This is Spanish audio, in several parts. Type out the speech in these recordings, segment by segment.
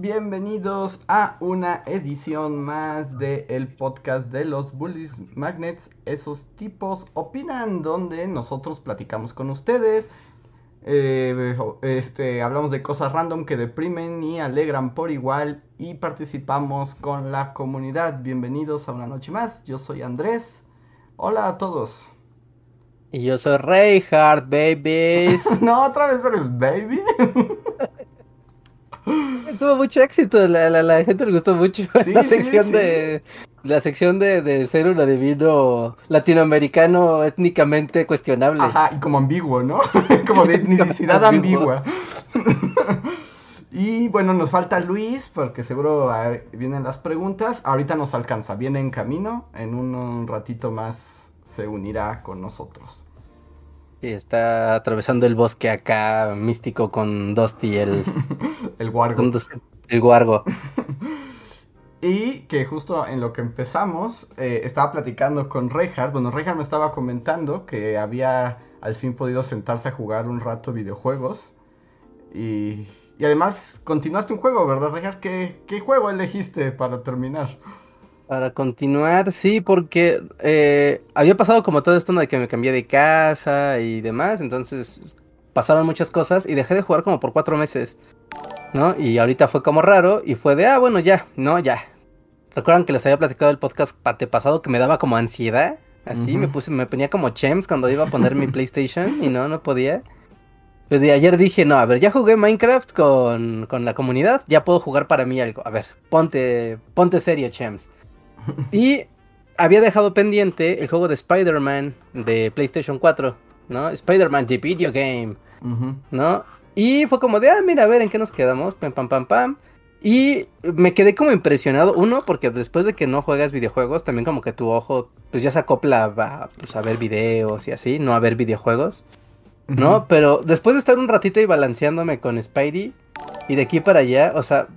bienvenidos a una edición más del el podcast de los Bullies Magnets. Esos tipos opinan, donde nosotros platicamos con ustedes. eh, este, hablamos de cosas random que deprimen y alegran por igual y participamos con la comunidad. Bienvenidos a una noche más. Yo soy Andrés. Hola a todos. Y yo soy Reinhardt, babies. no, otra vez eres baby. Tuvo mucho éxito, la, la, la gente le gustó mucho Sí, la sección sí. de la sección de, de ser un adivino latinoamericano étnicamente cuestionable. Ajá, y como ambiguo, ¿no? como de etnicidad ambigua. y bueno, nos falta Luis, porque seguro ah, vienen las preguntas. Ahorita nos alcanza, viene en camino. En un, un ratito más se unirá con nosotros. Y está atravesando el bosque acá místico con Dusty el El guargo. el guargo. Y que justo en lo que empezamos, eh, estaba platicando con Reinhardt. Bueno, Reinhardt me estaba comentando que había al fin podido sentarse a jugar un rato videojuegos. Y, y además continuaste un juego, ¿verdad, Reinhardt? ¿Qué, qué juego elegiste para terminar? Para continuar, sí, porque eh, había pasado como todo esto de que me cambié de casa y demás, entonces pasaron muchas cosas y dejé de jugar como por cuatro meses, ¿no? Y ahorita fue como raro y fue de, ah, bueno, ya, no, ya. ¿Recuerdan que les había platicado el podcast pasado que me daba como ansiedad? Así, me puse, me ponía como chems cuando iba a poner mi PlayStation y no, no podía. Desde ayer dije, no, a ver, ya jugué Minecraft con, con la comunidad, ya puedo jugar para mí algo. A ver, ponte, ponte serio, chems. Y había dejado pendiente el juego de Spider-Man de PlayStation 4, ¿no? Spider-Man The Video Game. ¿no? Y fue como de, ah, mira, a ver en qué nos quedamos, pam, pam, pam, pam. Y me quedé como impresionado, uno, porque después de que no juegas videojuegos, también como que tu ojo, pues ya se acopla a, pues, a ver videos y así, no a ver videojuegos, ¿no? Pero después de estar un ratito ahí balanceándome con Spidey y de aquí para allá, o sea,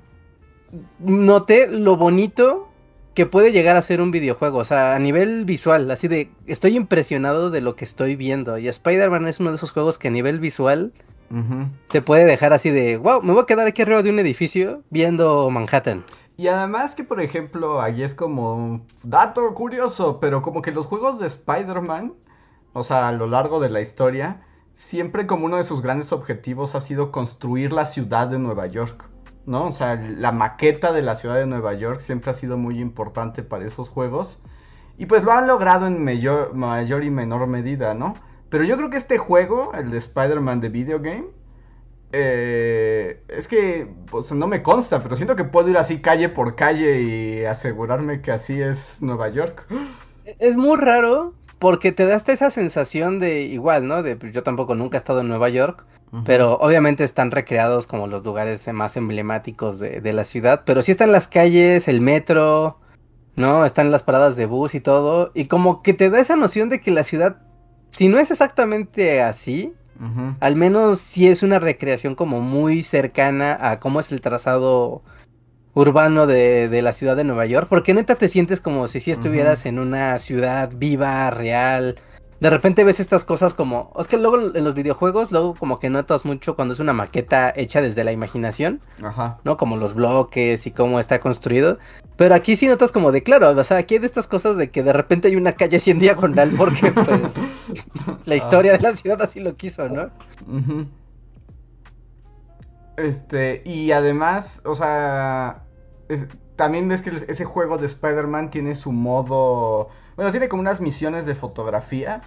noté lo bonito que puede llegar a ser un videojuego, o sea, a nivel visual, así de, estoy impresionado de lo que estoy viendo. Y Spider-Man es uno de esos juegos que a nivel visual te puede dejar así de, wow, me voy a quedar aquí arriba de un edificio viendo Manhattan. Y además que, por ejemplo, ahí es como un dato curioso, pero como que los juegos de Spider-Man, o sea, a lo largo de la historia, siempre como uno de sus grandes objetivos ha sido construir la ciudad de Nueva York, ¿no? O sea, la maqueta de la ciudad de Nueva York siempre ha sido muy importante para esos juegos. Y pues lo han logrado en mayor, mayor y menor medida, ¿no? Pero yo creo que este juego, el de Spider-Man de Video Game, eh, es que pues, no me consta, pero siento que puedo ir así calle por calle y asegurarme que así es Nueva York. Es muy raro porque te da esa sensación de igual, ¿no? De pues, yo tampoco nunca he estado en Nueva York, pero obviamente están recreados como los lugares más emblemáticos de, de la ciudad, pero sí están las calles, el metro, ¿no? Están las paradas de bus y todo, y como que te da esa noción de que la ciudad, si no es exactamente así, al menos sí es una recreación como muy cercana a cómo es el trazado urbano de, de la ciudad de Nueva York, porque neta te sientes como si sí estuvieras en una ciudad viva, real. De repente ves estas cosas como, es que luego en los videojuegos, luego como que notas mucho cuando es una maqueta hecha desde la imaginación, Ajá. ¿no? Como los bloques y cómo está construido. Pero aquí sí notas como de, claro, o sea, aquí hay de estas cosas de que de repente hay una calle así en diagonal porque pues la historia de la ciudad así lo quiso, ¿no? Este, y además, o sea, es- también ves que ese juego de Spider-Man tiene su modo, bueno, tiene como unas misiones de fotografía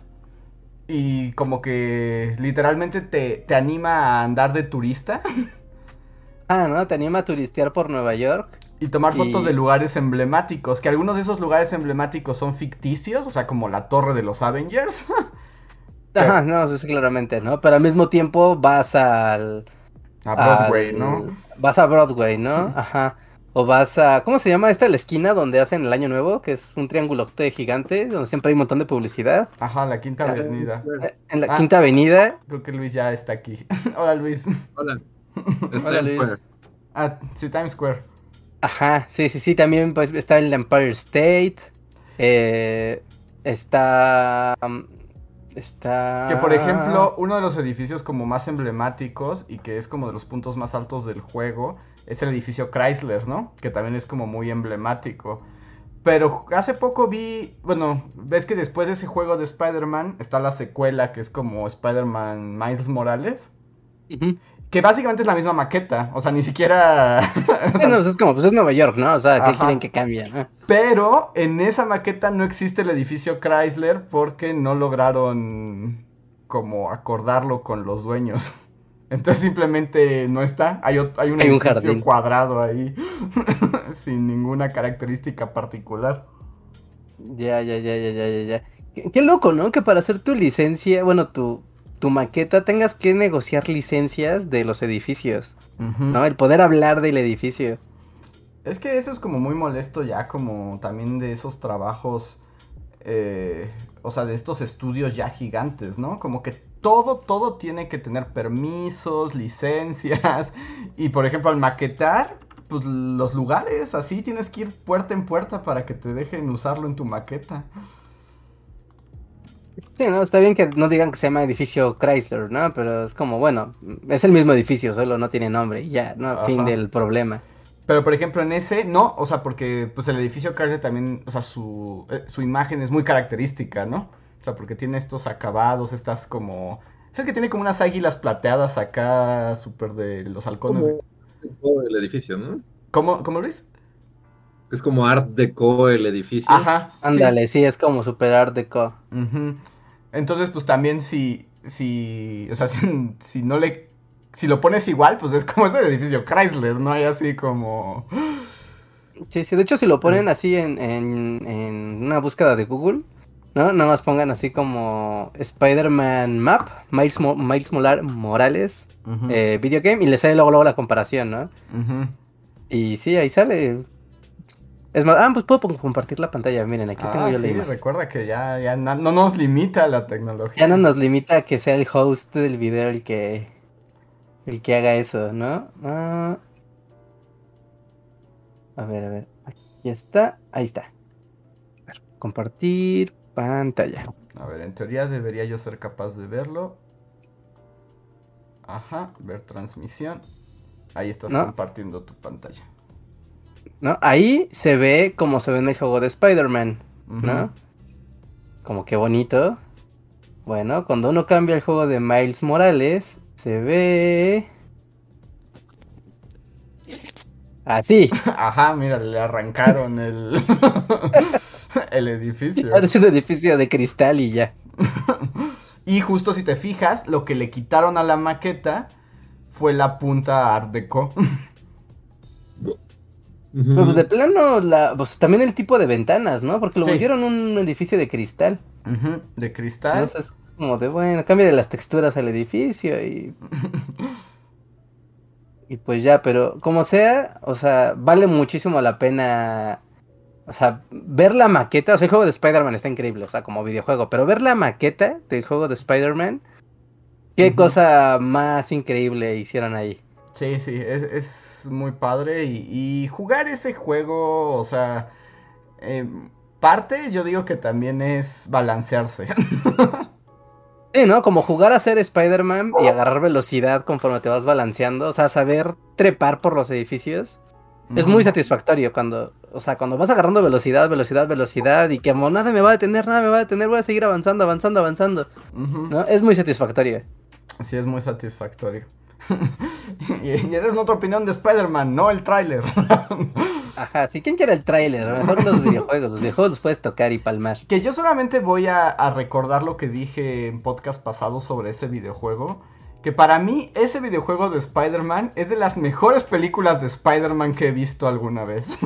y como que literalmente te, te anima a andar de turista Ah, ¿no? Te anima a turistear por Nueva York. y tomar fotos Y- de lugares emblemáticos, que algunos de esos lugares emblemáticos son ficticios, o sea, como la torre de los Avengers. Ajá, no, sí, sí, claramente, ¿no? Pero al mismo tiempo vas al... A Broadway, al- ¿no? Vas a Broadway, ¿no? Ajá. O vas a, ¿cómo se llama esta la esquina donde hacen el año nuevo? Que es un triángulo gigante, donde siempre hay un montón de publicidad. Ajá, la quinta avenida. Eh, En la ah. quinta avenida. Creo que Luis ya está aquí. Hola Luis. Hola. Es Times Square. Ah, sí, Times Square. Ajá, sí, sí, sí, también pues está el Empire State. Eh, está... Mm, está... Que por ejemplo, uno de los edificios como más emblemáticos y que es como de los puntos más altos del juego es el edificio Chrysler, ¿no? Que también es como muy emblemático. Pero hace poco vi, bueno, ves que después de ese juego de Spider-Man está la secuela que es como Spider-Man Miles Morales. Que básicamente es la misma maqueta, o sea, ni siquiera... Pues es como, pues es Nueva York, ¿no? O sea, ¿qué quieren que cambie? Pero en esa maqueta no existe el edificio Chrysler porque no lograron como acordarlo con los dueños. Entonces simplemente no está. Hay, hay un, edificio cuadrado ahí. sin ninguna característica particular. Ya, ya, ya, ya, ya, ya. Qué, qué, loco, ¿no? Que para hacer tu licencia, bueno, tu, tu maqueta tengas que negociar licencias de los edificios. ¿No? El poder hablar del edificio. Es que eso es como muy molesto ya, como también de esos trabajos. Eh, o sea, de estos estudios ya gigantes, ¿no? Como que todo, todo tiene que tener permisos, licencias. Y por ejemplo, al maquetar, pues los lugares, así tienes que ir puerta en puerta para que te dejen usarlo en tu maqueta. Sí, no, está bien que no digan que se llama edificio Chrysler, ¿no? Pero es como, bueno, es el mismo edificio, solo no tiene nombre y ya, ¿no? Fin del problema. Pero por ejemplo en ese, no, o sea, porque pues el edificio Chrysler también, o sea, su, eh, su imagen es muy característica, ¿no? O sea, porque tiene estos acabados, estas como... Es el que tiene como unas águilas plateadas acá, súper de los halcones. Es como el edificio, ¿no? ¿Cómo, ¿Cómo, Luis? Es como Art Deco el edificio. Ajá. Ándale, sí. es como super Art Deco. Entonces, pues también si, si, o sea, si, si, no le, si lo pones igual, pues es como ese edificio Chrysler, ¿no? Hay así como... Sí, sí, de hecho si lo ponen así en, en, en una búsqueda de Google, ¿no? Nada más pongan así como Spider-Man Map, Miles, Miles Morales, eh, video game, y le sale luego, luego la comparación, ¿no? Y sí, ahí sale. Es más, ah, pues puedo compartir la pantalla, miren, aquí tengo yo sí, la recuerda que ya, ya no, nos limita la tecnología. Ya no nos limita que sea el host del video el que, el que haga eso, ¿no? Ah. A ver, a ver, aquí está, ahí está. compartir, pantalla. A ver, en teoría debería yo ser capaz de verlo. Ajá, ver transmisión. Ahí estás compartiendo tu pantalla. ¿No? Ahí se ve como se ve en el juego de Spider-Man, ¿no? Como que bonito. Bueno, cuando uno cambia el juego de Miles Morales, se ve... Así. Ajá, mira, le arrancaron el... el edificio. Es un edificio de cristal y ya. y justo si te fijas, lo que le quitaron a la maqueta fue la punta Art Deco. Pues de plano, la, pues, también el tipo de ventanas, ¿no? Porque lo volvieron un edificio de cristal. De cristal. Entonces, como de, bueno, cambia de las texturas al edificio y... y pues ya, pero como sea, o sea, vale muchísimo la pena o sea, ver la maqueta, o sea, el juego de Spider-Man está increíble, o sea, como videojuego, pero ver la maqueta del juego de Spider-Man, qué cosa más increíble hicieron ahí. Sí, sí, es, muy padre y, jugar ese juego, o sea, em, parte yo digo que también es balancearse. Sí, ¿no? Como jugar a ser Spider-Man y agarrar velocidad conforme te vas balanceando, o sea, saber trepar por los edificios. Es muy satisfactorio cuando, o sea, cuando vas agarrando velocidad, velocidad, velocidad y que como nada me va a detener, nada me va a detener, voy a seguir avanzando, avanzando, avanzando. ¿No? Es muy satisfactorio. Sí, es muy satisfactorio. y, esa es nuestra opinión de Spider-Man, no el tráiler. Ajá, sí, ¿quién quiere el tráiler? Mejor los videojuegos, los videojuegos los puedes tocar y palmar. Que yo solamente voy a, a recordar lo que dije en podcast pasado sobre ese videojuego que para mí ese videojuego de Spider-Man es de las mejores películas de Spider-Man que he visto alguna vez.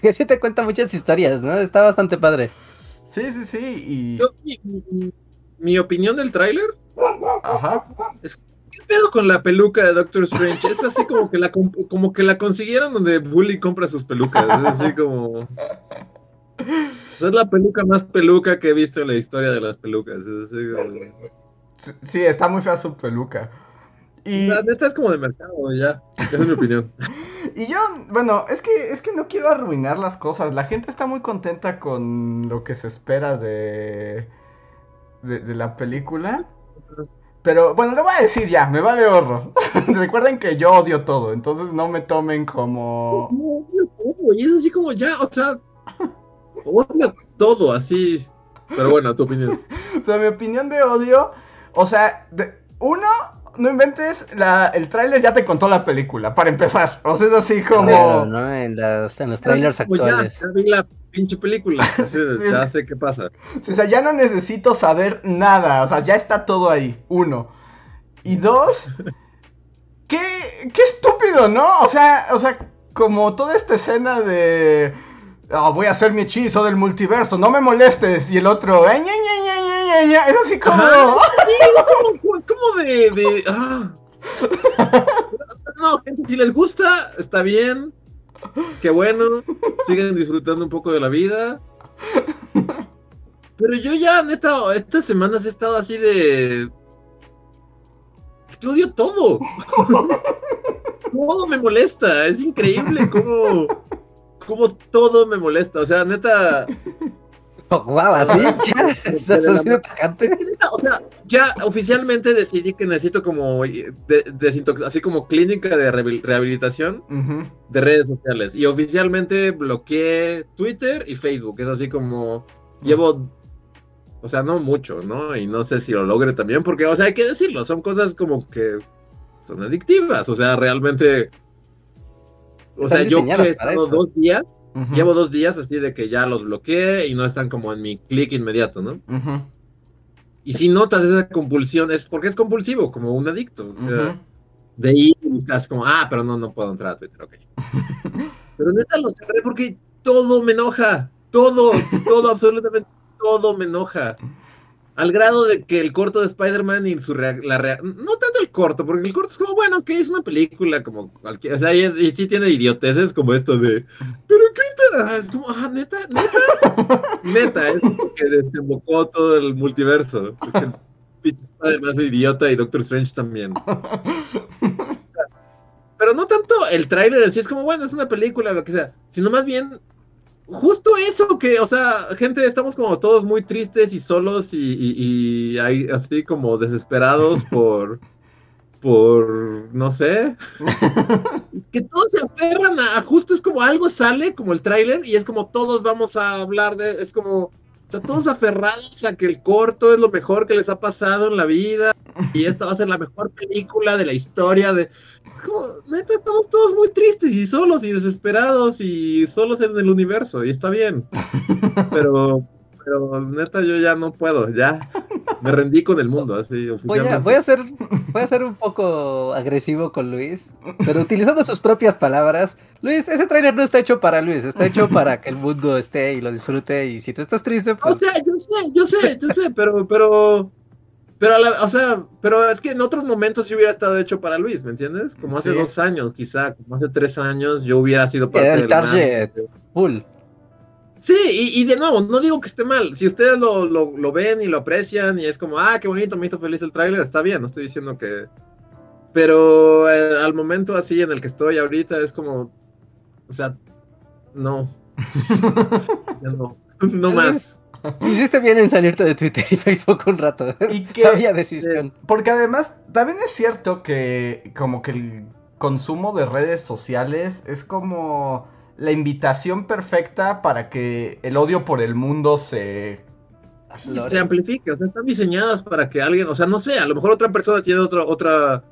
Que sí te cuenta muchas historias, ¿no? Está bastante padre. Sí, sí, sí. Y... mi, opinión del tráiler Ajá. es ¿qué pedo con la peluca de Doctor Strange? Es así como que la, como que la consiguieron donde Bully compra sus pelucas. Es así como. Es la peluca más peluca que he visto en la historia de las pelucas. Es así como- Sí, sí, está muy fea su peluca. Y, La neta es como de mercado, ya. Esa es mi opinión. y yo, bueno, es que, es que no quiero arruinar las cosas. La gente está muy contenta con lo que se espera de, de, de la película. Pero bueno, le voy a decir ya, me vale horror. Recuerden que yo odio todo, entonces no me tomen como... No, odio todo, Y es así como ya, o sea. Odio todo, así. Pero bueno, tu opinión. Pero mi opinión de odio, o sea, de- uno, no inventes, la, el tráiler ya te contó la película, para empezar. O sea, es así como... Claro, ¿no? En, las- en los trailers ya, actuales. ya vi la pinche película. así ya sé qué pasa. O sea, ya no necesito saber nada, o sea, ya está todo ahí, uno. Y dos, qué, qué estúpido, ¿no? O sea, o sea, como toda esta escena de... "Ah, voy a hacer mi hechizo del multiverso, no me molestes. Y el otro, "Ay, ña, ña, ña, ña, ña, ña", es así como... Ajá, sí, como, de. ah. No, gente, si les gusta, está bien. Qué bueno. Siguen disfrutando un poco de la vida. Pero yo ya, neta, estas semanas he estado así de. Es odio todo. todo me molesta. Es increíble cómo. Cómo todo me molesta. O sea, neta. Wow, así ya estás así de tajante. Es que neta, o sea, ya oficialmente decidí que necesito como de- así como clínica de rehabil- rehabilitación de redes sociales. Y oficialmente bloqueé Twitter y Facebook. Es así como llevo, o sea, no mucho, ¿no? Y no sé si lo logre también, porque, o sea, hay que decirlo, son cosas como que son adictivas. O sea, realmente. O sea, yo que he estado dos días, Ujú. llevo dos días así de que ya los bloqueé y no están como en mi clic inmediato, ¿no? Ujú. Y si notas esa compulsión, es porque es compulsivo, como un adicto. O sea, Ujú. de ir y buscas como, ah, pero no, no puedo entrar a Twitter, ok. pero neta lo cerré porque todo me enoja. Todo, todo, absolutamente todo me enoja. Al grado de que el corto de Spider-Man y su rea- la rea- no tanto el corto, porque el corto es como, bueno, que es una película como cualquier, o sea, y, es- sí tiene idioteces como esto de, pero qué inter- ah, es como, ah, neta, neta, neta, es como que desembocó todo el multiverso. Es que el pinche además idiota y Doctor Strange también. Pero no tanto el tráiler en sí, es como, bueno, es una película, lo que sea, sino más bien justo eso que, o sea, gente, estamos como todos muy tristes y solos y, y, y ahí así como desesperados por, por, no sé, que todos se aferran a, a justo es como algo sale, como el tráiler, y es como todos vamos a hablar de, es como, o sea, todos aferrados a que el corto es lo mejor que les ha pasado en la vida, y esta va a ser la mejor película de la historia de... Como, neta, estamos todos muy tristes y solos y desesperados y solos en el universo, y está bien. Pero, pero neta, yo ya no puedo, ya me rendí con el mundo, así Voy a, voy a ser, voy a ser un poco agresivo con Luis, pero utilizando sus propias palabras. Luis, ese trailer no está hecho para Luis, está hecho para que el mundo esté y lo disfrute. Y si tú estás triste, O pues sea, yo sé, yo sé, yo sé, pero, pero, pero, a la- o sea, pero es que en otros momentos sí hubiera estado hecho para Luis, ¿me entiendes? Como hace Sí. dos años, quizá, como hace tres años, yo hubiera sido parte el del target full. Sí, y, y de nuevo, no digo que esté mal. Si ustedes lo, lo, lo ven y lo aprecian y es como, ah, qué bonito, me hizo feliz el tráiler, está bien, no estoy diciendo que... Pero eh, al momento así en el que estoy ahorita es como, o sea, no. ya no, no más. Hiciste bien en salirte de Twitter y Facebook un rato. Y que- Sabía decisión. Porque además, también es cierto que como que el consumo de redes sociales es como la invitación perfecta para que el odio por el mundo se... Se amplifica, o sea, están diseñadas para que alguien, o sea, no sé, a lo mejor otra persona tiene otra, otra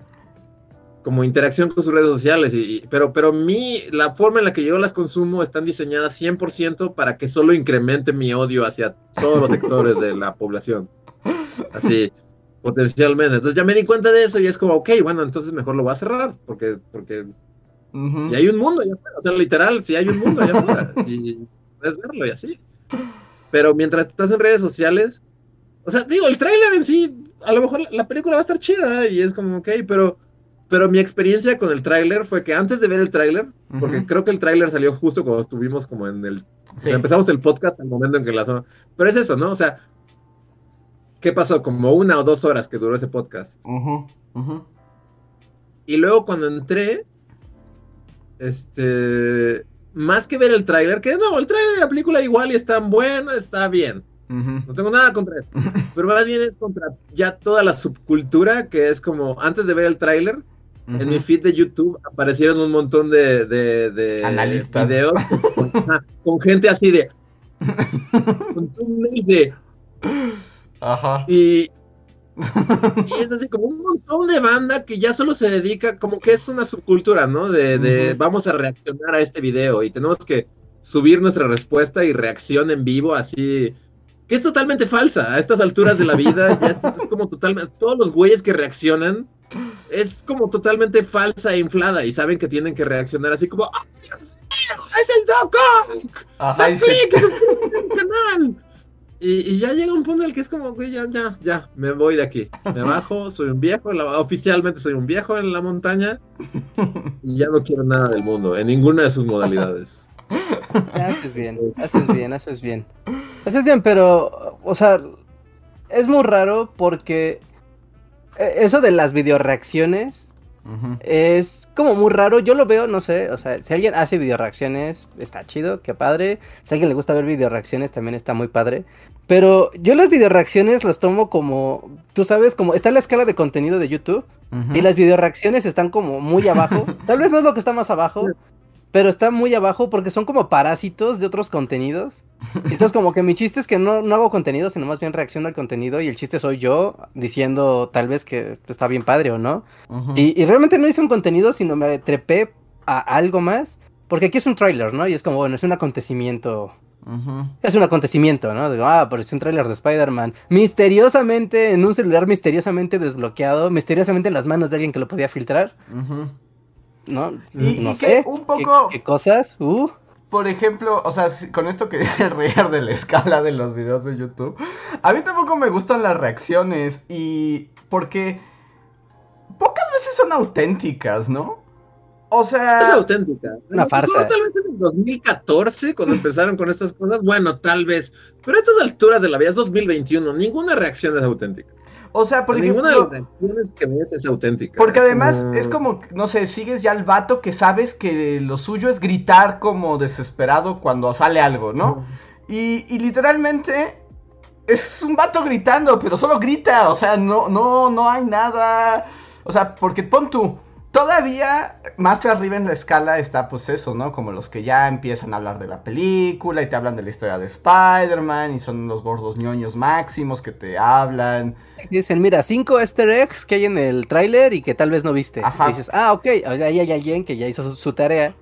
como interacción con sus redes sociales, y, y- pero, pero mi, la forma en la que yo las consumo están diseñadas 100% para que solo incremente mi odio hacia todos los sectores de la población. Así, potencialmente. Entonces ya me di cuenta de eso y es como, ok, bueno, entonces mejor lo voy a cerrar, porque, porque Ujú. y hay un mundo allá afuera, o sea, literal, sí hay un mundo allá afuera, y puedes verlo y así. Pero mientras estás en redes sociales, o sea, digo, el tráiler en sí, a lo mejor la película va a estar chida y es como, ok, pero, pero mi experiencia con el tráiler fue que antes de ver el tráiler, porque creo que el tráiler salió justo cuando estuvimos como en el... o Sí. sea, empezamos el podcast al momento en que la zona... Pero es eso, ¿no? O sea, ¿qué pasó? Como una o dos horas que duró ese podcast. Ujú, ujú. Y luego cuando entré, este, más que ver el tráiler, que no, el tráiler de la película igual y está buena, está bien. No tengo nada contra eso. Pero más bien es contra ya toda la subcultura que es como, antes de ver el tráiler, en mi feed de YouTube aparecieron un montón de, de, de Analistas. videos con, con gente así de... con thumbnails de... Ajá. Y, y es así como un montón de banda que ya solo se dedica, como que es una subcultura, ¿no? De, de Ujú. vamos a reaccionar a este video y tenemos que subir nuestra respuesta y reacción en vivo así, que es totalmente falsa a estas alturas de la vida, ya es como totalmente, todos los güeyes que reaccionan es como totalmente falsa e inflada y saben que tienen que reaccionar así como, ¡ay, Dios mío! ¡Es el Doc Ock! Ajá, y ¡Da a mi canal! Y, y ya llega un punto en el que es como, güey, ya, ya, ya, me voy de aquí. Me bajo, soy un viejo, la- oficialmente soy un viejo en la montaña y ya no quiero nada del mundo, en ninguna de sus modalidades. Haces bien, haces bien, haces bien. Haces bien, pero, o sea, es muy raro porque eso de las videoreacciones Ujú. es como muy raro. Yo lo veo, no sé, o sea, si alguien hace videoreacciones, está chido, qué padre. Si a alguien le gusta ver videoreacciones, también está muy padre. Pero yo las videoreacciones las tomo como, tú sabes, como está la escala de contenido de YouTube. Y las videoreacciones están como muy abajo. Tal vez no es lo que está más abajo, pero está muy abajo porque son como parásitos de otros contenidos. Entonces como que mi chiste es que no, no hago contenido, sino más bien reacciono al contenido y el chiste soy yo diciendo tal vez que está bien padre o no. Y, y realmente no hice un contenido, sino me trepé a algo más. Porque aquí es un tráiler, ¿no? Y es como, bueno, es un acontecimiento es un acontecimiento, ¿no? Digo, ah, pero es un tráiler de Spider-Man. Misteriosamente, en un celular misteriosamente desbloqueado, misteriosamente en las manos de alguien que lo podía filtrar, Ujú. ¿No? Y- no y que sé. un ¿Qué- poco- ¿Qué, cosas? Uh, Por ejemplo, o sea, con esto que dice Rear de la escala de los videos de YouTube, a mí tampoco me gustan las reacciones y porque pocas veces son auténticas, ¿no? O Es sea, auténtica. Una lo farsa. Tal vez en el 2014, cuando empezaron con estas cosas, bueno, tal vez. Pero a estas alturas de la vida es 2021, ninguna reacción es auténtica. O sea, por ninguna ejemplo, de las reacciones que ves es auténtica. Porque Es además como- es como, no sé, sigues ya al vato que sabes que lo suyo es gritar como desesperado cuando sale algo, ¿no? Y, y literalmente es un vato gritando, pero solo grita, o sea, no, no, no hay nada. O sea, porque pon tú, todavía más arriba en la escala está pues eso, ¿no? Como los que ya empiezan a hablar de la película y te hablan de la historia de Spider-Man y son los gordos ñoños máximos que te hablan. dicen, mira, cinco easter eggs que hay en el tráiler y que tal vez no viste. Ajá. Y dices, ah, ok, ahí hay alguien que ya hizo su, su tarea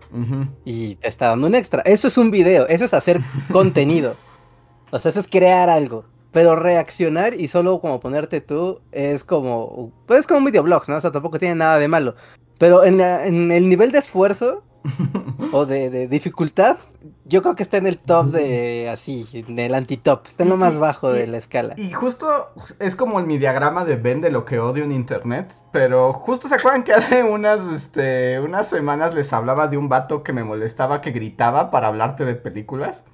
y te está dando un extra. Eso es un video, eso es hacer contenido. O sea, eso es crear algo. Pero reaccionar y solo como ponerte tú es como, pues es como un videoblog, ¿no? O sea, tampoco tiene nada de malo. Pero en, la- en el nivel de esfuerzo o de, de dificultad, yo creo que está en el top de así, en el anti-top. Está en lo más bajo de la escala. Y justo es como mi diagrama de Ben de lo que odio en internet. Pero justo se acuerdan que hace unas, este, unas semanas les hablaba de un vato que me molestaba que gritaba para hablarte de películas.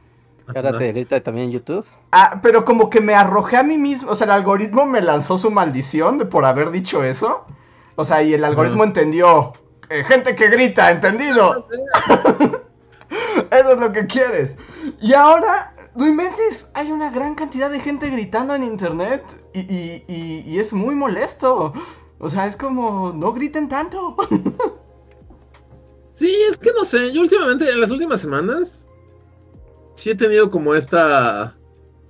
Que Ahora te grita también en YouTube. Ah, pero como que me arrojé a mí mismo. O sea, el algoritmo me lanzó su maldición de por haber dicho eso. O sea, y el algoritmo entendió. eh, gente que grita, ¿entendido? Eso es lo que quieres. Y ahora, no inventes, hay una gran cantidad de gente gritando en internet y, y- y- y es muy molesto. O sea, es como, no griten tanto. Sí, es que no sé, yo últimamente, en las últimas semanas, sí he tenido como esta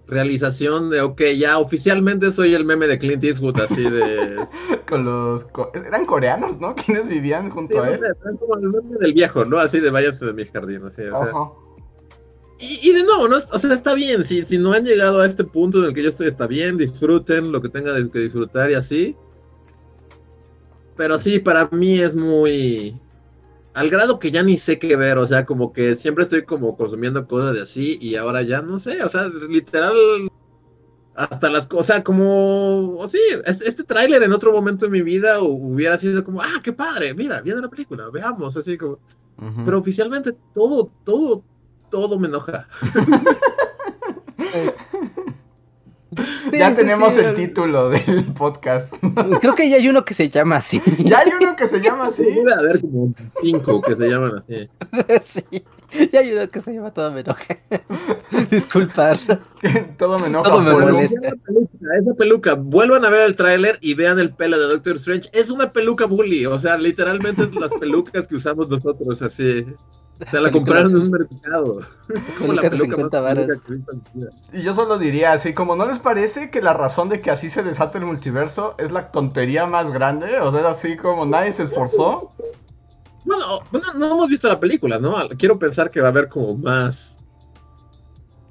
realización de, ok, ya oficialmente soy el meme de Clint Eastwood, así de... Con los... co- eran coreanos, ¿no? Quienes vivían Sí, junto a él. es como el meme del viejo, ¿no? Así de váyase de mi jardín, así, o sea. Y, y de nuevo, ¿no? O sea, está bien, si, si no han llegado a este punto en el que yo estoy, está bien, disfruten lo que tengan que disfrutar y así. Pero sí, para mí es muy... Al grado que ya ni sé qué ver, o sea, como que siempre estoy como consumiendo cosas de así y ahora ya no sé, o sea, literal... hasta las cosas como, sí, este tráiler en otro momento de mi vida hubiera sido como, ah, qué padre, mira, viene la película, veamos, así como, pero oficialmente todo, todo, todo me enoja. ya tenemos el título del podcast. Creo que ya hay uno que se llama así. Ya hay uno que se llama así. Debe haber como cinco que se llaman así. Sí. Ya hay uno que se llama Todo me enoja. Disculpar. Todo me enoja. Todo me molesta. Esa peluca, vuelvan a ver el tráiler y vean el pelo de Doctor Strange. Es una peluca bully, o sea, literalmente es las pelucas que usamos nosotros, así. O sea, la compraron en un mercado. Como la peluca más. Y yo solo diría así, como no les parece que la razón de que así se desate el multiverso es la tontería más grande, o sea, es así como nadie se esforzó. Bueno, bueno, no hemos visto la película, ¿no? Quiero pensar que va a haber como más.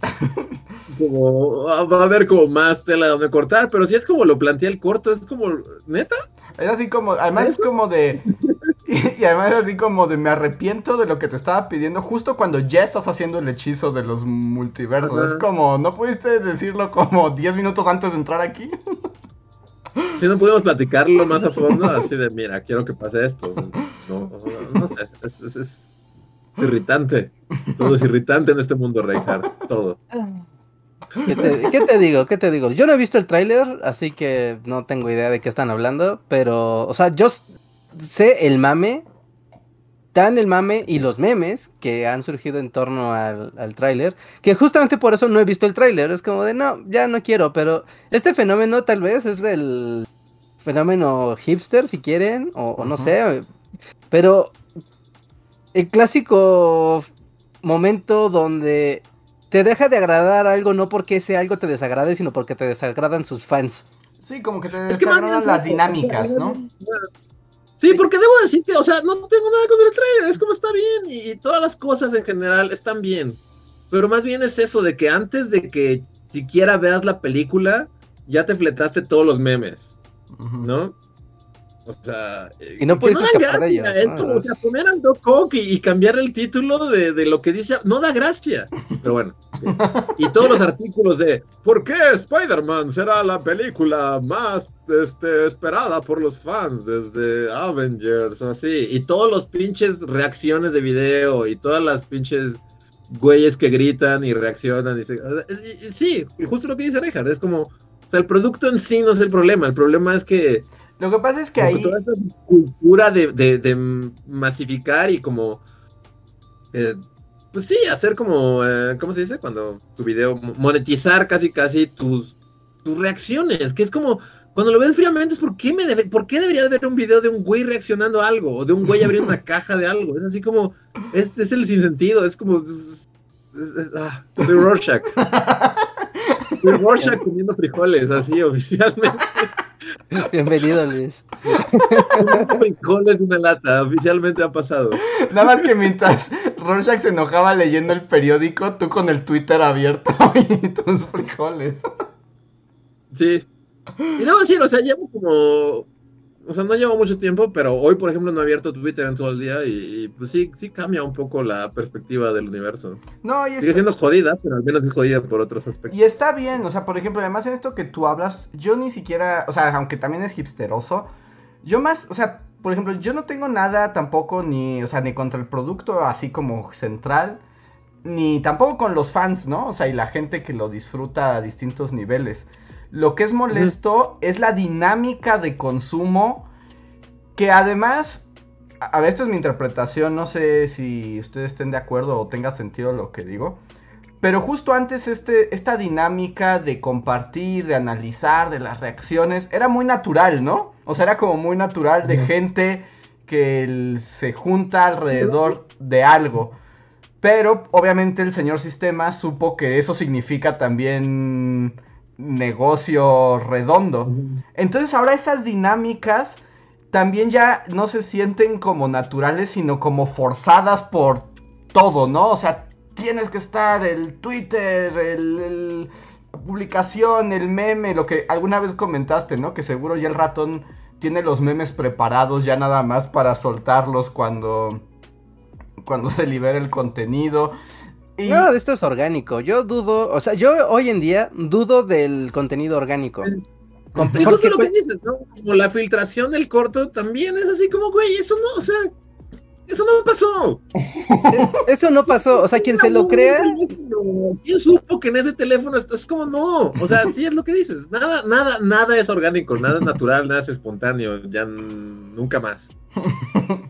Como, va a haber como más tela donde cortar, pero si es como lo plantea el corto, es como, ¿neta? Es así como, además es como de. Y, y además es así como de me arrepiento de lo que te estaba pidiendo justo cuando ya estás haciendo el hechizo de los multiversos. Ajá. Es como, ¿no pudiste decirlo como 10 minutos antes de entrar aquí? Si no pudimos platicarlo más a fondo, así de, mira, quiero que pase esto. No, no, no sé, es, es- es- es irritante. Todo es irritante en este mundo, Reinhardt, todo. ¿Qué te, qué te digo? ¿Qué te digo? Yo no he visto el tráiler, así que no tengo idea de qué están hablando, pero, o sea, yo sé el mame, tan el mame y los memes que han surgido en torno al, al tráiler, que justamente por eso no he visto el tráiler, es como de, no, ya no quiero, pero este fenómeno tal vez es del fenómeno hipster, si quieren, o, o no sé, pero el clásico momento donde te deja de agradar algo no porque ese algo te desagrade, sino porque te desagradan sus fans. Sí, como que te Es que más bien desagradan es las dinámicas, ¿no? Sí, porque debo decir que, o sea, no tengo nada con el trailer, es como está bien y, y todas las cosas en general están bien. Pero más bien es eso de que antes de que siquiera veas la película, ya te fletaste todos los memes. ¿no? O sea, Y no que puedes da gracia, ello, es ¿no? como o sea, poner al Doc Ock y, y cambiar el título de, de lo que dice, no da gracia. Pero bueno, y todos los artículos de ¿por qué Spider-Man será la película más este, esperada por los fans desde Avengers o así? Y todos los pinches reacciones de video y todas las pinches güeyes que gritan y reaccionan y, se- sí, justo lo que dice Reinhardt, es como, o sea, el producto en sí no es el problema, el problema es que Lo que pasa es que como ahí... toda esta cultura de, de- de masificar y como eh, pues sí, hacer como eh, ¿cómo se dice? cuando tu video monetizar casi casi tus tus reacciones, que es como cuando lo ves fríamente es por qué me debe, por qué debería de ver un video de un güey reaccionando a algo o de un güey abriendo una caja de algo, es así como es, es el sinsentido, es como es- es- es- ah, soy Rorschach. Soy Rorschach comiendo frijoles así oficialmente. Bienvenido, Luis. frijoles en una lata, oficialmente ha pasado. Nada más que mientras Rorschach se enojaba leyendo el periódico, tú con el Twitter abierto y tus frijoles. Sí. Y debo decir, o sea, llevo como. O sea, no llevo mucho tiempo, pero hoy, por ejemplo, no he abierto Twitter en todo el día y, y, pues sí, sí cambia un poco la perspectiva del universo. No, y Sigue está, siendo jodida, pero al menos es jodida por otros aspectos. y está bien, o sea, por ejemplo, además en esto que tú hablas, yo ni siquiera, o sea, aunque también es hipsteroso, yo más, o sea, por ejemplo, yo no tengo nada tampoco ni, o sea, ni contra el producto así como central, ni tampoco con los fans, ¿no? O sea, y la gente que lo disfruta a distintos niveles. Lo que es molesto es la dinámica de consumo que además, a a ver, esto es mi interpretación, no sé si ustedes estén de acuerdo o tenga sentido lo que digo, pero justo antes este, esta dinámica de compartir, de analizar, de las reacciones, era muy natural, ¿no? O sea, era como muy natural de gente que el- se junta alrededor de algo. Pero obviamente el señor sistema supo que eso significa también negocio redondo. Entonces ahora esas dinámicas también ya no se sienten como naturales, sino como forzadas por todo, ¿no? O sea, tienes que estar el Twitter, el, el- la publicación, el meme, lo que alguna vez comentaste, ¿no? Que seguro ya el ratón tiene los memes preparados ya nada más para soltarlos cuando cuando se libera el contenido. Y- Nada de esto es orgánico. Yo dudo, o sea, yo hoy en día dudo del contenido orgánico. Com- justo porque lo que dices, ¿no? Como la filtración del corto también es así como, güey, eso no, o sea, eso no pasó. eso no pasó. O sea, quien se lo crea, ¿Quién supo que en ese teléfono es como no? O sea, sí es lo que dices. Nada, nada, nada es orgánico, nada es natural, nada es espontáneo, ya nunca más.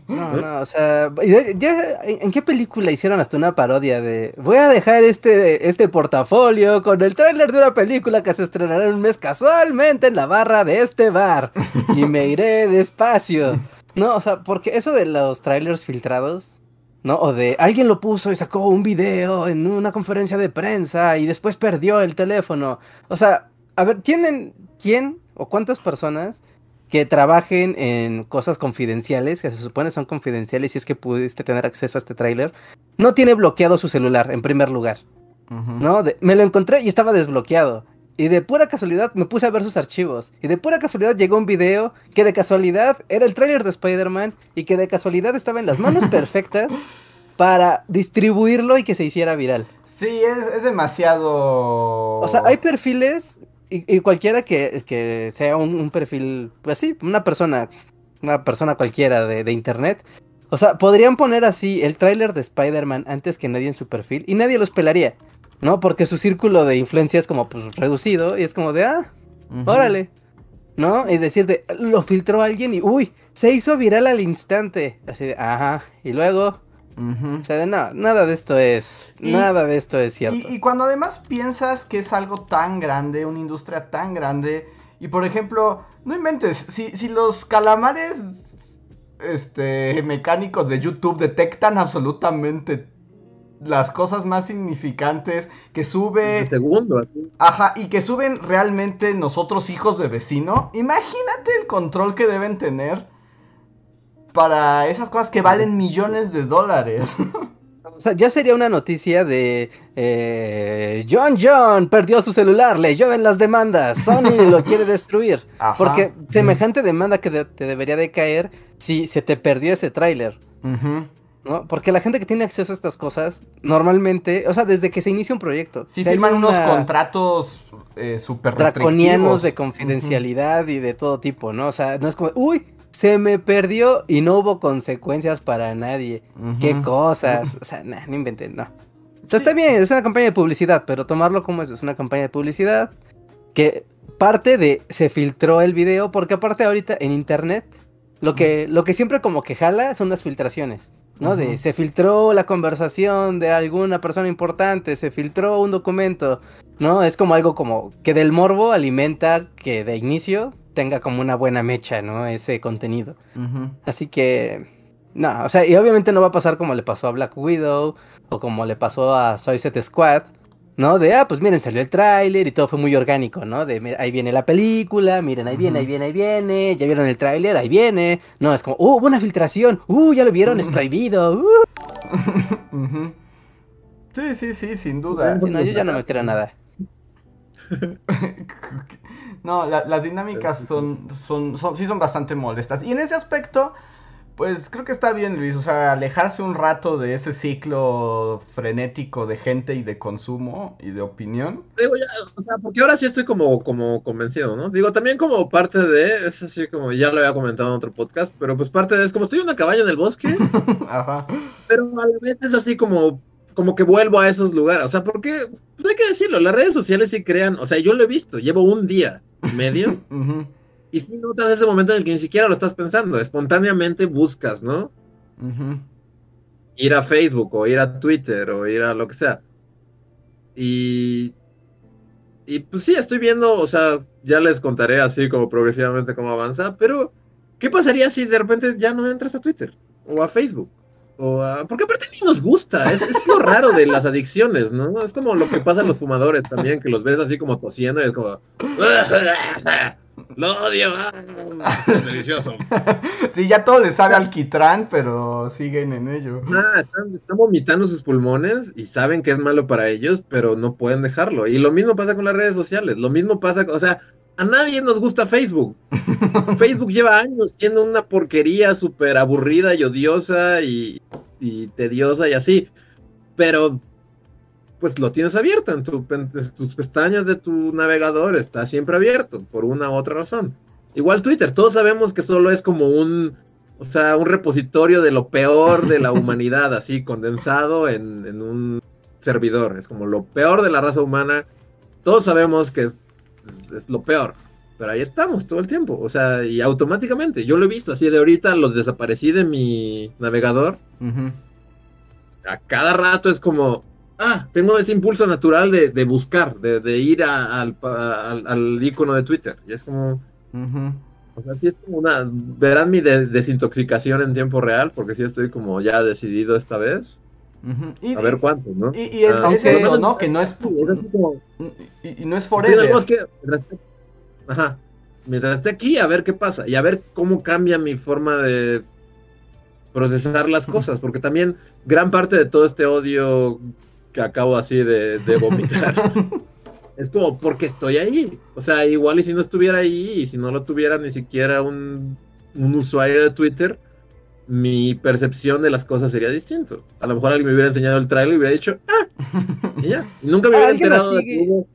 No, no, o sea, y de- ya, ¿en en qué película hicieron hasta una parodia de voy a dejar este, este portafolio con el tráiler de una película que se estrenará en un mes casualmente en la barra de este bar y me iré despacio? No, o sea, porque eso de los trailers filtrados, ¿no? O de alguien lo puso y sacó un video en una conferencia de prensa y después perdió el teléfono. O sea, a ver, ¿tienen quién o cuántas personas que trabajen en cosas confidenciales, que se supone son confidenciales si es que pudiste tener acceso a este tráiler, no tiene bloqueado su celular en primer lugar. ¿no? De- me lo encontré y estaba desbloqueado. Y de pura casualidad me puse a ver sus archivos. Y de pura casualidad llegó un video que de casualidad era el tráiler de Spider-Man y que de casualidad estaba en las manos perfectas para distribuirlo y que se hiciera viral. Sí, es, es demasiado. O sea, hay perfiles y, y cualquiera que, que sea un, un perfil, pues sí, una persona, una persona cualquiera de, de internet. O sea, podrían poner así el tráiler de Spider-Man antes que nadie en su perfil y nadie los pelaría, ¿no? Porque su círculo de influencia es como pues reducido y es como de, ah, órale, ¿no? Y decir de, lo filtró alguien y, uy, se hizo viral al instante. Así de, ajá, y luego, O sea, de, no, nada de esto es, Y- nada de esto es cierto. Y, y cuando además piensas que es algo tan grande, una industria tan grande, y por ejemplo, no inventes, si, si los calamares este, mecánicos de YouTube detectan absolutamente las cosas más significantes que sube... De segundo, así. Ajá, y que suben realmente nosotros hijos de vecino. Imagínate el control que deben tener para esas cosas que valen millones de dólares. O sea, ya sería una noticia de eh, John John perdió su celular, le llueven las demandas, Sony lo quiere destruir. Ajá. Porque semejante demanda que de- te debería de caer si se te perdió ese tráiler. ¿no? Porque la gente que tiene acceso a estas cosas, normalmente, o sea, desde que se inicia un proyecto, Sí, firman unos contratos eh, súper draconianos de confidencialidad y de todo tipo, ¿no? O sea, no es como, uy, se me perdió y no hubo consecuencias para nadie. Ujú. Qué cosas. O sea, nah, no inventen, no. O sea, está bien, es una campaña de publicidad, pero tomarlo como eso, es una campaña de publicidad que parte de se filtró el video, porque aparte ahorita en internet, lo que, lo que siempre como que jala son las filtraciones, ¿no? De se filtró la conversación de alguna persona importante, se filtró un documento, ¿no? Es como algo como que del morbo alimenta que de inicio tenga como una buena mecha, ¿no? Ese contenido. Así que, no, o sea, y obviamente no va a pasar como le pasó a Black Widow o como le pasó a Suicide Squad, ¿no? De, ah, pues miren, salió el tráiler y todo fue muy orgánico, ¿no? De, ahí viene la película, miren, ahí viene, ahí viene, ahí viene, ya vieron el tráiler, ahí viene. No, es como, uh, una filtración, uh, ya lo vieron, es prohibido, uh. Sí, sí, sí, sin duda. Sí, no, yo ya no me creo nada. No, la- las dinámicas son, son, son, sí son bastante molestas. Y en ese aspecto, pues creo que está bien, Luis. O sea, alejarse un rato de ese ciclo frenético de gente y de consumo y de opinión. Digo, ya, o sea, porque ahora sí estoy como, como convencido, ¿no? Digo, también como parte de, es así como ya lo había comentado en otro podcast, pero pues parte de, es como estoy en una cabaña en el bosque, Ajá. pero a la vez es así como, como que vuelvo a esos lugares, o sea, porque, pues hay que decirlo, las redes sociales sí crean, o sea, yo lo he visto, llevo un día y medio, y sí notas ese momento en el que ni siquiera lo estás pensando, espontáneamente buscas, ¿no? ir a Facebook o ir a Twitter o ir a lo que sea. Y, y pues sí, estoy viendo, o sea, ya les contaré así como progresivamente cómo avanza, pero ¿qué pasaría si de repente ya no entras a Twitter o a Facebook? O a- Porque aparte ni nos gusta, es, es lo raro de las adicciones, ¿no? Es como lo que pasa a los fumadores también, que los ves así como tosiendo y es como... Lo odio, es delicioso. Sí, ya todo les sabe alquitrán, pero siguen en ello. Ah, están, están vomitando sus pulmones y saben que es malo para ellos, pero no pueden dejarlo. Y lo mismo pasa con las redes sociales, lo mismo pasa, o sea, a nadie nos gusta Facebook. Facebook lleva años siendo una porquería súper aburrida y odiosa y, y tediosa y así. Pero pues lo tienes abierto en, tu, en tus pestañas de tu navegador, está siempre abierto por una u otra razón. Igual Twitter, todos sabemos que solo es como un, o sea, un repositorio de lo peor de la humanidad, así condensado en, en, un servidor. Es como lo peor de la raza humana. Todos sabemos que es, es, es, lo peor. Pero ahí estamos todo el tiempo. O sea, y automáticamente. Yo lo he visto así de ahorita, los desaparecí de mi navegador. Uh -huh. A cada rato es como, ah, tengo ese impulso natural de, de buscar, de, de ir a, al, al, al, icono de Twitter. Y es como... Uh -huh. O sea, sí es como una... Verán mi de desintoxicación en tiempo real, porque sí estoy como ya decidido esta vez. Uh -huh. y, a ver cuántos, ¿no? Y, y ah, es eso, ¿no? Que no es... Como, y, y, no es forever. Que, ajá. Mientras esté aquí, a ver qué pasa. Y a ver cómo cambia mi forma de procesar las cosas. Porque también gran parte de todo este odio que acabo así de, de vomitar... es como porque estoy ahí. O sea, igual y si no estuviera ahí y si no lo tuviera ni siquiera un, un usuario de Twitter, mi percepción de las cosas sería distinto. A lo mejor alguien me hubiera enseñado el trailer y hubiera dicho, ah, y ya. Y nunca me hubiera enterado de que hubo,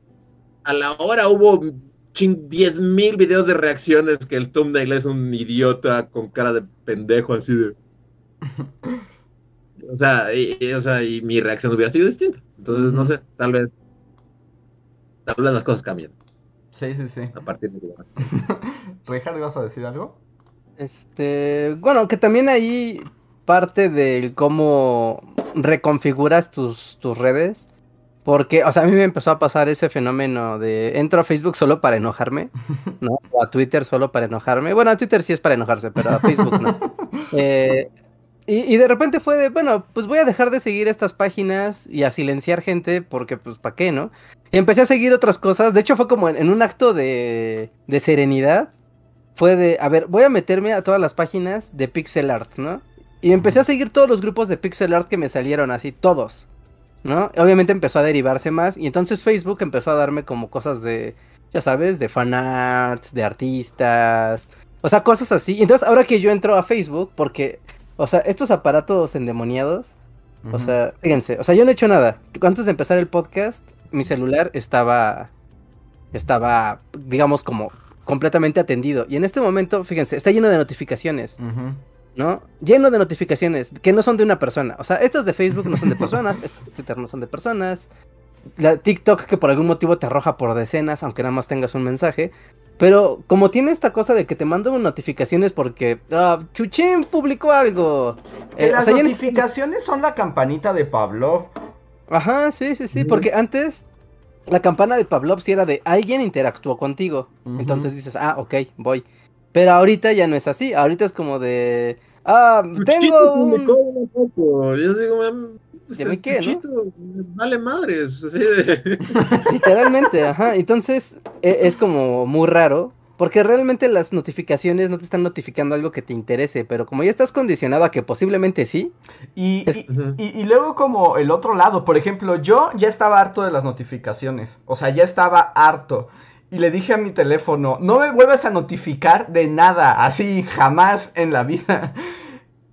a la hora hubo 10 mil videos de reacciones que el thumbnail es un idiota con cara de pendejo así de... O sea, y, y, o sea, y mi reacción hubiera sido distinta. Entonces, no sé, tal vez tal vez las cosas cambian. Sí, sí, sí. A partir de que Richard, ¿vas a decir algo? Este, bueno, que también ahí parte del cómo reconfiguras tus, tus redes. Porque, o sea, a mí me empezó a pasar ese fenómeno de entro a Facebook solo para enojarme, ¿no? O a Twitter solo para enojarme. Bueno, a Twitter sí es para enojarse, pero a Facebook no. Eh, y, y, de repente fue de, bueno, pues voy a dejar de seguir estas páginas y a silenciar gente porque, pues, ¿para qué, no? Y empecé a seguir otras cosas. De hecho, fue como en, en, un acto de, de serenidad. Fue de, a ver, voy a meterme a todas las páginas de pixel art, ¿no? Y empecé a seguir todos los grupos de pixel art que me salieron así, todos, ¿no? Obviamente empezó a derivarse más. Y entonces Facebook empezó a darme como cosas de, ya sabes, de fanarts, de artistas. O sea, cosas así. Y entonces ahora que yo entro a Facebook, porque o sea, estos aparatos endemoniados, uh -huh. o sea, fíjense, o sea, yo no he hecho nada. Antes de empezar el podcast, mi celular estaba, estaba, digamos, como completamente atendido. Y en este momento, fíjense, está lleno de notificaciones. Uh -huh. ¿No? Lleno de notificaciones que no son de una persona. O sea, estas de Facebook no son de personas, estas de Twitter no son de personas. La TikTok que por algún motivo te arroja por decenas, aunque nada más tengas un mensaje. Pero como tiene esta cosa de que te mando notificaciones porque uh, Chuchín publicó algo. Eh, las o sea, notificaciones son la campanita de Pavlov. Ajá, sí, sí, sí. Mm. Porque antes la campana de Pavlov sí era de alguien interactuó contigo. Uh -huh. Entonces dices, ah, ok, voy. Pero ahorita ya no es así. Ahorita es como de. Ah, tengo. Un... Poco. Yo digo, pues, qué, ¿no? vale madres, así de... Literalmente, ajá. Entonces e, es como muy raro. Porque realmente las notificaciones no te están notificando algo que te interese, pero como ya estás condicionado a que posiblemente sí. Y, es... y, y, y, luego como el otro lado, por ejemplo, yo ya estaba harto de las notificaciones. O sea, ya estaba harto. Y le dije a mi teléfono, no me vuelvas a notificar de nada, así jamás en la vida.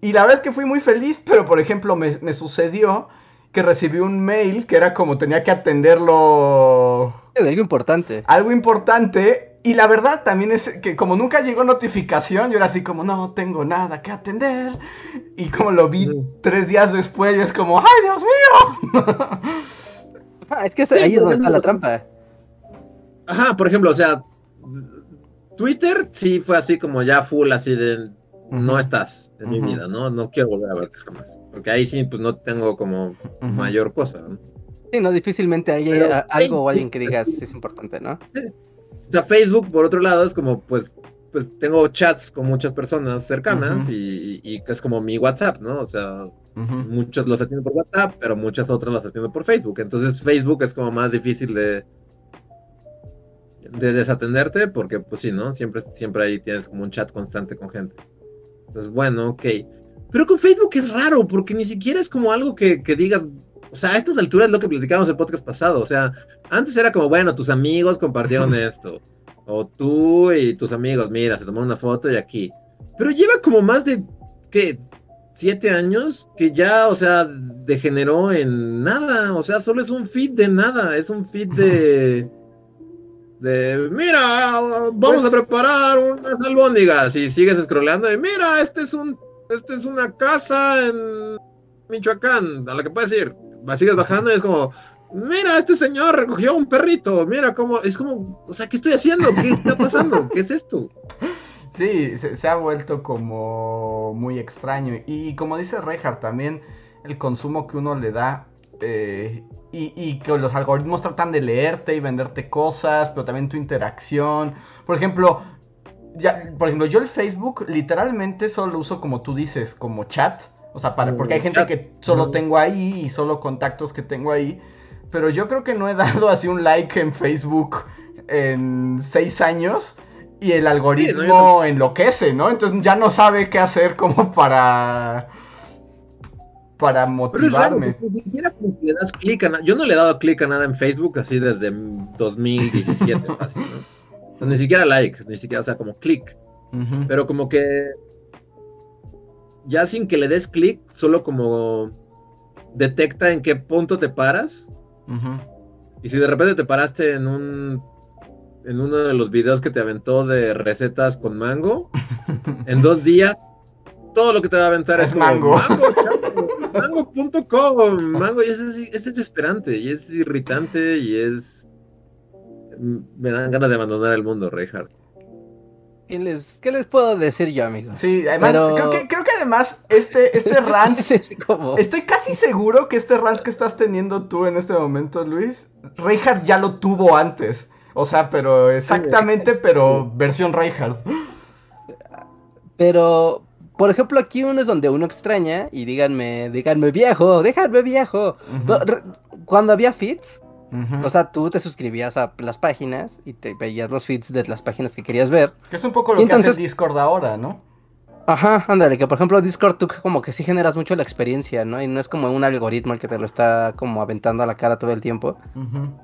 Y la verdad es que fui muy feliz, pero por ejemplo me, me, sucedió que recibí un mail que era como tenía que atenderlo... Algo importante. Algo importante. Y la verdad también es que como nunca llegó notificación, yo era así como, no tengo nada que atender. Y como lo vi sí. tres días después, es como, ¡ay, Dios mío! ah, es que sí, ahí es donde está la trampa. Ajá, por ejemplo, o sea, Twitter sí fue así como ya full, así de no estás en uh -huh. mi vida, ¿no? No quiero volver a verte jamás. Porque ahí sí, pues no tengo como uh -huh. mayor cosa, ¿no? Sí, no, difícilmente hay Pero, algo o alguien que digas es importante, ¿no? Sí. O sea, Facebook, por otro lado, es como, pues, pues tengo chats con muchas personas cercanas uh -huh. y, y, es como mi WhatsApp, ¿no? O sea, muchos los atiendo por WhatsApp, pero muchas otras las atiendo por Facebook. Entonces, Facebook es como más difícil de, de desatenderte porque, pues sí, ¿no? Siempre, siempre ahí tienes como un chat constante con gente. Entonces, bueno, ok. Pero con Facebook es raro, porque ni siquiera es como algo que, que digas. O sea, a estas alturas es lo que platicábamos el podcast pasado. O sea, antes era como, bueno, tus amigos compartieron esto. O tú y tus amigos, mira, se tomaron una foto y aquí. Pero lleva como más de, ¿qué? siete años que ya, o sea, degeneró en nada. O sea, solo es un feed de nada. Es un feed de. De, mira, vamos Pues- a preparar unas albóndigas. Y sigues scrolleando y mira, este es un. Este es una casa en Michoacán, a la que puedes ir. Sigues bajando y es como. Mira, este señor recogió un perrito. Mira cómo. Es como. O sea, ¿qué estoy haciendo? ¿Qué está pasando? ¿Qué es esto? Sí, se, se ha vuelto como muy extraño. Y como dice Reinhardt, también el consumo que uno le da eh, y, y que los algoritmos tratan de leerte y venderte cosas, pero también tu interacción. Por ejemplo, ya, por ejemplo, yo el Facebook literalmente solo lo uso como tú dices, como chat. O sea, para, porque hay gente que solo tengo ahí y solo contactos que tengo ahí. Pero yo creo que no he dado así un like en Facebook en seis años. Y el algoritmo enloquece, ¿no? Entonces ya no sabe qué hacer como para. Para Pero es motivarme. ni siquiera le das clic a nada. Yo no le he dado clic a nada en Facebook así desde 2017, fácil, ¿no? O sea, ni siquiera like, ni siquiera, o sea, como clic. Pero como que ya sin que le des clic, solo como detecta en qué punto te paras. Y si de repente te paraste en un en uno de los videos que te aventó de recetas con mango, en dos días todo lo que te va a aventar es, Es como mango. mango.com, mango, y es, es desesperante, y es irritante, y es... Me dan ganas de abandonar el mundo, Reinhardt. ¿Qué les, ¿Qué les puedo decir yo, amigos? Sí, además, Pero- creo, que, creo que además este, este rant. Es así como- Estoy casi seguro que este rant que estás teniendo tú en este momento, Luis, Reinhardt ya lo tuvo antes. O sea, pero exactamente, pero versión Reinhardt. Pero, por ejemplo, aquí uno es donde uno extraña y díganme, díganme viejo, déjame viejo. Cuando había o sea, tú te suscribías a las páginas y te veías los feeds de las páginas que querías ver. que es un poco lo y que hace entonces- Discord ahora, ¿no? Ajá, ándale, que por ejemplo Discord tú como que sí generas mucho la experiencia, ¿no? Y no es como un algoritmo el que te lo está como aventando a la cara todo el tiempo.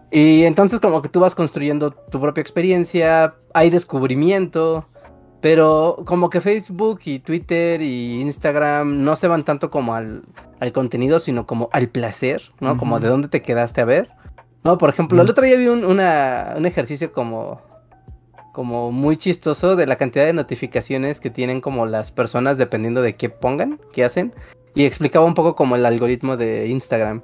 Y entonces como que tú vas construyendo tu propia experiencia, hay descubrimiento, pero como que Facebook y Twitter y Instagram no se van tanto como al, al contenido, sino como al placer, ¿no? Como de dónde te quedaste a ver. No, por ejemplo, el otro día vi un, una- un ejercicio como, como muy chistoso de la cantidad de notificaciones que tienen como las personas dependiendo de qué pongan, qué hacen. Y explicaba un poco como el algoritmo de Instagram.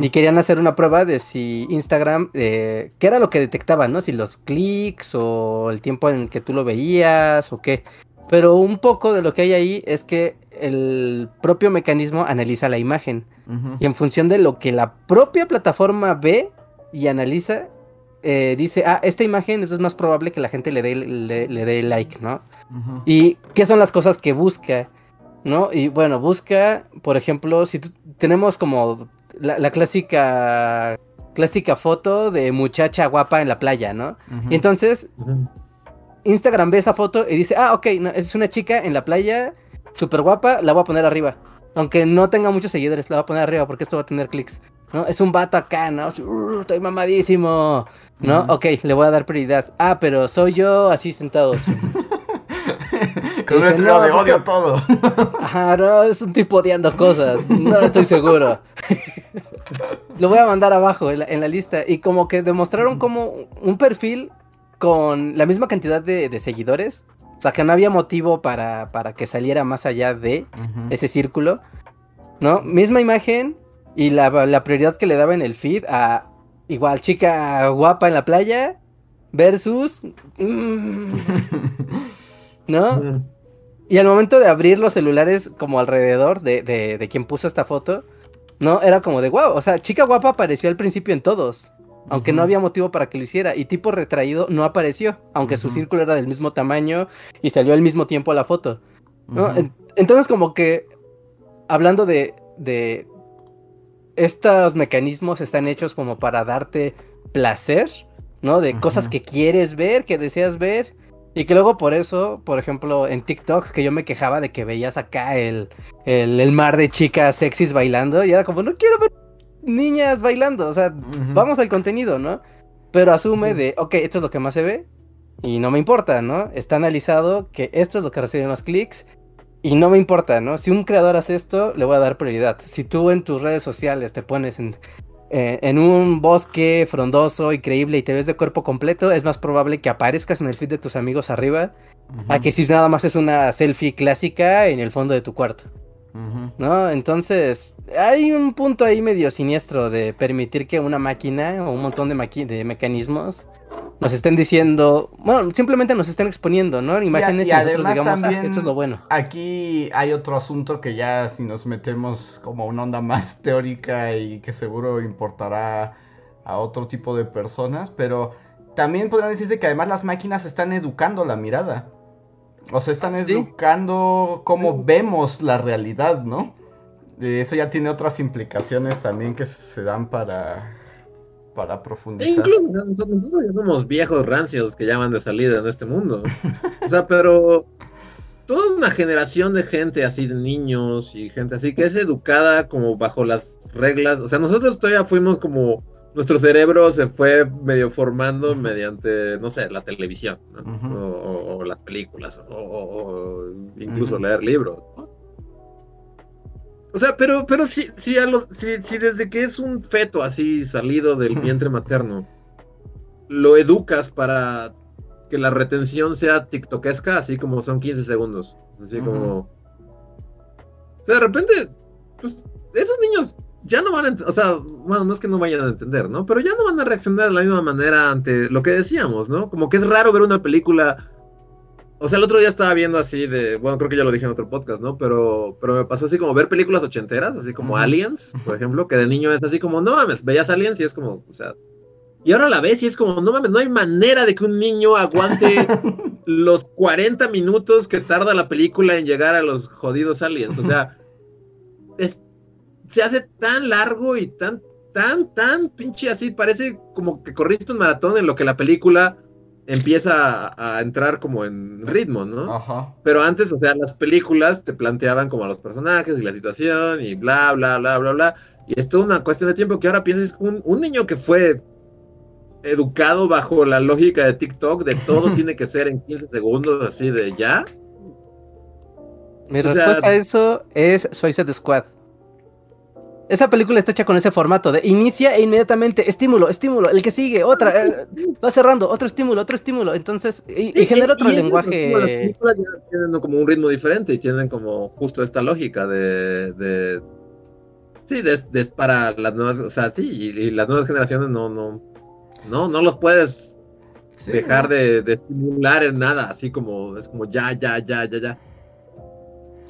Y querían hacer una prueba de si Instagram, eh, qué era lo que detectaba, ¿no? Si los clics o el tiempo en el que tú lo veías o qué. Pero un poco de lo que hay ahí es que el propio mecanismo analiza la imagen. Y en función de lo que la propia plataforma ve y analiza, eh, dice, ah, esta imagen es más probable que la gente le dé, le, le dé like, ¿no? ¿Y qué son las cosas que busca? ¿No? Y bueno, busca, por ejemplo, si tú- tenemos como la, la clásica clásica foto de muchacha guapa en la playa, ¿no? Y entonces. Instagram ve esa foto y dice, ah, ok, no, es una chica en la playa, súper guapa, la voy a poner arriba. Aunque no tenga muchos seguidores, la voy a poner arriba porque esto va a tener clics. ¿No? Es un vato acá, ¿no? "Uh, estoy mamadísimo. ¿no? Ok, le voy a dar prioridad. Ah, pero soy yo así sentado. Con un Dice, letrero "No, de porque- odio todo. Ajá, no, es un tipo odiando cosas. No estoy seguro. Lo voy a mandar abajo en la, en la lista. Y como que demostraron como un perfil con la misma cantidad de, de seguidores. O sea, que no había motivo para, para que saliera más allá de ese círculo. ¿No? Misma imagen y la, la prioridad que le daba en el feed a igual chica guapa en la playa versus... mm, ¿No? Y al momento de abrir los celulares como alrededor de, de, de quien puso esta foto, no, era como de wow, o sea, chica guapa apareció al principio en todos, aunque no había motivo para que lo hiciera, y tipo retraído no apareció, aunque su círculo era del mismo tamaño y salió al mismo tiempo la foto, Entonces como que, hablando de, de, estos mecanismos están hechos como para darte placer, ¿no? De cosas que quieres ver, que deseas ver. Y que luego por eso, por ejemplo, en TikTok, que yo me quejaba de que veías acá el, el, el mar de chicas sexys bailando, y era como, no quiero ver niñas bailando, o sea, vamos al contenido, ¿no? Pero asume de, ok, esto es lo que más se ve, y no me importa, ¿no? Está analizado que esto es lo que recibe más clics, Y no me importa, ¿no? Si un creador hace esto, le voy a dar prioridad. Si tú en tus redes sociales te pones en, eh, en un bosque frondoso, increíble y te ves de cuerpo completo, es más probable que aparezcas en el feed de tus amigos arriba a que si nada más es una selfie clásica en el fondo de tu cuarto. ¿No? Entonces, hay un punto ahí medio siniestro de permitir que una máquina o un montón de, de mecanismos nos estén diciendo, bueno, simplemente nos estén exponiendo, ¿no? Imágenes y, nosotros digamos, ah, esto es lo bueno. Aquí hay otro asunto que ya si nos metemos como una onda más teórica y que seguro importará a otro tipo de personas, pero también podrían decirse que además las máquinas están educando la mirada. O sea, están educando cómo vemos la realidad, ¿no? Eso ya tiene otras implicaciones también que se dan para para profundizar. incluso nosotros, ya somos viejos rancios que ya van de salida en este mundo. o sea, pero toda una generación de gente así, de niños y gente así, que es educada como bajo las reglas. O sea, nosotros todavía fuimos como. Nuestro cerebro se fue medio formando mediante, no sé, la televisión, o, las películas, o, incluso leer libros. O sea, pero, pero si, si, a los, si, si desde que es un feto así salido del vientre materno, lo educas para que la retención sea tiktokesca, así como son 15 segundos. Así como. O sea, de repente, pues, esos niños ya no van a. O sea, bueno, no es que no vayan a entender, ¿no? Pero ya no van a reaccionar de la misma manera ante lo que decíamos, ¿no? Como que es raro ver una película o sea, el otro día estaba viendo así de, bueno, creo que ya lo dije en otro podcast, ¿no? Pero, pero me pasó así como ver películas ochenteras, así como Aliens, por ejemplo, que de niño es así como, no mames, veías Aliens y es como, o sea, y ahora la ves y es como, no mames, no hay manera de que un niño aguante los 40 minutos que tarda la película en llegar a los jodidos aliens. O sea, se hace tan largo y tan, tan, tan pinche así, parece como que corriste un maratón en lo que la película empieza a, entrar como en ritmo, ¿no? Ajá. Pero antes, o sea, las películas te planteaban como a los personajes y la situación y bla, bla, bla, bla, bla. Y es toda una cuestión de tiempo que ahora piensas, un, un niño que fue educado bajo la lógica de TikTok, de todo tiene que ser en 15 segundos, así de ya. Mi respuesta a eso es Suicide Squad. Esa película está hecha con ese formato de inicia e inmediatamente estímulo, estímulo, el que sigue, otra, eh, va cerrando, otro estímulo, otro estímulo. Entonces, y, genera otro lenguaje. las películas ya tienen como un ritmo diferente y tienen como justo esta lógica de. de sí, de, para las nuevas, o sea, sí, y, las nuevas generaciones no, no, no, no los puedes dejar de, de estimular en nada, así como, es como ya, ya, ya, ya, ya.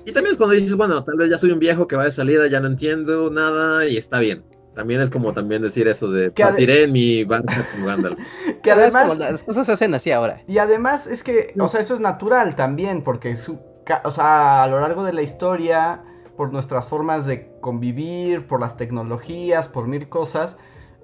Y también es cuando dices, bueno, tal vez ya soy un viejo que va de salida, ya no entiendo nada y está bien. También es como también decir eso de partiré en mi barca con Gandalf. que además las cosas se hacen así ahora. Y además es que, o sea, eso es natural también, porque su, o sea, a lo largo de la historia, por nuestras formas de convivir, por las tecnologías, por mil cosas,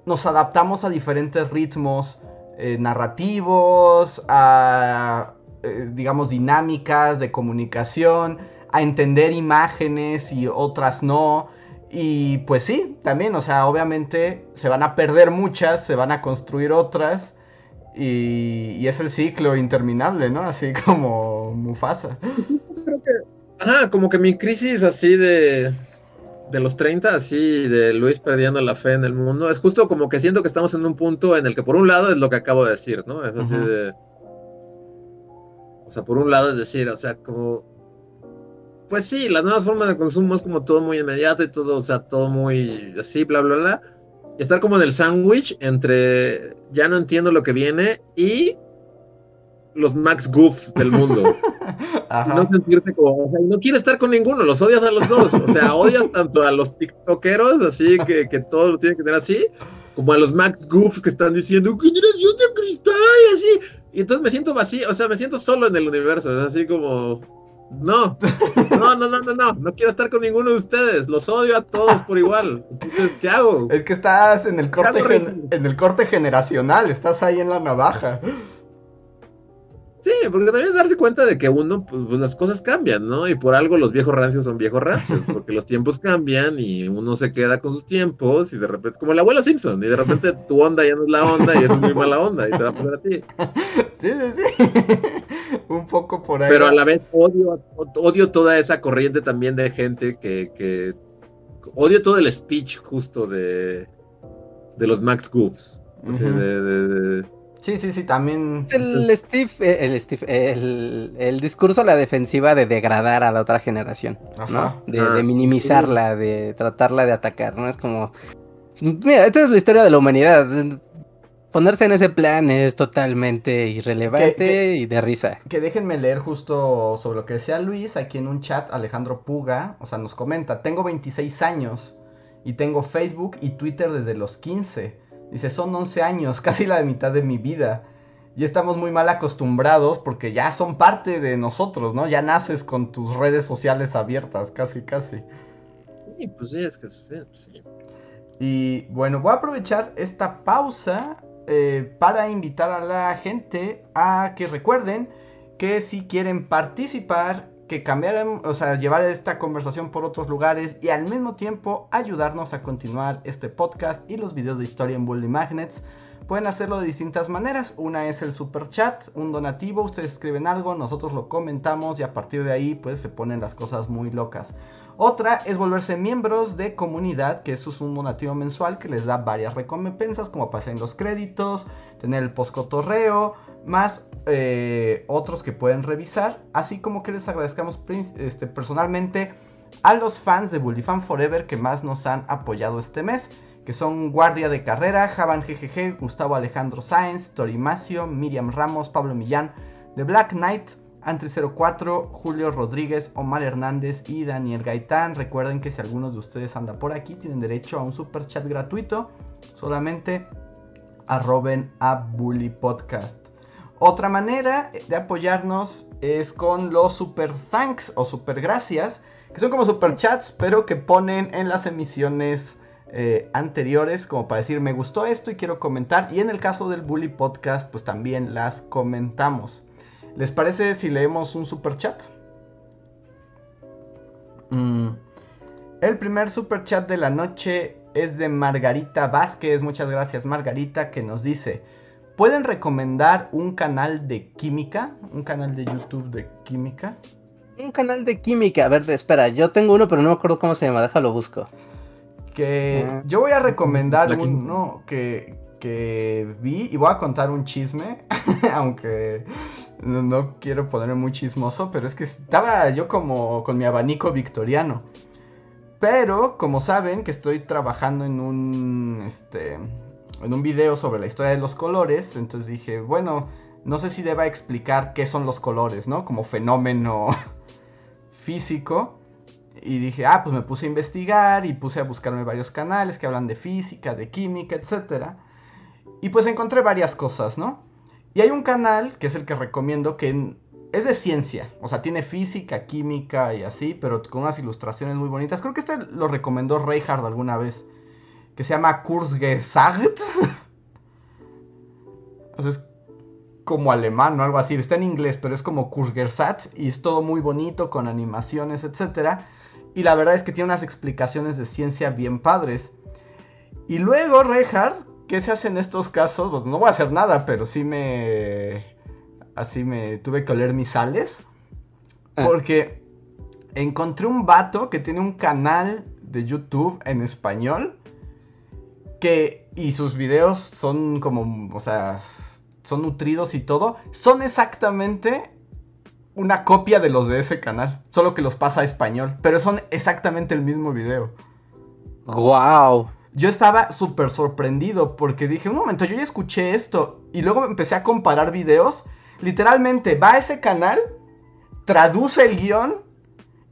nos adaptamos a diferentes ritmos eh, narrativos, a, eh, digamos, dinámicas de comunicación a entender imágenes y otras no. Y pues sí, también, o sea, obviamente se van a perder muchas, se van a construir otras. Y, es el ciclo interminable, ¿no? Así como Mufasa. Creo que, ajá, como que mi crisis así de, de los 30, así de Luis perdiendo la fe en el mundo, es justo como que siento que estamos en un punto en el que por un lado es lo que acabo de decir, ¿no? Es así de... O sea, por un lado es decir, o sea, como pues sí, las nuevas formas de consumo es como todo muy inmediato y todo, o sea, todo muy así, bla, bla, bla. Y estar como en el sándwich entre ya no entiendo lo que viene y los max goofs del mundo. No sentirte como, o sea, no quieres estar con ninguno, los odias a los dos. O sea, odias tanto a los tiktokeros, así que, que todo lo tiene que tener así, como a los max goofs que están diciendo, generación de cristal, así. Y entonces me siento vacío, o sea, me siento solo en el universo, es así como no, no, no, no, no, no, no quiero estar con ninguno de ustedes, los odio a todos por igual. ¿qué hago? Es que estás en el corte, en el corte generacional, estás ahí en la navaja. Sí, porque también es darse cuenta de que uno, pues, pues, las cosas cambian, ¿no? Y por algo los viejos rancios son viejos rancios, porque los tiempos cambian y uno se queda con sus tiempos y de repente, como el abuelo Simpson, y de repente tu onda ya no es la onda y eso es muy mala onda y te va a pasar a ti. Sí, sí, sí. un poco por ahí. Pero a la vez odio, odio toda esa corriente también de gente que, que odio todo el speech justo de, de los Max Goofs. De- de- de- Sí, sí, sí, también. El Steve, eh, el, Steve el, el discurso a la defensiva de degradar a la otra generación, Ajá. ¿no? De, Ah. de minimizarla, de tratarla de atacar, ¿no? Es como, mira, esta es la historia de la humanidad. Ponerse en ese plan es totalmente irrelevante y de risa. Que déjenme leer justo sobre lo que decía Luis aquí en un chat, Alejandro Puga, o sea, nos comenta, tengo 26 años y tengo Facebook y Twitter desde los 15. Dice, son 11 años, casi la mitad de mi vida. Y estamos muy mal acostumbrados porque ya son parte de nosotros, ¿no? Ya naces con tus redes sociales abiertas, casi, casi. Sí, pues sí, es que sí, sí. Y bueno, voy a aprovechar esta pausa eh, para invitar a la gente a que recuerden que si quieren participar, que cambiaran, o sea, llevar esta conversación por otros lugares y al mismo tiempo ayudarnos a continuar este podcast y los videos de historia en Bully Magnets, pueden hacerlo de distintas maneras. Una es el super chat, un donativo, ustedes escriben algo, nosotros lo comentamos y a partir de ahí pues se ponen las cosas muy locas. Otra es volverse miembros de comunidad, que eso es un donativo mensual que les da varias recompensas, como pasar en los créditos, tener el postcotorreo, más eh, otros que pueden revisar. Así como que les agradezcamos este, personalmente a los fans de Bully Fan Forever que más nos han apoyado este mes, que son Guardia de Carrera, Javan GGG, Gustavo Alejandro Sáenz, Torimacio, Miriam Ramos, Pablo Millán, The Black Knight, Antri04, Julio Rodríguez, Omar Hernández y Daniel Gaitán. Recuerden que si algunos de ustedes anda por aquí, tienen derecho a un super chat gratuito. Solamente arroben a Bully Podcast. Otra manera de apoyarnos es con los super thanks o super gracias, que son como super chats, pero que ponen en las emisiones eh, anteriores, como para decir me gustó esto y quiero comentar. Y en el caso del Bully Podcast, pues también las comentamos. ¿Les parece si leemos un super chat? Mm. El primer super chat de la noche es de Margarita Vázquez. Muchas gracias, Margarita, que nos dice: ¿Pueden recomendar un canal de química? Un canal de YouTube de química. Un canal de química. A ver, espera, yo tengo uno, pero no me acuerdo cómo se llama. Déjalo busco. Que yo voy a recomendar uno que, que vi y voy a contar un chisme, aunque no, no quiero ponerme muy chismoso, pero es que estaba yo como con mi abanico victoriano. Pero, como saben, que estoy trabajando en un, este, en un video sobre la historia de los colores, entonces dije, bueno, no sé si deba explicar qué son los colores, ¿no? Como fenómeno físico. Y dije, ah, pues me puse a investigar y puse a buscarme varios canales que hablan de física, de química, etc. Y pues encontré varias cosas, ¿no? Y hay un canal, que es el que recomiendo, que es de ciencia. O sea, tiene física, química y así, pero con unas ilustraciones muy bonitas. Creo que este lo recomendó Reinhardt alguna vez. Que se llama Kurzgesagt. o sea, es como alemán o algo así. Está en inglés, pero es como Kurzgesagt. Y es todo muy bonito, con animaciones, etc. Y la verdad es que tiene unas explicaciones de ciencia bien padres. Y luego, Reinhardt, ¿qué se hace en estos casos? Pues no voy a hacer nada, pero sí me. Así me tuve que oler mis sales. Ah. Porque encontré un vato que tiene un canal de YouTube en español. Que. Y sus videos son como. O sea. Son nutridos y todo. Son exactamente una copia de los de ese canal. Solo que los pasa a español. Pero son exactamente el mismo video. ¡Wow! Yo estaba súper sorprendido porque dije, un momento, yo ya escuché esto. Y luego empecé a comparar videos. Literalmente va a ese canal, traduce el guion,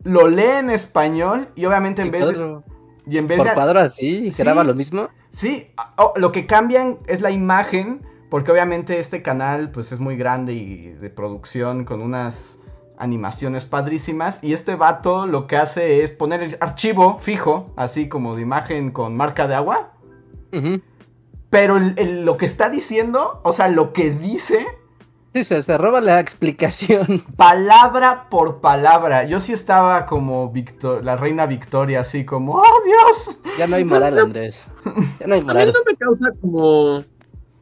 lo lee en español y obviamente en Y vez de... Y en vez por de... cuadro así, Sí. graba lo mismo. Sí, oh, lo que cambian es la imagen, porque obviamente este canal pues es muy grande y de producción con unas animaciones padrísimas y este vato lo que hace es poner el archivo fijo, así como de imagen con marca de agua, pero el- el- lo que está diciendo, o sea, lo que dice, Sí, se, se roba la explicación. palabra por palabra, yo sí estaba como Victor- la reina Victoria, así como, ¡oh Dios! Ya no hay moral, Andrés. Ya no hay A mí moral. no me causa como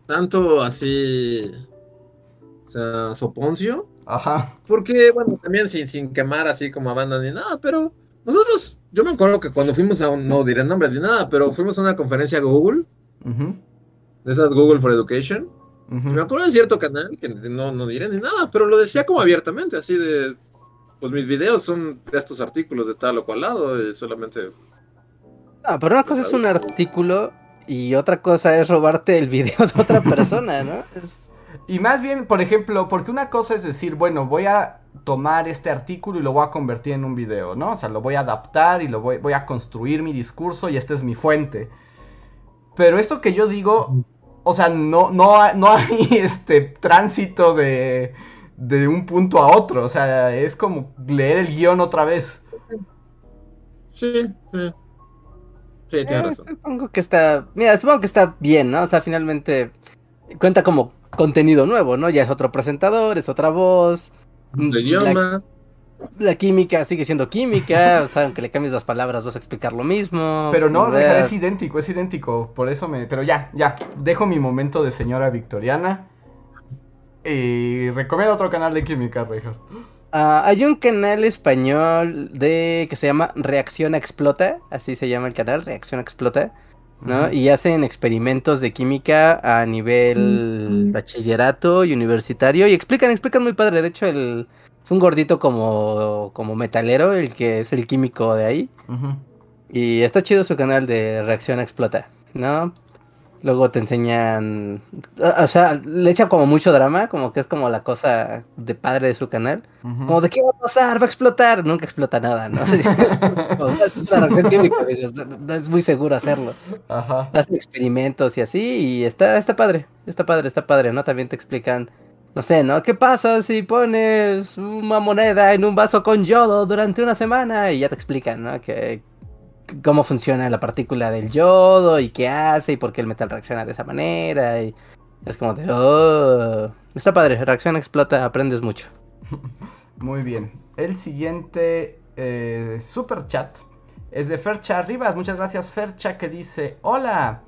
tanto así sea, Soponcio. Ajá. Porque, bueno, también sin, sin quemar así como a banda ni nada, pero nosotros, yo me acuerdo que cuando fuimos a un, no diré nombres ni nada, pero fuimos a una conferencia Google, ujú, de esas Google for Education, y me acuerdo de cierto canal, que no, no diré ni nada, pero lo decía como abiertamente, así de, pues mis videos son de estos artículos de tal o cual lado, y solamente... No, pero una cosa es un artículo y otra cosa es robarte el video de otra persona, ¿no? Es- Y más bien, por ejemplo, porque una cosa es decir, bueno, voy a tomar este artículo y lo voy a convertir en un video, ¿no? O sea, lo voy a adaptar y lo voy, voy a construir mi discurso y esta es mi fuente. Pero esto que yo digo, o sea, no, no, no hay este tránsito de, de un punto a otro. O sea, es como leer el guion otra vez. Sí, sí. Sí, eh, tienes razón. supongo que está, mira, supongo que está bien, ¿no? O sea, finalmente cuenta como contenido nuevo, ¿no? Ya es otro presentador, es otra voz. El La- idioma... La química sigue siendo química, o sea, aunque le cambies las palabras vas a explicar lo mismo. Pero no, es idéntico, es idéntico. Por eso me. Pero ya, ya. Dejo mi momento de señora victoriana. Y recomiendo otro canal de química, Reja. Ah, hay un canal español de que se llama Reacción Explota, así se llama el canal, Reacción Explota, ¿no? Y hacen experimentos de química a nivel bachillerato y universitario y explican, explican muy padre. De hecho, el es un gordito como como metalero, el que es el químico de ahí. Y está chido su canal de Reacción Explota, ¿no? Luego te enseñan, o sea, le echan como mucho drama, como que es como la cosa de padre de su canal. Como de qué va a pasar, va a explotar. Nunca explota nada, ¿no? Como, "No, es una reacción química, amigos, no es muy seguro hacerlo. Ajá. Hacen experimentos y así, y está, está padre, está padre, está padre, ¿no? También te explican, no sé, ¿no? ¿Qué pasa si pones una moneda en un vaso con yodo durante una semana? Y ya te explican, ¿no? Que cómo funciona la partícula del yodo y qué hace y por qué el metal reacciona de esa manera. Y es como de, oh, está padre, reacción explota, aprendes mucho. Muy bien. El siguiente eh, super chat es de Fercha Rivas. Muchas gracias, Fercha, que dice: Hola,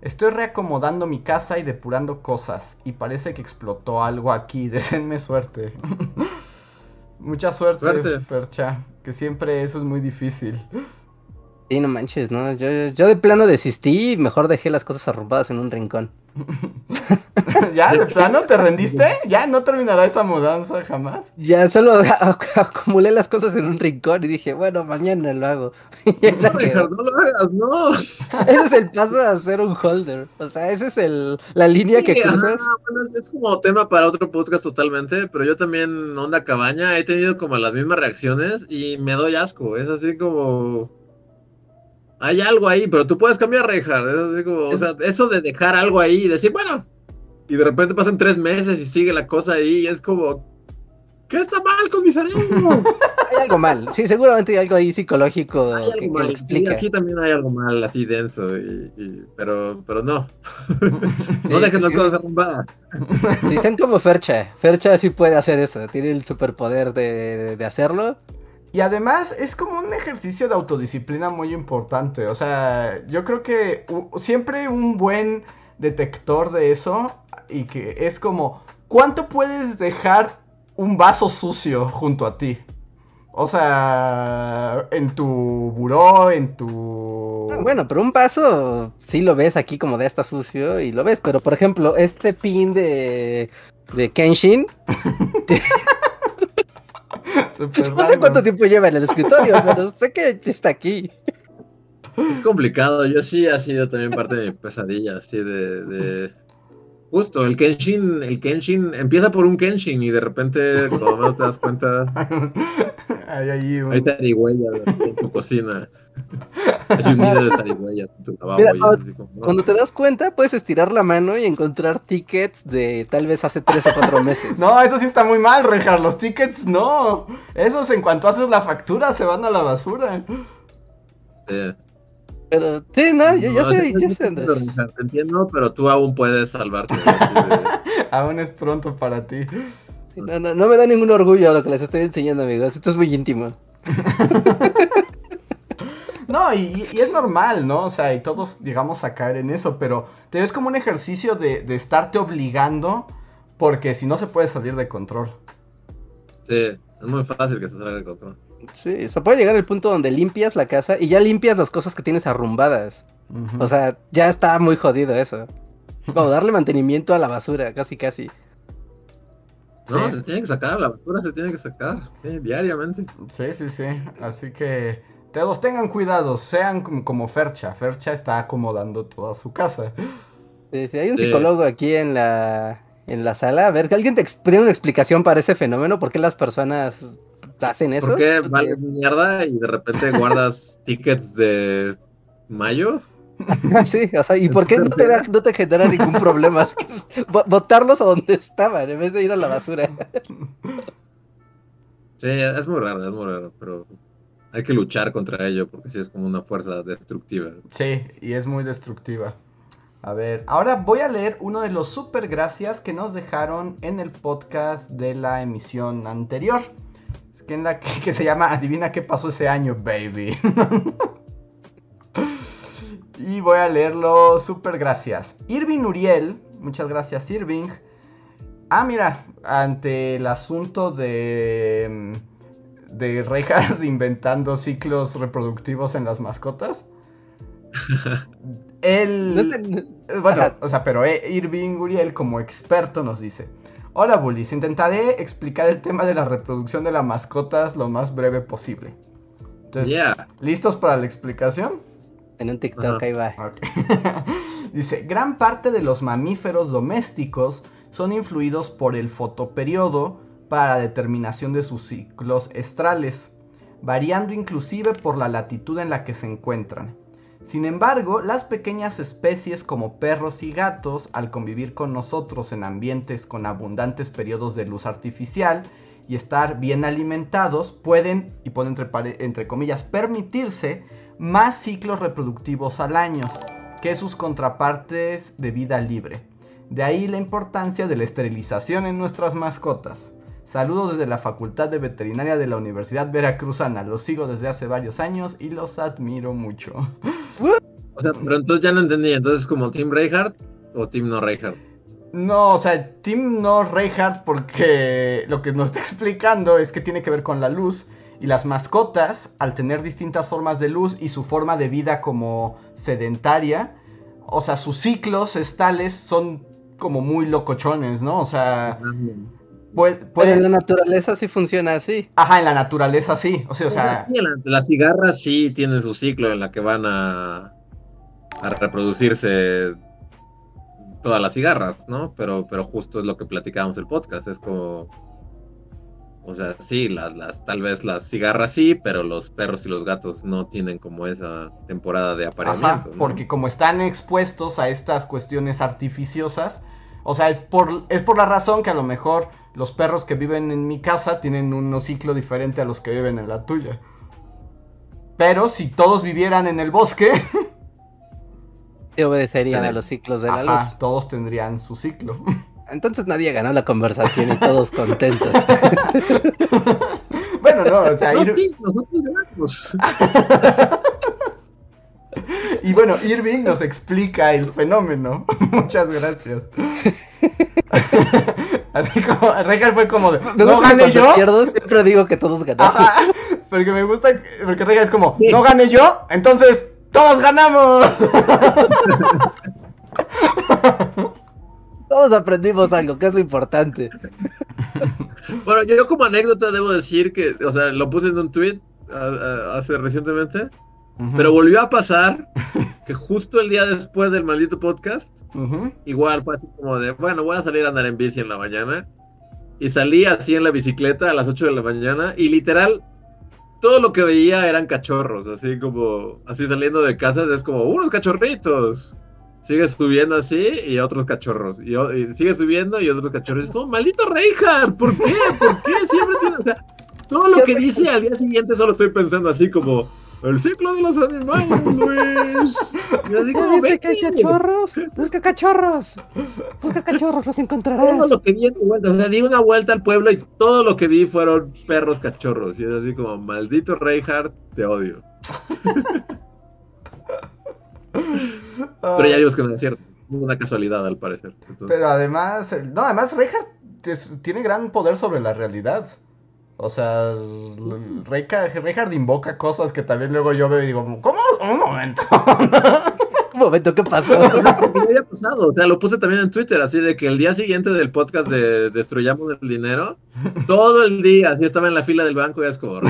estoy reacomodando mi casa y depurando cosas. Y parece que explotó algo aquí. Deseenme suerte. Mucha suerte, Suerte. Fercha. Que siempre eso es muy difícil. Sí, no manches, ¿no? Yo, yo de plano desistí y mejor dejé las cosas arrumbadas en un rincón. ¿Ya? ¿De plano te rendiste? ¿Ya no terminará esa mudanza jamás? Ya solo acumulé las cosas en un rincón y dije, bueno, mañana lo hago. No. Richard, no lo hagas, no. ese es el paso a ser un holder. O sea, ese es el, la línea que ajá, cruzas. bueno, es, es como tema para otro podcast totalmente, pero yo también, Onda Cabaña, he tenido como las mismas reacciones y me doy asco. Es así como. Hay algo ahí, pero tú puedes cambiar, así como, o sea, eso de dejar algo ahí y decir, bueno, y de repente pasan tres meses y sigue la cosa ahí y es como. ¿Qué está mal con mi cerebro? Hay algo mal. Sí, seguramente hay algo ahí psicológico Hay que, algo. Sí, aquí también hay algo mal, así denso, y, y- pero, pero no. Sí, no dejen sí, las cosas arrumbadas. Sí, sean como Fercha. Fercha sí puede hacer eso. Tiene el superpoder de, de hacerlo. Y además es como un ejercicio de autodisciplina muy importante. O sea, yo creo que siempre un buen detector de eso y que es como, ¿cuánto puedes dejar un vaso sucio junto a ti? O sea, en tu buró, en tu... Ah, Bueno, pero un vaso sí lo ves aquí como de esta sucio y lo ves. Pero por ejemplo, este pin de, de Kenshin, No sé cuánto tiempo lleva en el escritorio, pero sé que está aquí. Es complicado, yo sí ha sido también parte de mi pesadilla, así de, de- Justo, el Kenshin, el Kenshin, empieza por un Kenshin y de repente, cuando menos te das cuenta, Hay ahí un- hay zarigüeyas en tu cocina. Hay un nido de zarigüeyas en tu lavabo. Mira, y cuando- es así como, no. Cuando te das cuenta, puedes estirar la mano y encontrar tickets de tal vez hace tres o cuatro meses. No, eso sí está muy mal, Rejar. Los tickets no. Esos en cuanto haces la factura se van a la basura. Eh, Pero sí, no, yo, yo no, sé, yo sé, Andrés. Richard, Te entiendo, pero tú aún puedes salvarte. de- Aún es pronto para ti. Sí, no, no, no me da ningún orgullo lo que les estoy enseñando, amigos. Esto es muy íntimo. No, y, y es normal, ¿no? O sea, y todos llegamos a caer en eso, pero te es como un ejercicio de, de estarte obligando Porque si no se puede salir de control. Sí, es muy fácil que se salga de control. Sí, se puede llegar al punto donde limpias la casa y ya limpias las cosas que tienes arrumbadas. O sea, ya está muy jodido eso. Como darle mantenimiento a la basura, casi casi. No, Sí. se tiene que sacar, la basura se tiene que sacar, sí, diariamente. Sí, sí, sí. Así que todos tengan cuidado, sean como, Fercha. Fercha está acomodando toda su casa. Sí, sí, hay un Sí. psicólogo aquí en la, en la sala. A ver, que alguien te tiene una explicación para ese fenómeno. ¿Por qué las personas hacen eso? ¿Por qué vales mierda y de repente guardas tickets de mayo? Sí, o sea, ¿y por qué no te, da- no te genera ningún problema? Es que es bo- botarlos a donde estaban en vez de ir a la basura. Sí, es muy raro, es muy raro, pero hay que luchar contra ello porque sí es como una fuerza destructiva. Sí, y es muy destructiva. A ver, ahora voy a leer uno de los super gracias que nos dejaron en el podcast de la emisión anterior. Que, en la que, se llama Adivina qué pasó ese año, baby. y voy a leerlo super gracias. Irving Uriel, muchas gracias Irving. Ah, mira, ante el asunto de de Reinhardt inventando ciclos reproductivos en las mascotas. Él, No bueno, Ajá. o sea, pero eh, Irving Uriel como experto nos dice, hola Bullies, intentaré explicar el tema de la reproducción de las mascotas lo más breve posible. Entonces, Yeah. ¿listos para la explicación? En un TikTok, ahí va. Dice, gran parte de los mamíferos domésticos son influidos por el fotoperiodo para determinación de sus ciclos estrales, variando inclusive por la latitud en la que se encuentran. Sin embargo, las pequeñas especies como perros y gatos, al convivir con nosotros en ambientes con abundantes periodos de luz artificial y estar bien alimentados, pueden, y pone entre, entre comillas, permitirse más ciclos reproductivos al año que sus contrapartes de vida libre. De ahí la importancia de la esterilización en nuestras mascotas. Saludos desde la Facultad de Veterinaria de la Universidad Veracruzana. Los sigo desde hace varios años y los admiro mucho. O sea, pero entonces ya no entendí. Entonces, como Team Reinhardt o Team no Reinhardt. No, o sea, Tim no Reinhardt porque lo que nos está explicando es que tiene que ver con la luz y las mascotas, al tener distintas formas de luz y su forma de vida como sedentaria, o sea, sus ciclos estales son como muy locochones, ¿no? O sea, puede, Pero en pueden... la naturaleza sí funciona así. Ajá, en la naturaleza sí, o sea, o sea, Sí, la- las cigarras sí tienen su ciclo en la que van a, a reproducirse todas las cigarras, ¿no? Pero, pero justo es lo que platicábamos el podcast, es como, o sea, sí, las, las, tal vez las cigarras sí, pero los perros y los gatos no tienen como esa temporada de Ajá, apareamiento. ¿no? porque como están expuestos a estas cuestiones artificiosas, o sea, es por, es por la razón que a lo mejor los perros que viven en mi casa tienen un ciclo diferente a los que viven en la tuya. Pero si todos vivieran en el bosque, Sí obedecerían a los ciclos de la ajá, luz. todos tendrían su ciclo. Entonces nadie ganó la conversación y todos contentos. bueno, no, o sea, No, Ir- sí, nosotros ganamos. y bueno, Irving nos explica el fenómeno. Muchas gracias. Así como, Regal fue como de, ¿no gané yo? pierdo siempre digo que todos ganamos. Ajá, porque me gusta, porque Regal es como, no gané yo, entonces todos ganamos. Todos aprendimos algo, que es lo importante. Bueno, yo como anécdota debo decir que, o sea, lo puse en un tweet a- a- hace recientemente, pero volvió a pasar que justo el día después del maldito podcast, igual fue así como de, bueno, voy a salir a andar en bici en la mañana. Y salí así en la bicicleta a las 8 de la mañana y literal, todo lo que veía eran cachorros, así como, así saliendo de casa, es como, unos cachorritos. Sigue subiendo así y otros cachorros. Y, o- y sigue subiendo y otros cachorros. Es como, maldito Reinhardt, ¿por qué? ¿Por qué? Siempre tiene, o sea, todo lo que dice al día siguiente solo estoy pensando así como, el ciclo de los animales, Luis. Y así como, ¿Viste que hay "Vete". cachorros? Busca cachorros. Busca cachorros, los encontrarás. todo lo que vi en mi vuelta, o sea, di una vuelta al pueblo y todo lo que vi fueron perros cachorros. Y es así como, maldito Reinhardt, te odio. Pero ya vimos que no es cierto. ninguna casualidad, al parecer. Entonces, Pero además, no, además Reinhardt tiene gran poder sobre la realidad. O sea, Reinhardt invoca cosas que también luego yo veo y digo, ¿cómo? Un momento. Un momento, ¿qué pasó? O sea, porque ya había pasado, o sea, lo puse también en Twitter, así de que el día siguiente del podcast de Destruyamos el Dinero, todo el día, así estaba en la fila del banco y es como.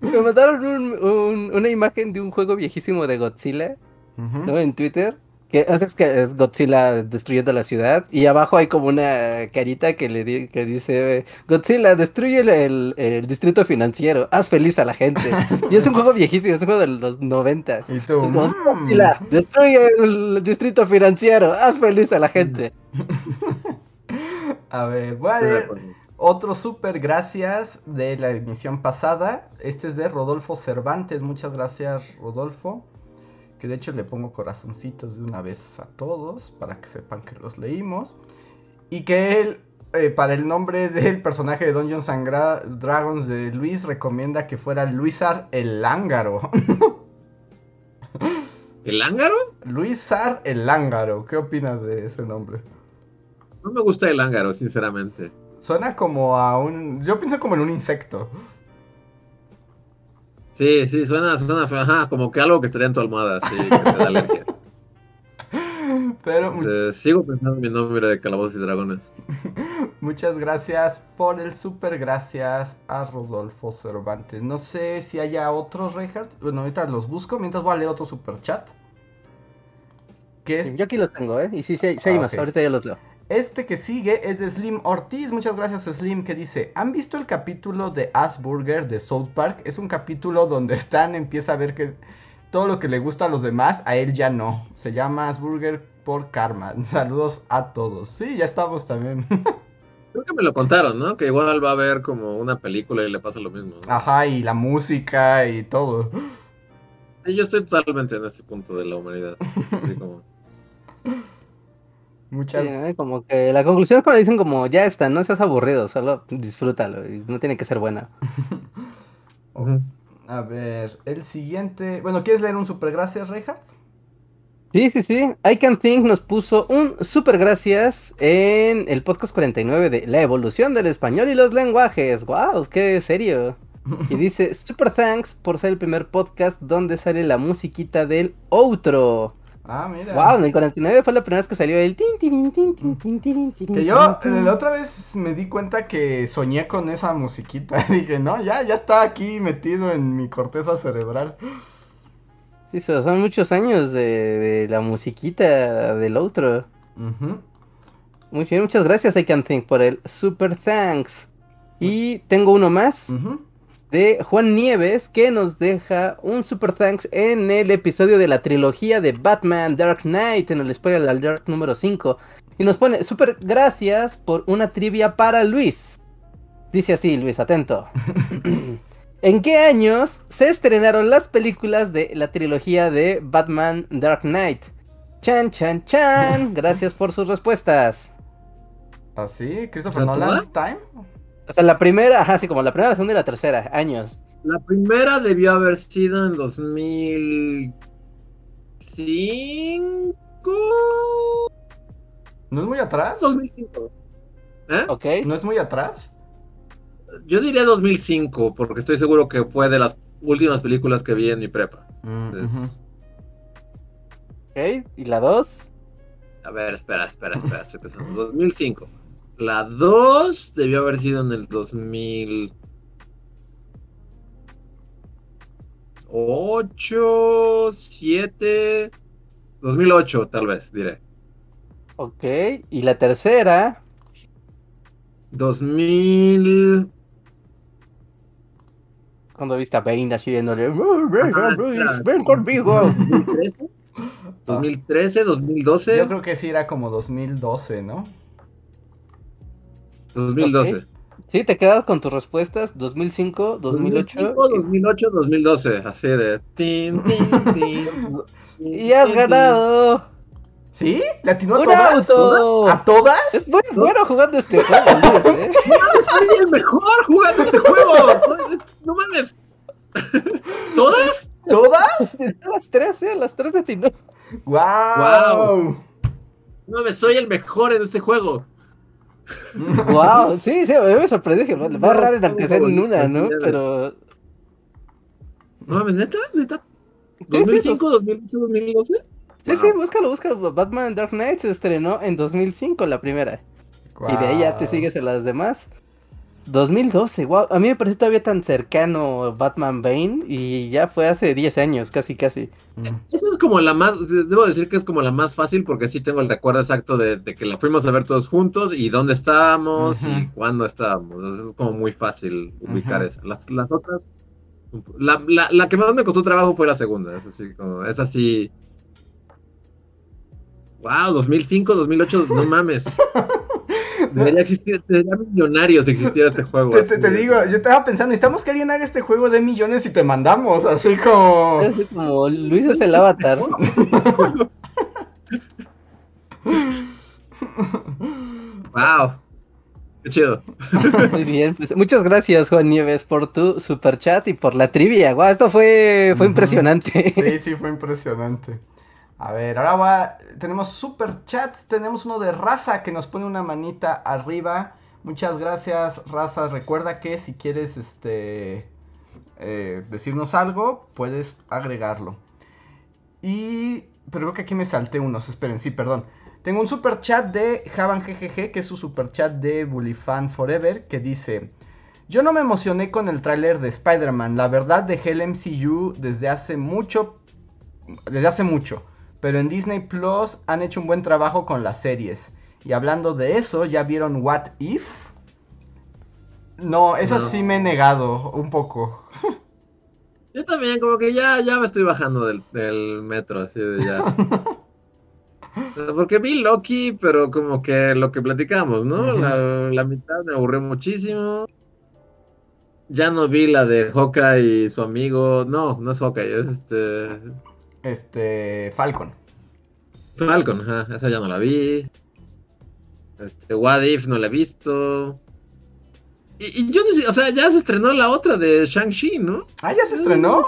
Me mandaron un- un- una imagen de un juego viejísimo de Godzilla. ¿no? En Twitter. Que es que es Godzilla destruyendo la ciudad. Y abajo hay como una carita que le di- que dice Godzilla, destruye el, el- el distrito financiero. Haz feliz a la gente. Y es un juego viejísimo, es un juego de los noventas. Y tú, Es como, "Mm". Godzilla, destruye el distrito financiero. Haz feliz a la gente. A ver, voy a leer otro super gracias de la emisión pasada. Este es de Rodolfo Cervantes. Muchas gracias, Rodolfo. Que de hecho le pongo corazoncitos de una vez a todos para que sepan que los leímos. Y que él, eh, para el nombre del personaje de Dungeons and Gra- Dragons de Luis, recomienda que fuera Luisar el Lángaro. ¿El ángaro? Luisar el Lángaro. ¿Qué opinas de ese nombre? No me gusta el ángaro, sinceramente. Suena como a un... Yo pienso como en un insecto. Sí, sí, suena, suena, ajá, como que algo que estaría en tu almohada, sí, que te da alergia. Pero Entonces, sigo pensando en mi nombre de Calabozos y Dragones. muchas gracias por el super gracias a Rodolfo Cervantes. No sé si haya otros Reinhardt. Bueno, ahorita los busco mientras voy a leer otro super chat. Que es Yo aquí los tengo, ¿eh? Y sí, sí, sí hay Ah, más. Ahorita yo los leo. Este que sigue es de Slim Ortiz. Muchas gracias, Slim. Que dice: ¿Han visto el capítulo de Asburger de South Park? Es un capítulo donde Stan empieza a ver que todo lo que le gusta a los demás, a él ya no. Se llama Asburger por karma. Saludos a todos. Sí, ya estamos también. Creo que me lo contaron, ¿no? Que igual va a ver como una película y le pasa lo mismo. ¿no? Ajá, y la música y todo. Sí, yo estoy totalmente en este punto de la humanidad. Así como... Muchas Sí. Como que la conclusión es cuando dicen como, ya está, no seas aburrido, solo disfrútalo. Y no tiene que ser buena. A ver, el siguiente. Bueno, ¿quieres leer un super gracias, Reinhardt? Sí, sí, sí. I Can Think nos puso un super gracias en el podcast 49 de La evolución del español y los lenguajes. ¡Wow! ¡Qué serio! Y dice, super thanks por ser el primer podcast donde sale la musiquita del outro. Ah, mira. ¡Wow! En el 49 fue la primera vez que salió el tin, tin, tin, tin, tin, tin, tin, Que yo eh, la otra vez me di cuenta que soñé con esa musiquita. Dije, no, ya, ya está aquí metido en mi corteza cerebral. Sí, so- son muchos años de, de la musiquita del outro. Ujú. Muy bien, muchas gracias I Can Think por el super thanks. Y tengo uno más. Ujú. De Juan Nieves que nos deja un super thanks en el episodio de la trilogía de Batman Dark Knight en el spoiler alert número 5 y nos pone super gracias por una trivia para Luis. Dice así Luis, atento. ¿En qué años se estrenaron las películas de la trilogía de Batman Dark Knight? Chan, chan, chan. Gracias por sus respuestas. ¿Así? ¿Christopher O sea, Nolan. Time? O sea, la primera, ajá, sí, como la primera, la segunda y la tercera, años. La primera debió haber sido en 2005. ¿No es muy atrás? 2005. ¿Eh? Ok. ¿No es muy atrás? Yo diría 2005, porque estoy seguro que fue de las últimas películas que vi en mi prepa. Mm, Es- ujú. Ok, ¿y la dos? A ver, espera, espera, espera, estoy pensando. 2005. La 2 debió haber sido en el 2008, 7, 2008 tal vez, diré. Ok, y la tercera, 2000... cuando viste a Bane así Luis, espera. ven conmigo. 2013, 2013, 2012, Yo creo que sí era como 2012, ¿no? 2012. Sí, te quedas con tus respuestas, 2005, 2008. 2005, 2008, 2012, así de... tin, tin, tin, Y has ganado ¿Sí? ¿Le atinó a todas? auto. ¿A todas? Es muy bueno jugando este juego, Luis, ¿eh? ¡Mames, soy el mejor jugando este juego! Soy- No mames. ¿Todas? ¿Todas? las tres, sí, las tres de Tino. ¡Wow! No, me soy el mejor en este juego. Wow, sí, sí, a me sorprendió que va a raro en aunque sea en una, ¿no? Pero. No mames, neta, neta. Sí, sí, ¿2005, 2008, 2012? Sí, sí, búscalo, búscalo. Batman Dark Knight se estrenó en 2005 la primera. Y de ahí ya te sigues en las demás. 2012, wow. A mí me pareció todavía tan cercano Batman Bane y ya fue hace 10 años, casi, casi. Mm. Esa es como la más, debo decir que es como la más fácil porque sí tengo el recuerdo exacto de, de que la fuimos a ver todos juntos y dónde estábamos y cuándo estábamos. Es como muy fácil ubicar Ujú. esa. Las, las otras, la, la, la que más me costó trabajo fue la segunda. Es así, como, es así. Wow, 2005, 2008, no mames. Debería existir, debería millonario si existiera este juego. Te, te- digo, yo estaba pensando, necesitamos que alguien haga este juego de millones y te mandamos, así como... Es como Luis es el avatar. Wow. Qué chido. Muy bien, pues muchas gracias Juan Nieves por tu super chat y por la trivia. Wow, esto fue, fue impresionante. Sí, sí, fue impresionante. A ver, ahora va, tenemos super chats, tenemos uno de Raza que nos pone una manita arriba. Muchas gracias, Raza. Recuerda que si quieres este eh, decirnos algo, puedes agregarlo. Y pero creo que aquí me salté unos, esperen, sí, perdón. Tengo un super chat de Javan GGG, que es su super chat de Bullyfan Forever, que dice: Yo no me emocioné con el tráiler de Spider-Man. La verdad dejé el MCU desde hace mucho. Desde hace mucho. Pero en Disney Plus han hecho un buen trabajo con las series. Y hablando de eso, ¿ya vieron What If? No, eso No. sí me he negado un poco. Yo también, como que ya, ya me estoy bajando del, del metro, así de ya. Porque vi Loki, pero como que lo que platicamos, ¿no? La mitad me aburrió muchísimo. Ya no vi la de Hawkeye y su amigo. No, no es Hawkeye, es este. Este. Falcon. Falcon, ajá, esa ya no la vi. Este, What If no la he visto. Y, y yo no sé, o sea, ya se estrenó la otra de Shang-Chi, ¿no? Ah, ya se estrenó.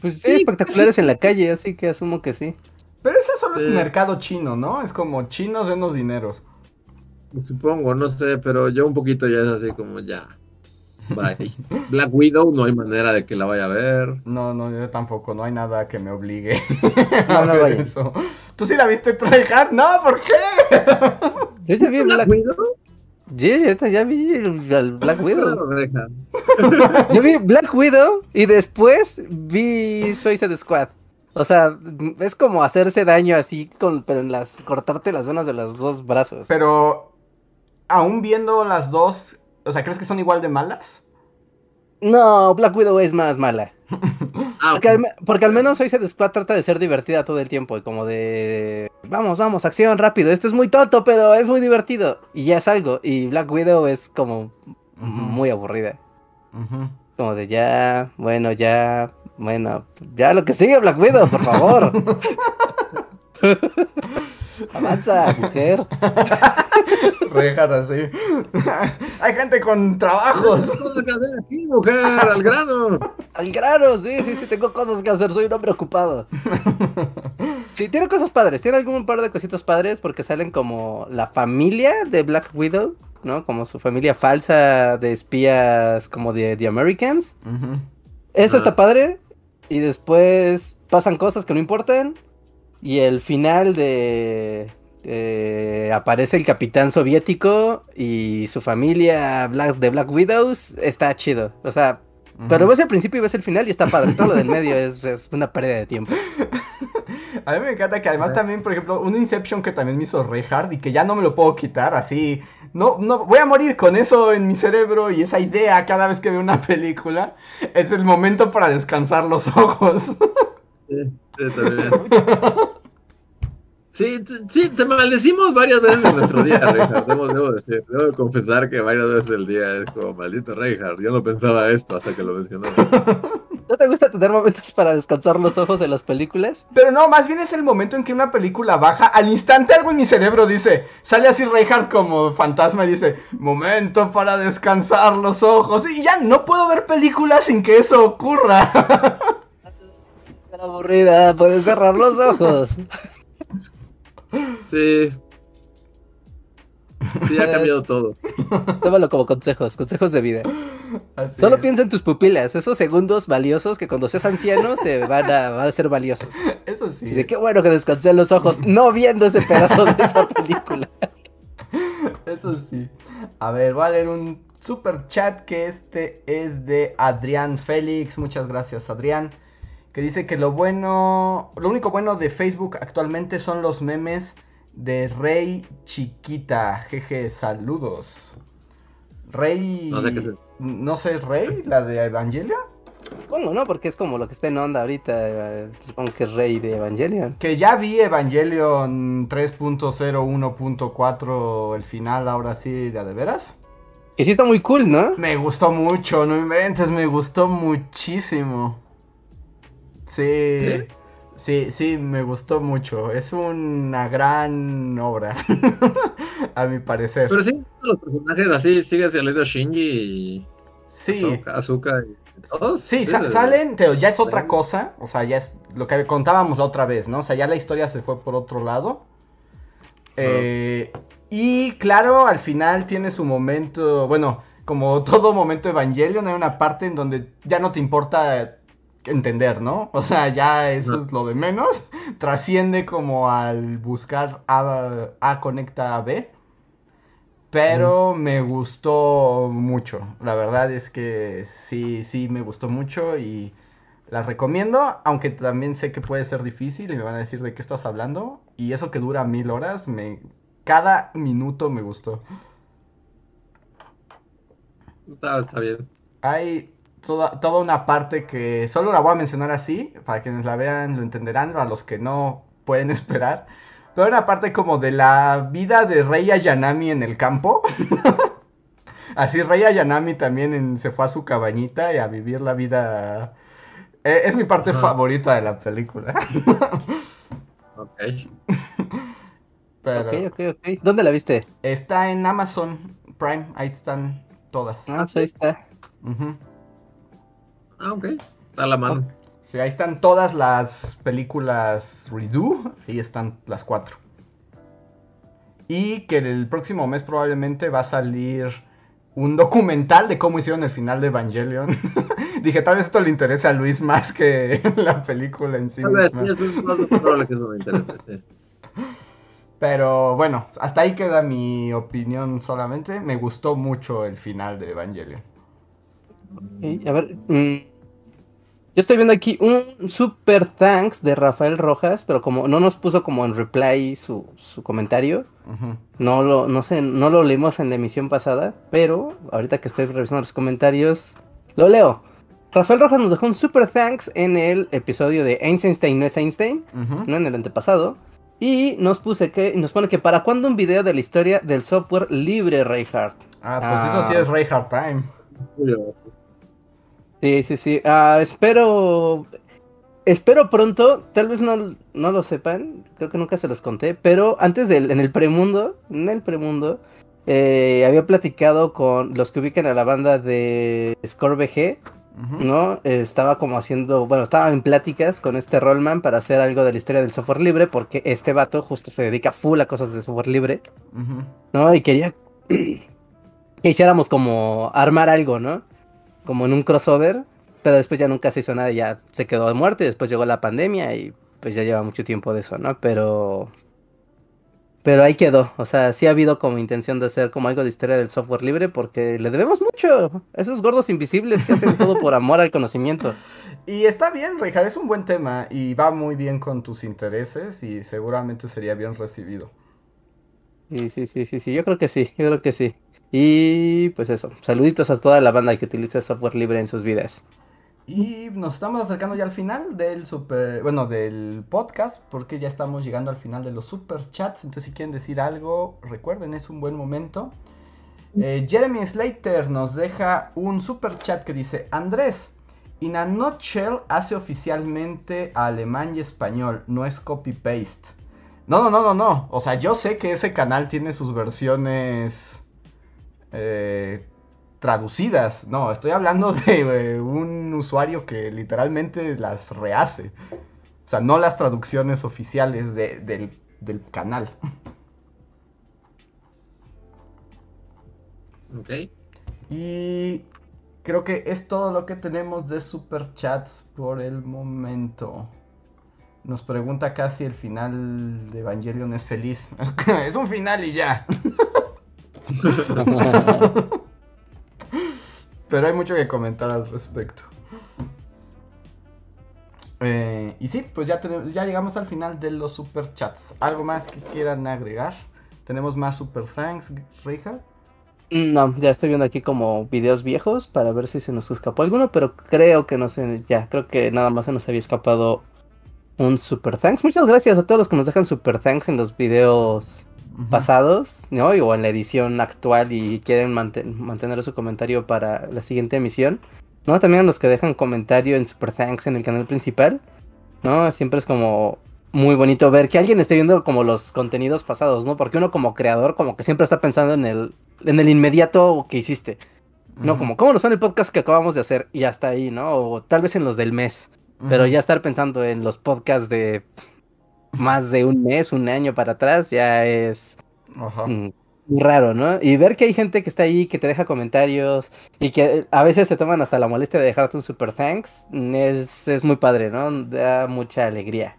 Pues sí, Sí, espectaculares en la calle, así que asumo que sí. Pero ese solo Sí. es mercado chino, ¿no? Es como chinos de unos dineros. Supongo, no sé, pero yo un poquito ya es así como ya. Bye. Black Widow no hay manera de que la vaya a ver. No, no, yo tampoco. No hay nada que me obligue No, a no vaya. eso. ¿Tú sí la viste tryhard? No, ¿por qué? Yo ya vi ¿Viste Black Black, Widow? ya, ya- ya vi el- al Black Widow. Yo vi Black Widow y después vi Suicide Squad. O sea, es como hacerse daño así, con, pero en las, cortarte las venas de los dos brazos. Pero, aún viendo las dos, o sea, ¿crees que son igual de malas? No, Black Widow es más mala. Ah, Porque al, me- porque al menos Suicide Squad trata de ser divertida todo el tiempo. Y como de. Vamos, vamos, acción rápido. Esto es muy tonto, pero es muy divertido. Y ya es algo. Y Black Widow es como muy aburrida. Como de ya, bueno, ya, bueno, ya lo que sigue Black Widow, por favor. Avanza, mujer. Reinhardt así. Hay gente con trabajos. cosas que hacer aquí, mujer, al grano. Al grano, sí, sí, sí, tengo cosas que hacer, soy un hombre ocupado. Sí, tiene cosas padres, tiene algún par de cositos padres porque salen como la familia de Black Widow, ¿no? Como su familia falsa de espías como de The Americans. Eso está padre. Y después pasan cosas que no importan. Y el final de... eh, aparece el capitán soviético y su familia Black, de Black Widows está chido. O sea, pero Ujú. ves el principio y ves el final y está padre. Todo lo del medio es, es una pérdida de tiempo. A mí me encanta que además también, por ejemplo, un Inception que también me hizo Reinhardt y que ya no me lo puedo quitar así. No, no, voy a morir con eso en mi cerebro y esa idea cada vez que veo una película. Es el momento para descansar los ojos. Sí, sí, también. Sí, sí, te maldecimos varias veces en nuestro día, Reinhardt. Debo, debo decir, debo de confesar que varias veces el día es como maldito Reinhardt. Yo no pensaba esto hasta que lo mencionó. ¿No te gusta tener momentos para descansar los ojos en las películas? Pero no, más bien es el momento en que una película baja. Al instante algo en mi cerebro dice, sale así Reinhardt como fantasma y dice, momento para descansar los ojos. Y ya no puedo ver películas sin que eso ocurra. estar aburrida, puedes cerrar los ojos. Sí. Sí, ha cambiado todo. Tómalo como consejos, consejos de vida. Así Solo es. piensa en tus pupilas, esos segundos valiosos que cuando seas anciano se van a, van a ser valiosos. Eso sí. Y de qué bueno que descansé los ojos no viendo ese pedazo de esa película. Eso sí. A ver, voy a leer un super chat que este es de Adrián Félix. Muchas gracias, Adrián. Que dice que lo bueno, lo único bueno de Facebook actualmente son los memes de Rey Chiquita. Jeje, saludos. Rey. No sé qué es. No sé, Rey, la de Evangelion. Supongo, ¿no? Porque es como lo que está en onda ahorita. eh, Supongo que es rey de Evangelion. Que ya vi Evangelion 3.01.4, el final, ahora sí, de a de veras. Que sí está muy cool, ¿no? Me gustó mucho, no inventes, me gustó muchísimo. Sí, ¿Sí? sí, sí, me gustó mucho. Es una gran obra, a mi parecer. Pero sí, los personajes así, sigue saliendo Shinji y Sí, Azuka, y todos. sí, sa- salen, pero ya es otra cosa. O sea, ya es lo que contábamos la otra vez, ¿no? O sea, ya la historia se fue por otro lado. Eh, y claro, al final tiene su momento, bueno, como todo momento Evangelion, hay una parte en donde ya no te importa entender, ¿no? O sea, ya eso es lo de menos. Trasciende como al buscar A, A conecta a B. Pero me gustó mucho. La verdad es que sí, sí me gustó mucho y la recomiendo, aunque también sé que puede ser difícil y me van a decir de qué estás hablando. Y eso que dura mil horas, me... cada minuto me gustó. Está, está bien. Hay toda, toda una parte que solo la voy a mencionar así, para quienes la vean lo entenderán, a los que no pueden esperar. Pero una parte como de la vida de Rei Ayanami en el campo. Así Rei Ayanami también en- se fue a su cabañita y a vivir la vida... Eh, Es mi parte Ajá. favorita de la película. Ok. Pero Ok, ok, ok. ¿Dónde la viste? está en Amazon Prime, ahí están todas. Ah, pues ahí está. Ujú. Ah, ok. Está a la mano. Sí, ahí están todas las películas Redo. Ahí están las cuatro. Y que el próximo mes probablemente va a salir un documental de cómo hicieron el final de Evangelion. Dije, tal vez esto le interese a Luis más que la película en sí Tal vez, sí, es más probable que eso me interese, sí. Pero bueno, hasta ahí queda mi opinión solamente. Me gustó mucho el final de Evangelion. A ver, mm, yo estoy viendo aquí un super thanks de Rafael Rojas, pero como no nos puso como en reply su, su comentario, no lo, no sé, no lo leímos en la emisión pasada, pero ahorita que estoy revisando los comentarios, lo leo. Rafael Rojas nos dejó un super thanks en el episodio de Einstein no es Einstein, no en el antepasado. Y nos puse que, nos pone que para cuándo un video de la historia del software libre, Reinhardt. Ah, pues eso sí Ah. es Ray Hard Time. Sí, sí, sí. Ah, espero. Espero pronto. Tal vez no, no lo sepan. Creo que nunca se los conté. Pero antes del. En el premundo. En el premundo. eh, había platicado con los que ubican a la banda de Score VG. Ujú. ¿No? Eh, estaba como haciendo. Bueno, estaba en pláticas con este Rollman para hacer algo de la historia del software libre. Porque este vato justo se dedica full a cosas de software libre. ¿no? Y quería que hiciéramos como armar algo, ¿no? Como en un crossover, pero después ya nunca se hizo nada, ya se quedó de muerte, después llegó la pandemia y pues ya lleva mucho tiempo de eso, ¿no? Pero pero ahí quedó, o sea, sí ha habido como intención de hacer como algo de historia del software libre porque le debemos mucho a esos gordos invisibles que hacen todo por amor al conocimiento. Y está bien, Richard, es un buen tema y va muy bien con tus intereses y seguramente sería bien recibido. Sí, sí, sí, sí, sí, yo creo que sí, yo creo que sí. Y pues eso, saluditos a toda la banda que utiliza software libre en sus vidas. Y nos estamos acercando ya al final del super, bueno, del podcast, porque ya estamos llegando al final de los super chats. Entonces, si quieren decir algo, recuerden, es un buen momento. Eh, Jeremy Slater nos deja un super chat que dice: Andrés, In a Nutshell hace oficialmente a alemán y español, no es copy-paste. No, no, no, no, no. O sea, yo sé que ese canal tiene sus versiones eh, traducidas. No, estoy hablando de eh, un usuario que literalmente las rehace. O sea, no las traducciones oficiales de- del, del canal. Ok. Y creo que es todo lo que tenemos de super chats por el momento. Nos pregunta casi el final de Evangelion es feliz. es un final y ya. Pero hay mucho que comentar al respecto. Eh, y sí, pues ya, llegamos al final de los super chats. ¿Algo más que quieran agregar? ¿Tenemos más super thanks, Reija? No, ya estoy viendo aquí como videos viejos para ver si se nos escapó alguno, pero creo que no sé, ya, creo que nada más se nos había escapado un super thanks. Muchas gracias a todos los que nos dejan super thanks en los videos Pasados, ¿no? O en la edición actual y quieren manten- mantener su comentario para la siguiente emisión. ¿No? También a los que dejan comentario en Super Thanks en el canal principal. ¿No? Siempre es como muy bonito ver que alguien esté viendo como los contenidos pasados, ¿no? Porque uno como creador como que siempre está pensando en el, en el inmediato que hiciste. No, como, ¿cómo nos fue el podcast que acabamos de hacer? Y hasta ahí, ¿no? O tal vez en los del mes. Pero ya estar pensando en los podcasts de más de un mes, un año para atrás, ya es Ajá. mm, muy raro, ¿no? Y ver que hay gente que está ahí, que te deja comentarios y que a veces se toman hasta la molestia de dejarte un super thanks, mm, es, es muy padre, ¿no? Da mucha alegría.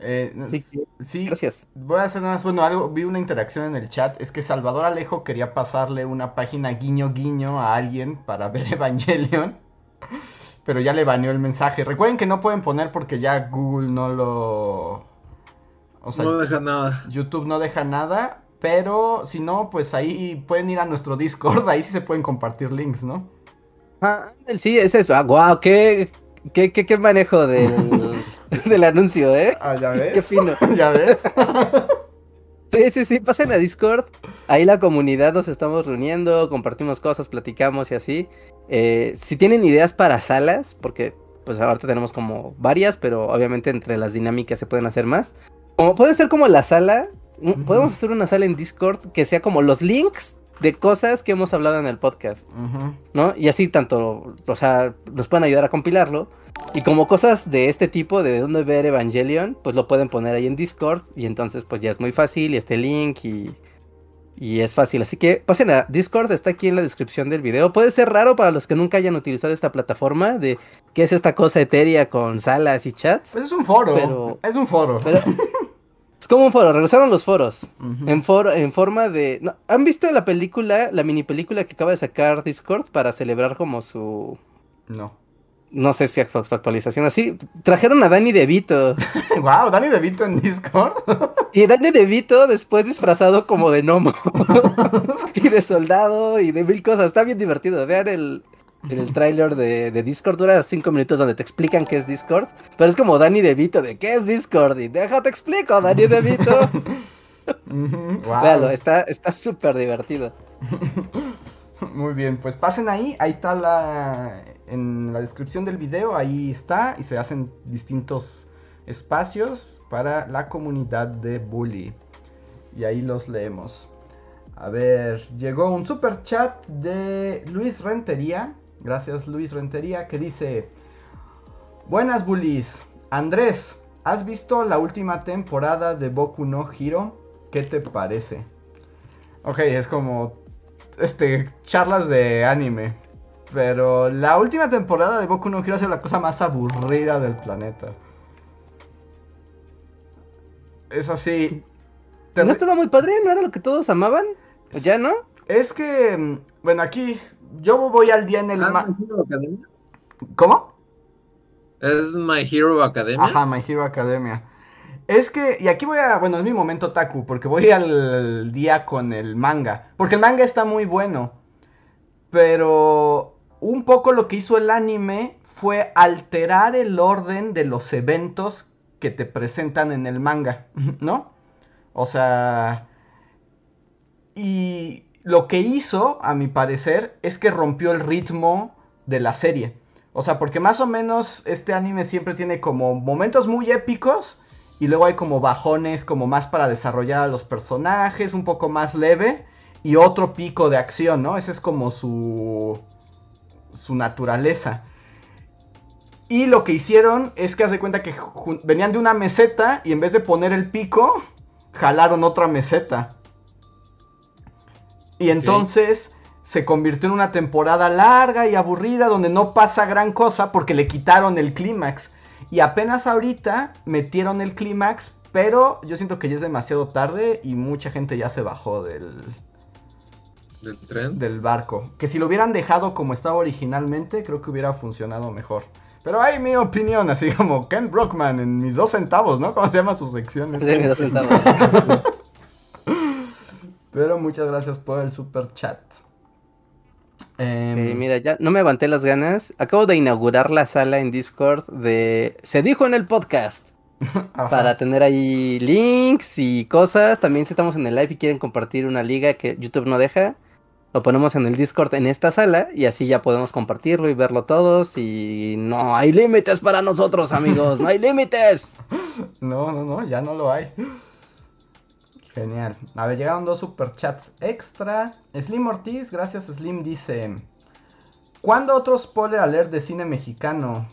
Eh, que, sí, gracias. voy a hacer nada más, bueno, algo, vi una interacción en el chat, es que Salvador Alejo quería pasarle una página guiño guiño a alguien para ver Evangelion, pero ya le baneó el mensaje. Recuerden que no pueden poner porque ya Google no lo... O sea, no deja nada. YouTube no deja nada, pero si no, pues ahí pueden ir a nuestro Discord, ahí sí se pueden compartir links, ¿no? Ah, sí, ese es, ah, wow, qué, qué, qué, qué manejo del, del anuncio, ¿eh? Ah, ya ves. Qué fino. ¿Ya ves? Sí, sí, sí, pasen a Discord. Ahí la comunidad nos estamos reuniendo, compartimos cosas, platicamos y así. Eh, si tienen ideas para salas, porque pues ahorita tenemos como varias, pero obviamente entre las dinámicas se pueden hacer más. Como puede ser como la sala, podemos hacer una sala en Discord que sea como los links de cosas que hemos hablado en el podcast. ¿no? Y así tanto, o sea, nos pueden ayudar a compilarlo. Y como cosas de este tipo, de dónde ver Evangelion, pues lo pueden poner ahí en Discord. Y entonces pues ya es muy fácil y este link y, y es fácil. Así que pasen a Discord, está aquí en la descripción del video. Puede ser raro para los que nunca hayan utilizado esta plataforma de qué es esta cosa etérea con salas y chats. Pues es un foro, Pero- es un foro. Pero es como un foro, regresaron los foros. En, foro, en forma de... ¿no? ¿Han visto la película, la mini película que acaba de sacar Discord para celebrar como su... No. No sé si su, actualización así. Trajeron a Danny DeVito. Wow, Dani DeVito en Discord. Y Danny DeVito después disfrazado como de gnomo. y de soldado y de mil cosas. Está bien divertido. Vean el, en el tráiler de, de Discord. Dura cinco minutos donde te explican qué es Discord. Pero es como Danny DeVito de qué es Discord. Y déjate explico, Danny DeVito. Wow. Véalo, está está súper divertido. Muy bien, pues pasen ahí, ahí está la en la descripción del video, ahí está y se hacen distintos espacios para la comunidad de Bully. Y ahí los leemos. A ver, llegó un super chat de Luis Rentería. Gracias Luis Rentería que dice, "Buenas bullies. Andrés, ¿has visto la última temporada de Boku no Hero? ¿Qué te parece?" Ok, es como este, charlas de anime. Pero la última temporada de Boku no Hero ha sido la cosa más aburrida del planeta. Es así. te ¿No estaba muy padre? ¿No era lo que todos amaban? ¿O ya no? Es que, mm, bueno, aquí yo voy al día en el... Ah, ma-. ¿Cómo? ¿Es My Hero Academia? Ajá, My Hero Academia. Es que, y aquí voy a, bueno, es mi momento Taku, porque voy al día con el manga. Porque el manga está muy bueno. Pero un poco lo que hizo el anime fue alterar el orden de los eventos que te presentan en el manga, ¿no? O sea... Y lo que hizo, a mi parecer, es que rompió el ritmo de la serie. O sea, porque más o menos este anime siempre tiene como momentos muy épicos y luego hay como bajones como más para desarrollar a los personajes, un poco más leve y otro pico de acción, ¿no? Esa es como su su naturaleza. Y lo que hicieron es que haz de cuenta que venían de una meseta y en vez de poner el pico, jalaron otra meseta. Y entonces se convirtió en una temporada larga y aburrida donde no pasa gran cosa porque le quitaron el clímax. Y apenas ahorita metieron el clímax, pero yo siento que ya es demasiado tarde y mucha gente ya se bajó del, Del tren. del barco. Que si lo hubieran dejado como estaba originalmente, creo que hubiera funcionado mejor. Pero hay mi opinión, así como Ken Brockman en mis dos centavos, ¿no? ¿Cómo se llama sus secciones? Sí, me da centavos. Pero muchas gracias por el super chat. Em, Ok, mira, ya no me aguanté las ganas. Acabo de inaugurar la sala en Discord de Se dijo en el podcast. ajá. Para tener ahí links y cosas. También si estamos en el live y quieren compartir una liga que YouTube no deja, lo ponemos en el Discord en esta sala y así ya podemos compartirlo y verlo todos. Y no hay límites para nosotros, amigos. No hay límites. No, no, no, ya no lo hay. Genial. A ver, llegaron dos superchats extras. Slim Ortiz, gracias Slim, dice... ¿Cuándo otro spoiler alert de cine mexicano?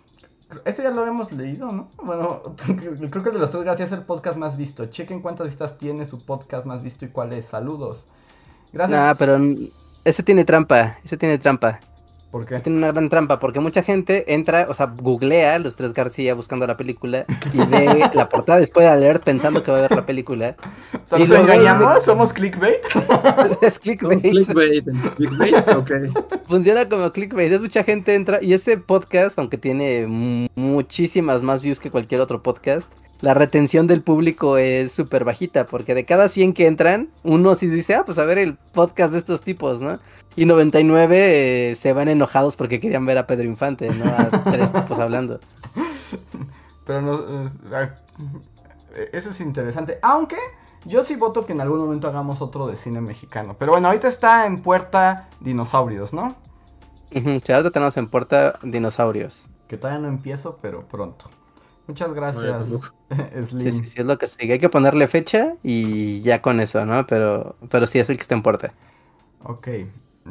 Esto ya lo habíamos leído, ¿no? Bueno, creo que de los tres gracias es el podcast más visto. Chequen cuántas vistas tiene su podcast más visto y cuál es. Saludos. Gracias. No, pero ese tiene trampa. Ese tiene trampa. ¿Por qué? Tiene una gran trampa porque mucha gente entra, o sea, googlea los tres García buscando la película y ve la portada después de leer pensando que va a ver la película. O sea, y ¿Nos engañamos? ¿Somos clickbait? es clickbait. Clickbait. Clickbait, ok. Funciona como clickbait. Es mucha gente entra y ese podcast, aunque tiene mu- muchísimas más views que cualquier otro podcast, la retención del público es súper bajita porque de cada 100 que entran, uno sí dice, ah, pues a ver el podcast de estos tipos, ¿no? Y 99 eh, se van enojados porque querían ver a Pedro Infante, ¿no? A tres tipos hablando. Pero no. es- ah, Eso es interesante. Aunque yo sí voto que en algún momento hagamos otro de cine mexicano. Pero bueno, ahorita está en puerta dinosaurios, ¿no? Sí, ahorita tenemos en puerta dinosaurios. Que todavía no empiezo, pero pronto. Muchas gracias. Slim. Sí, sí, sí, es lo que sigue. Hay que ponerle fecha y ya con eso, ¿no? Pero, pero sí es el que está en puerta. Ok,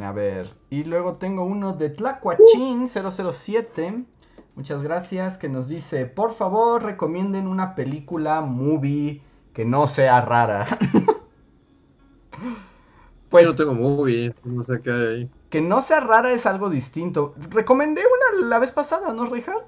a ver. Y luego tengo uno de Tlacuachín 007. Muchas gracias. Que nos dice: Por favor, recomienden una película, movie que no sea rara. pues Yo no tengo movie, no sé qué hay ahí. que no sea rara es algo distinto. Recomendé una la vez pasada, ¿no, Richard?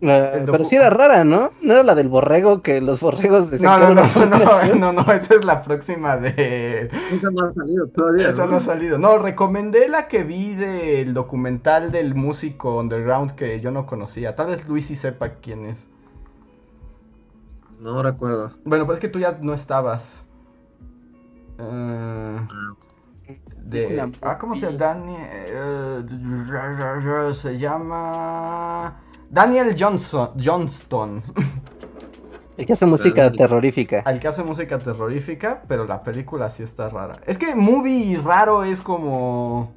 Eh, pero sí era rara, ¿no? No era la del borrego que los borregos de No, no, no, no, no, no, esa es la próxima de. Esa no ha salido todavía. Esa no ha salido. No, recomendé la que vi del documental del músico underground que yo no conocía. Tal vez Luis sí sepa quién es. No recuerdo. Bueno, pues es que tú ya no estabas. Eh, de, ah, ¿cómo se llama? Daniel. eh, se llama. Daniel Johnson, Johnston. El que hace música terrorífica. Al que hace música terrorífica, pero la película sí está rara. Es que movie raro es como.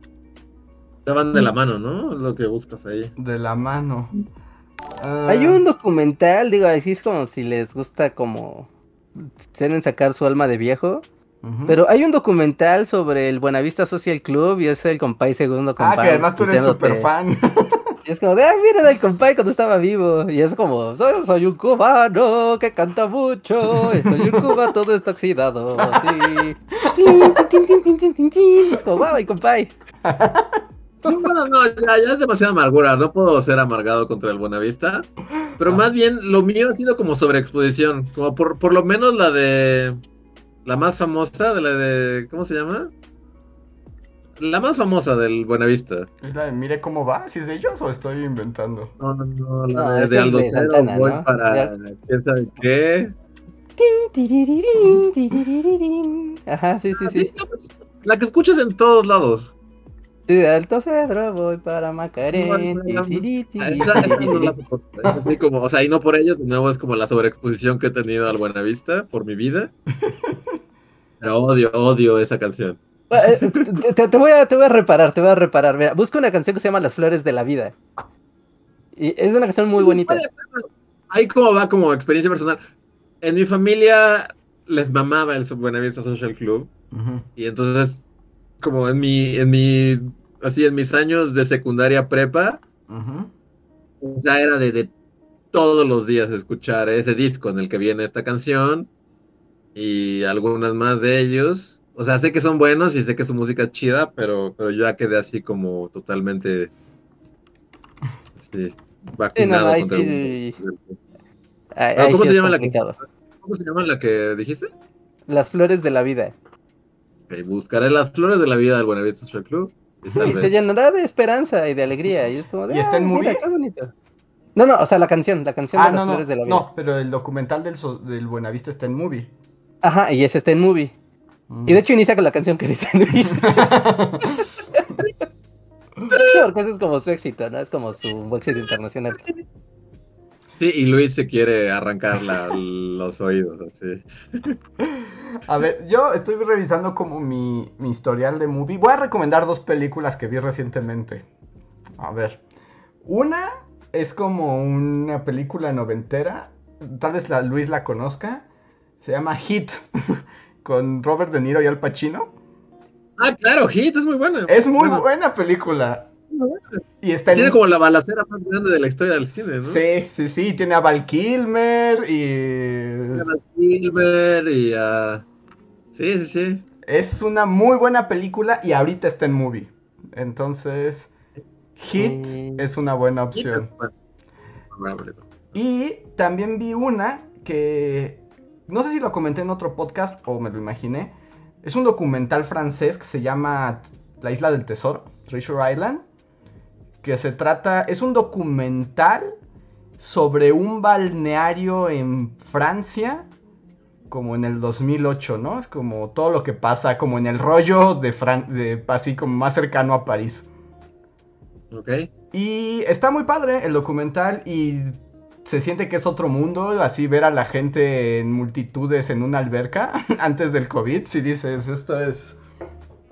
Te van de la mano, ¿no? Es lo que buscas ahí. de la mano. Ah, Hay un documental, digo, así es como si les gusta como quieren sacar su alma de viejo. Pero hay un documental sobre el Buenavista Social Club y es el compay segundo Ah, compay. que además tú eres súper fan. Y es como de, ah, mira el compay cuando estaba vivo. Y es como, soy, soy un cubano que canta mucho. Estoy en Cuba, todo está oxidado. Sí. Es como, wow, el compay. No, bueno, no, ya, ya es demasiada amargura. No puedo ser amargado contra el Buenavista. Pero Ah. más bien, lo mío ha sido como sobreexposición. Como por, por lo menos la de. La más famosa, de la de. ¿Cómo se llama? La más famosa del Buenavista. Mire cómo va, si es de ellos o estoy inventando. No, no, no, la No, de, Aldo de Cero, voy ¿no? para. Ya. ¿Quién sabe qué? Ajá, sí, sí, Ah, sí. sí, la, que escuchas en todos lados. Sí, de Alto Cedro voy para así como, o sea, y no por ellos, de nuevo es como la sobreexposición que he tenido al Buenavista por mi vida. Pero odio, odio esa canción. Eh, Te, te- voy a, te voy a reparar, te voy a reparar. Mira, busca una canción que se llama Las Flores de la Vida. Y es una canción muy Sí, bonita. Ahí como va como experiencia personal. En mi familia les mamaba el Buenavista Social Club. Ujú. Y entonces, como en mi, en mi, así en mis años de secundaria prepa, Ujú. O sea, era de, de todos los días escuchar ese disco en el que viene esta canción y algunas más de ellos. O sea, sé que son buenos y sé que su música es chida, pero, pero yo ya quedé así como totalmente sí, Sí, no, vacunado contra sí- el- Ahí- Ah, ahí ¿cómo sí se es llama la que-. ¿Cómo se llama la que dijiste? Las flores de la vida. Buscaré las flores de la vida del Buenavista Social Club. Y te llenará de esperanza y de alegría. Y es como de, ¿Y está en "Ah, mira, movie? qué bonito. No, no, o sea, la canción, la canción Ah, de las no, no, flores de la vida. no, pero el documental del, so- del Buenavista está en movie. Ajá, y ese está en movie. Mm. Y de hecho inicia con la canción que dice Luis. Porque ese es como su éxito, ¿no? Es como su éxito internacional. Sí, y Luis se quiere arrancar la- los oídos, así. A ver, yo estoy revisando como mi, mi historial de movie. Voy a recomendar dos películas que vi recientemente. A ver. Una es como una película noventera. Tal vez la, Luis la conozca. Se llama Hit. Con Robert De Niro y Al Pacino. Ah, claro, Hit es muy buena. Es muy Bueno, buena película. buena. Y está en... Tiene como la balacera más grande de la historia del cine, ¿no? Sí, sí, sí. Tiene a Val Kilmer y... A Silver y a... Sí, sí, sí. Es una muy buena película y ahorita está en movie. Entonces, Hit Mm. es una buena opción. buena. Buena. Y también vi una que no sé si lo comenté en otro podcast o me lo imaginé. Es un documental francés que se llama La Isla del Tesoro, Treasure Island. Que se trata, es un documental sobre un balneario en Francia, como en el 2008, ¿no? Es como todo lo que pasa, como en el rollo de, Fran de así como más cercano a París. Ok. Y está muy padre el documental y se siente que es otro mundo, así ver a la gente en multitudes en una alberca antes del COVID, si dices, esto es...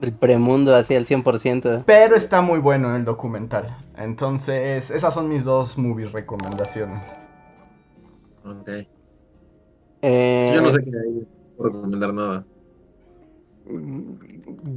El premundo así al 100%. Pero está muy bueno el documental. Entonces, esas son mis dos movies recomendaciones. Ok. Eh, Yo no sé qué hay, recomendar nada.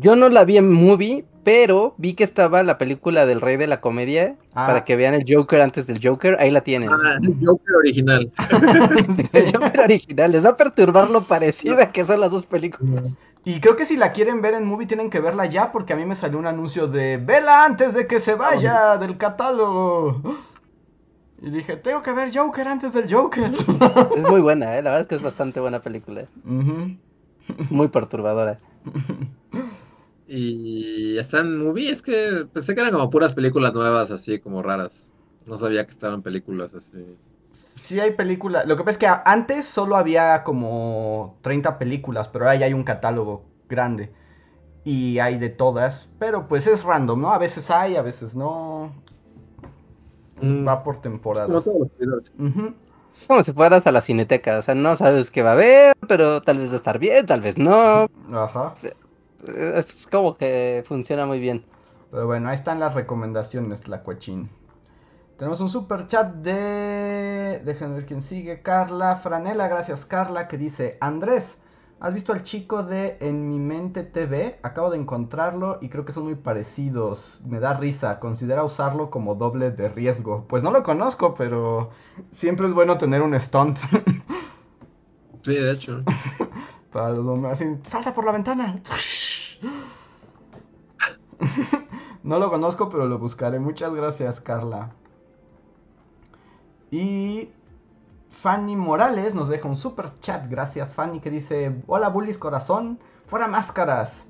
Yo no la vi en movie, pero vi que estaba la película del Rey de la Comedia. Ah. Para que vean el Joker antes del Joker. Ahí la tienen. Ah, el Joker original. El Joker original. Les va a perturbar lo parecida que son las dos películas. Y creo que si la quieren ver en movie tienen que verla ya porque a mí me salió un anuncio de vela antes de que se vaya del catálogo. Y dije, tengo que ver Joker antes del Joker. Es muy buena, ¿eh? la verdad es que es bastante buena película. Ujú. Es muy perturbadora. Y está en movie, es que pensé que eran como puras películas nuevas, así como raras. No sabía que estaban películas así. Sí hay películas. Lo que pasa es que antes solo había como 30 películas, pero ahora ya hay un catálogo grande. Y hay de todas, pero pues es random, ¿no? A veces hay, a veces no. Mm, Va por es temporadas. como todos los videos. Como si fueras a la cineteca, o sea, no sabes qué va a haber, pero tal vez va a estar bien, tal vez no. Ajá. Es como que funciona muy bien. Pero bueno, ahí están las recomendaciones, la cochín. Tenemos un super chat de. Déjenme ver quién sigue. Carla Franela, gracias Carla, que dice: Andrés, ¿has visto al chico de En mi mente TV? Acabo de encontrarlo y creo que son muy parecidos. Me da risa. Considera usarlo como doble de riesgo. Pues no lo conozco, pero siempre es bueno tener un stunt Sí, de hecho. para los hombres. Así, salta por la ventana. No lo conozco, pero lo buscaré. Muchas gracias, Carla. Y Fanny Morales nos deja un super chat. Gracias, Fanny, que dice: Hola, Bullies Corazón, fuera máscaras.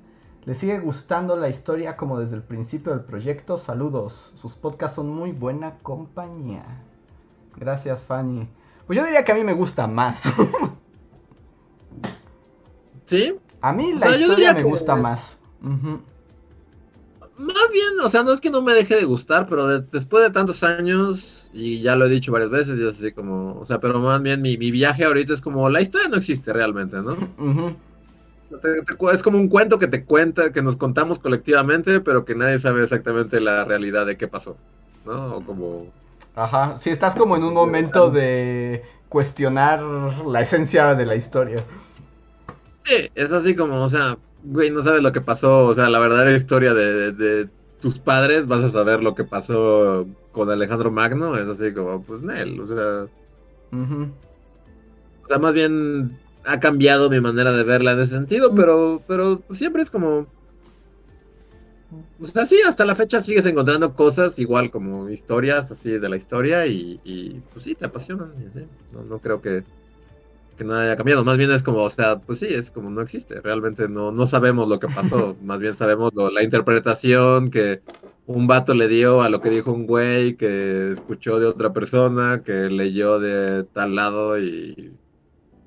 ¿Le sigue gustando la historia como desde el principio del proyecto? Saludos. Sus podcasts son muy buena compañía. Gracias, Fanny. Pues yo diría que a mí me gusta más. Sí, a mí O la yo historia diría me que- gusta más. Más bien, o sea, no es que no me deje de gustar, pero de- después de tantos años, y ya lo he dicho varias veces, y es así como, o sea, pero más bien mi, mi viaje ahorita es como, la historia no existe realmente, ¿no? Ujú. O sea, te- te cu- es como un cuento que te cuenta, que nos contamos colectivamente, pero que nadie sabe exactamente la realidad de qué pasó, ¿no? O como... Ajá, si estás como en un momento de cuestionar la esencia de la historia. Sí, es así como, o sea, güey, no sabes lo que pasó, o sea, la verdadera historia de, de- de tus padres, vas a saber lo que pasó con Alejandro Magno, es así como, pues, Nel, o sea. O sea, más bien ha cambiado mi manera de verla en ese sentido, pero, pero siempre es como. O sea, sí, hasta la fecha sigues encontrando cosas igual como historias así de la historia y, y, pues sí, te apasionan. No, no creo que, que nada haya cambiado. Más bien es como, o sea, pues sí, es como no existe. Realmente no, no sabemos lo que pasó. Más bien sabemos lo- la interpretación que un vato le dio a lo que dijo un güey que escuchó de otra persona, que leyó de tal lado y...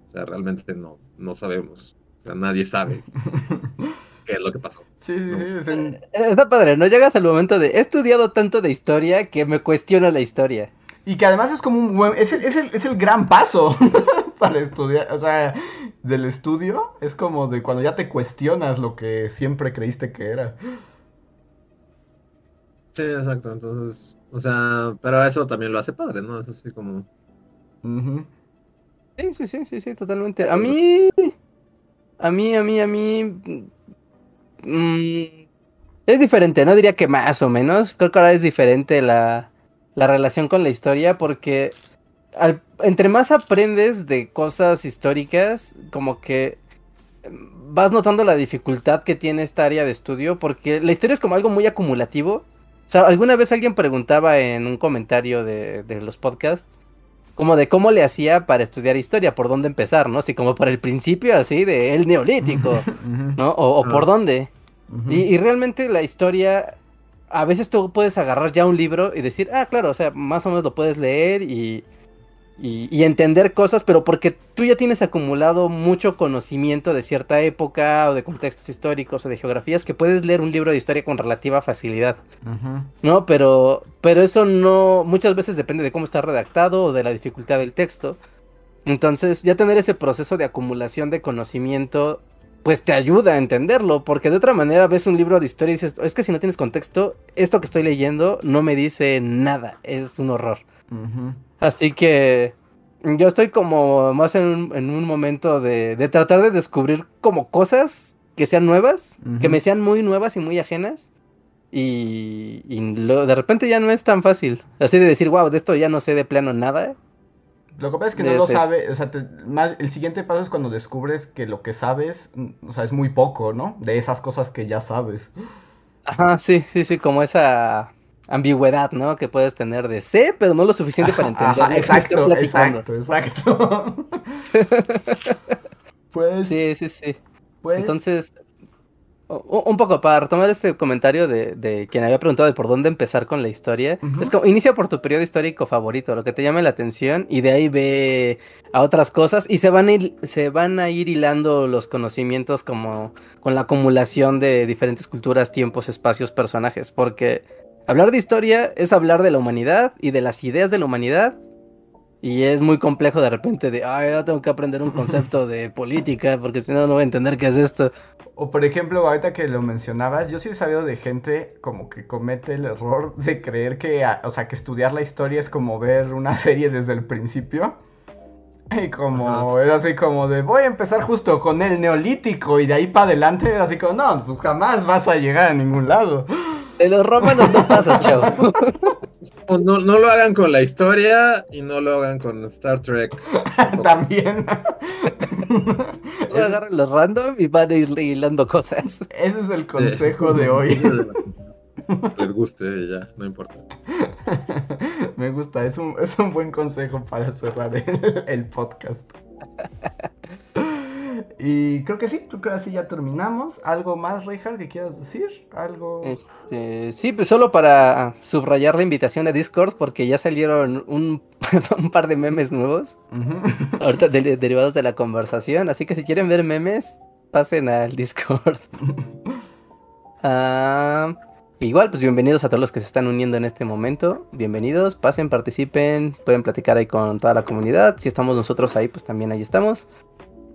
O sea, realmente no, no sabemos. O sea, nadie sabe qué es lo que pasó. Sí, sí, sí. en- Eh, Está padre, ¿no? Llegas al momento de, he estudiado tanto de historia que me cuestiono la historia. Y que además es como un buen... Es el, es el, es el gran paso para estudiar. O sea, del estudio es como de cuando ya te cuestionas lo que siempre creíste que era. Sí, exacto. Entonces, o sea, pero eso también lo hace padre, ¿no? Es así como... Sí, sí, sí, sí, sí, totalmente. A mí, a mí, a mí, a mí, mm, es diferente, no diría que más o menos. Creo que ahora es diferente la, la relación con la historia porque al- entre más aprendes de cosas históricas, como que mm, vas notando la dificultad que tiene esta área de estudio porque la historia es como algo muy acumulativo. O sea, alguna vez alguien preguntaba en un comentario de, de los podcasts como de cómo le hacía para estudiar historia, por dónde empezar, ¿no? Así como por el principio, así de el neolítico. ¿no? O, o por Ah. dónde. Y realmente la historia, a veces tú puedes agarrar ya un libro y decir, ah, claro, o sea, más o menos lo puedes leer y, y, y entender cosas, pero porque tú ya tienes acumulado mucho conocimiento de cierta época o de contextos históricos o de geografías que puedes leer un libro de historia con relativa facilidad. ¿no? Pero, pero eso no, muchas veces depende de cómo está redactado o de la dificultad del texto. Entonces, ya tener ese proceso de acumulación de conocimiento, pues te ayuda a entenderlo, porque de otra manera ves un libro de historia y dices, es que si no tienes contexto, esto que estoy leyendo no me dice nada, es un horror. Así que yo estoy como más en un, en un momento de, de tratar de descubrir como cosas que sean nuevas, que me sean muy nuevas y muy ajenas. Y, y lo- de repente ya no es tan fácil. Así de decir, wow, de esto ya no sé de plano nada. Lo que pasa es que no lo este. sabe, o sea, te- más- el siguiente paso es cuando descubres que lo que sabes, o sea, es muy poco, ¿no? De esas cosas que ya sabes. Ajá, sí, sí, sí, como esa ambigüedad, ¿no? Que puedes tener de sé, pero no lo suficiente para entender. ajá, exacto, platicando. exacto, exacto. pues, Sí, sí, sí. pues, Entonces, un poco para retomar este comentario de, de quien había preguntado de por dónde empezar con la historia, es como inicia por tu periodo histórico favorito, lo que te llame la atención, y de ahí ve a otras cosas, y se van a ir, se van a ir hilando los conocimientos como con la acumulación de diferentes culturas, tiempos, espacios, personajes, porque hablar de historia es hablar de la humanidad y de las ideas de la humanidad. Y es muy complejo de repente de, ay, yo tengo que aprender un concepto de política porque si no, no voy a entender qué es esto. O por ejemplo, ahorita que lo mencionabas, yo sí he sabido de gente como que comete el error de creer que, a- o sea, que estudiar la historia es como ver una serie desde el principio. Y como, es así como de, voy a empezar justo con el neolítico y de ahí para adelante, es así como, no, pues jamás vas a llegar a ningún lado. De los romanos no pasas, chavos. No, no lo hagan con la historia y no lo hagan con Star Trek. También. Solo agarran los random y van a ir hilando cosas. Ese es el consejo de hoy. Les guste y ya, no importa. Me gusta, es un, es un buen consejo para cerrar el, el podcast. Y creo que sí, creo que así ya terminamos. ¿Algo más, Reinhardt, que quieras decir? ¿Algo? Este, sí, pues solo para subrayar la invitación a Discord porque ya salieron un, un par de memes nuevos, ahorita de- derivados de la conversación, así que si quieren ver memes, pasen al Discord. Ah, igual, pues bienvenidos a todos los que se están uniendo en este momento. Bienvenidos, pasen, participen, pueden platicar ahí con toda la comunidad. Si estamos nosotros ahí, pues también ahí estamos.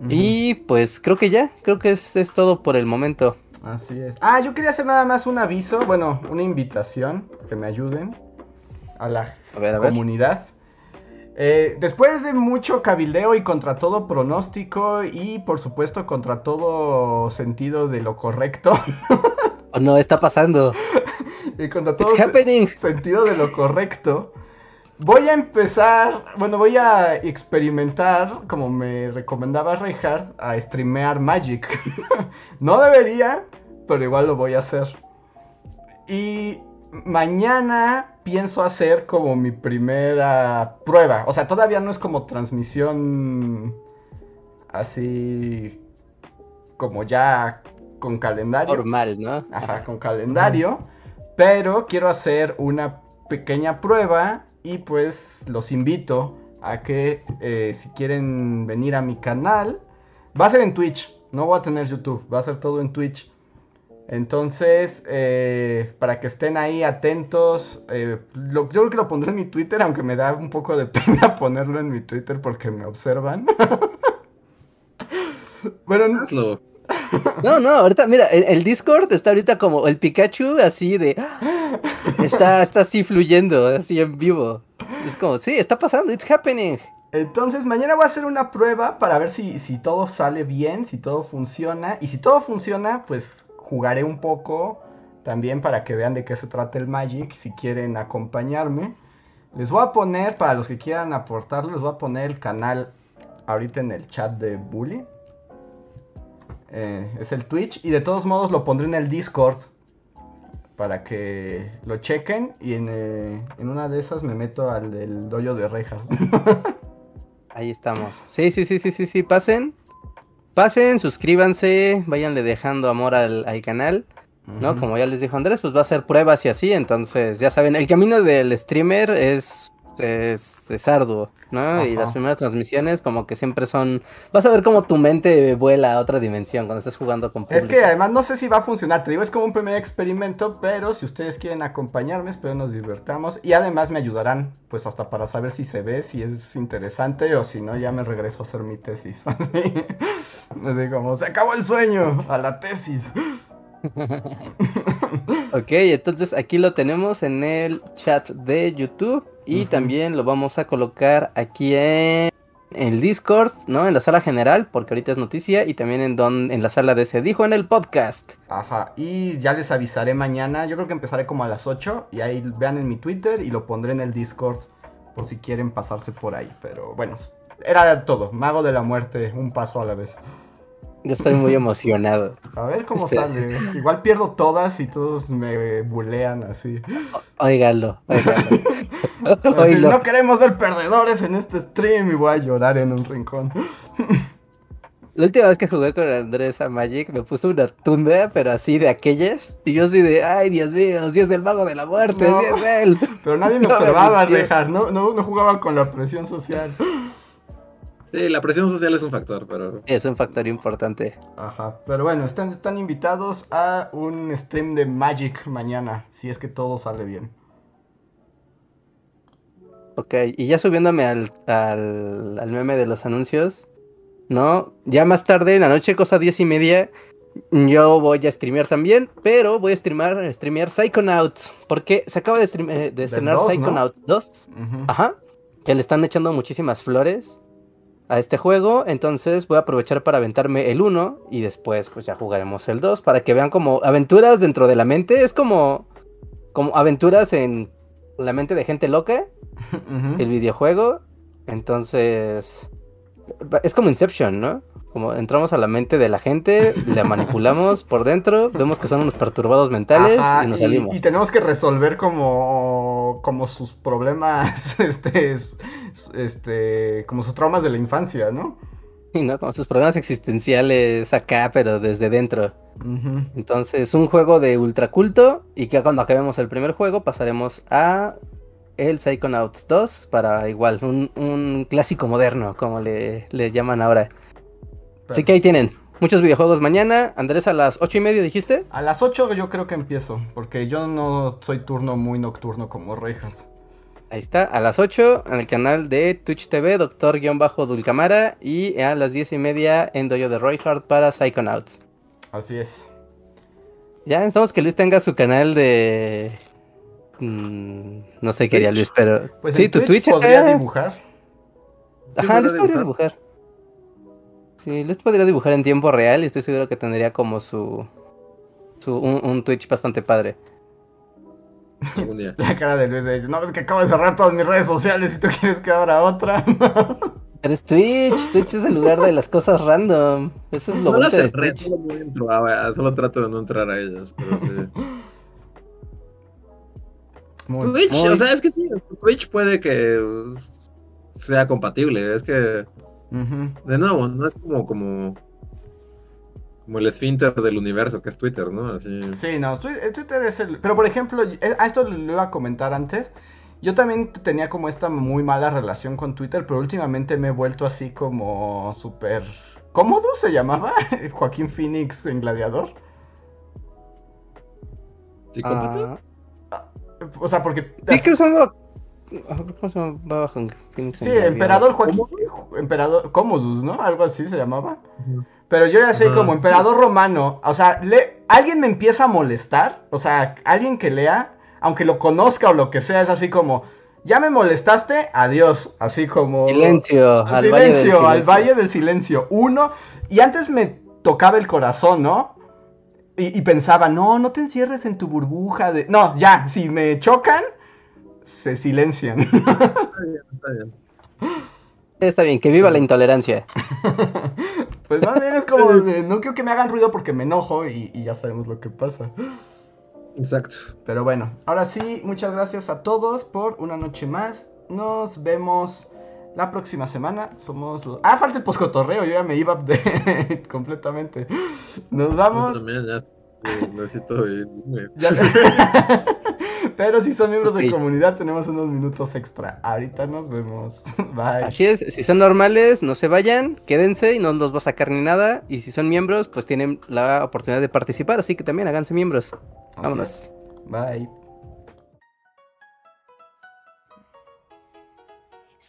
Y pues creo que ya, creo que es, es todo por el momento. Así es. Ah, yo quería hacer nada más un aviso, bueno, una invitación, que me ayuden a la A ver, a ver. comunidad. Eh, después de mucho cabildeo y contra todo pronóstico y por supuesto contra todo sentido de lo correcto, Oh, no, está pasando. y contra todo happening. sentido de lo correcto, voy a empezar, bueno, voy a experimentar, como me recomendaba Reinhardt, a streamear Magic. no debería, pero igual lo voy a hacer. Y mañana pienso hacer como mi primera prueba. O sea, todavía no es como transmisión así como ya con calendario. Normal, ¿no? Ajá, con calendario. Pero quiero hacer una pequeña prueba y pues los invito a que eh, si quieren venir a mi canal, va a ser en Twitch, no voy a tener YouTube, va a ser todo en Twitch. Entonces, eh, para que estén ahí atentos, eh, yo creo que lo pondré en mi Twitter, aunque me da un poco de pena ponerlo en mi Twitter porque me observan. bueno, no- Hazlo. No, no, ahorita, mira, el, Discord está ahorita como el Pikachu así de. Está, está así fluyendo, así en vivo. Es como, sí, está pasando, it's happening. Entonces mañana voy a hacer una prueba para ver si, si todo sale bien, si todo funciona. Y si todo funciona, pues jugaré un poco también para que vean de qué se trata el Magic, si quieren acompañarme. Les voy a poner, para los que quieran aportarlo, les voy a poner el canal ahorita en el chat de Bully. Eh, es el Twitch y de todos modos lo pondré en el Discord para que lo chequen y en, eh, en una de esas me meto al del dojo de Reinhardt. Ahí estamos. Sí, sí, sí, sí, sí, sí, pasen. Pasen, suscríbanse, váyanle dejando amor al, al canal, ¿no? Como ya les dijo Andrés, pues va a ser pruebas y así, entonces ya saben, el camino del streamer es, es, es arduo, ¿no? Y las primeras transmisiones como que siempre son... Vas a ver cómo tu mente vuela a otra dimensión cuando estés jugando con Es público. que además no sé si va a funcionar, te digo, es como un primer experimento, pero si ustedes quieren acompañarme, espero nos divertamos y además me ayudarán, pues hasta para saber si se ve, si es interesante o si no, ya me regreso a hacer mi tesis. Así, así como, se acabó el sueño, a la tesis. Ok, entonces aquí lo tenemos en el chat de YouTube y también lo vamos a colocar aquí en, en el Discord, ¿no? En la sala general, porque ahorita es noticia, y también en, don, en la sala de Se Dijo en el podcast. Ajá, y ya les avisaré mañana, yo creo que empezaré como a las 8 y ahí vean en mi Twitter y lo pondré en el Discord por si quieren pasarse por ahí, pero bueno, era todo, mago de la muerte, un paso a la vez. Yo estoy muy emocionado. A ver cómo Este- sale. Igual pierdo todas y todos me bulean así. Óigalo, óigalo. Oílo. no queremos ver perdedores en este stream y voy a llorar en un rincón. La última vez que jugué con Andrés a Magic me puso una tunda, pero así de aquellas. Y yo así de, ay, Dios mío, si es el mago de la muerte, No. si es él. Pero nadie me No observaba. Rejar. No, no, no jugaba con la presión social. Sí, la presión social es un factor, pero. Es un factor importante. Ajá. Pero bueno, están, están invitados a un stream de Magic mañana. Si es que todo sale bien. Ok, y ya subiéndome al, al, al meme de los anuncios, ¿no? Ya más tarde, en la noche, cosa diez y media, yo voy a streamear también, pero voy a streamar, streamear Psychonauts, porque se acaba de, stream- eh, de estrenar dos, ¿no? Psychonauts 2, Ujú. ajá, que le están echando muchísimas flores a este juego, entonces voy a aprovechar para aventarme el 1 y después pues ya jugaremos el 2 para que vean como aventuras dentro de la mente, es como, como aventuras en la mente de gente loca el videojuego. Entonces, es como Inception, ¿no? Como entramos a la mente de la gente, la manipulamos por dentro, vemos que son unos perturbados mentales Ajá, y nos y, salimos. y tenemos que resolver como, como sus problemas, este, es- este, como sus traumas de la infancia, ¿no? Y no, como sus problemas existenciales acá, pero desde dentro. Entonces, un juego de ultraculto y que cuando acabemos el primer juego pasaremos a el Psychonauts 2 para igual, un, un clásico moderno, como le, le llaman ahora. Así que ahí tienen. Muchos videojuegos mañana. Andrés, a las ocho y media dijiste. A las 8 yo creo que empiezo, porque yo no soy turno muy nocturno como Reinhardt. Ahí está, a las 8 en el canal de Twitch TV, Doctor-Dulcamara. Y a las 10 y media en Dojo de Royhard para Psychonauts. Así es. Ya pensamos que Luis tenga su canal de. mm, no sé qué haría Twitch. Luis, pero. Pues sí, tu Twitch. podría acá. dibujar. Ajá, Luis podría dibujar. Sí, Luis podría dibujar en tiempo real y estoy seguro que tendría como su. su un, un Twitch bastante padre. Algún día. La cara de Luis de, no, es que acabo de cerrar todas mis redes sociales y tú quieres que abra otra. Pero es Twitch, Twitch es el lugar de las cosas random. Eso es lo No las cerré, solo, no entro, ah, vaya, solo trato de no entrar a ellas. Pero sí. Muy- Twitch, muy- o sea, es que sí, Twitch puede que sea compatible. Es que, De nuevo, no es como, como, como el esfínter del universo, que es Twitter, ¿no? Así. Sí, no, eh, Twitter es el... Pero por ejemplo, eh, a esto lo iba a comentar antes. Yo también tenía como esta muy mala relación con Twitter, pero últimamente me he vuelto así como súper... ¿Cómodo se llamaba? Joaquín Phoenix en Gladiador. ¿Sí, contate? Ah, O sea, porque... sí, que son lo- ¿Cómo se llama? Bajo en Phoenix Sí. Emperador Joaquín... Emperador... Commodus, ¿no? Algo así se llamaba. Pero yo ya sé, como emperador romano, o sea, le- alguien me empieza a molestar, o sea, alguien que lea, aunque lo conozca o lo que sea, es así como, ya me molestaste, adiós, así como... Silencio, al silencio, Valle del Silencio. al Valle del Silencio. Uno, y antes me tocaba el corazón, ¿no? Y, y pensaba, no, no te encierres en tu burbuja de... No, ya, si me chocan, se silencian. Está bien, está bien. Está bien, que viva la intolerancia. pues más bien es como, de, no quiero que me hagan ruido porque me enojo y- y ya sabemos lo que pasa. Exacto. Pero bueno, ahora sí, muchas gracias a todos por una noche más. Nos vemos la próxima semana. Somos los... Ah, falta el poscotorreo, yo ya me iba de... completamente. Nos Yo vamos. también ya eh, necesito. Ya- Pero si son miembros de Ok. comunidad, tenemos unos minutos extra. Ahorita nos vemos. Bye. Así es, si son normales, no se vayan, quédense y no los va a sacar ni nada. Y si son miembros, pues tienen la oportunidad de participar, así que también háganse miembros. Así Vámonos. es. Bye.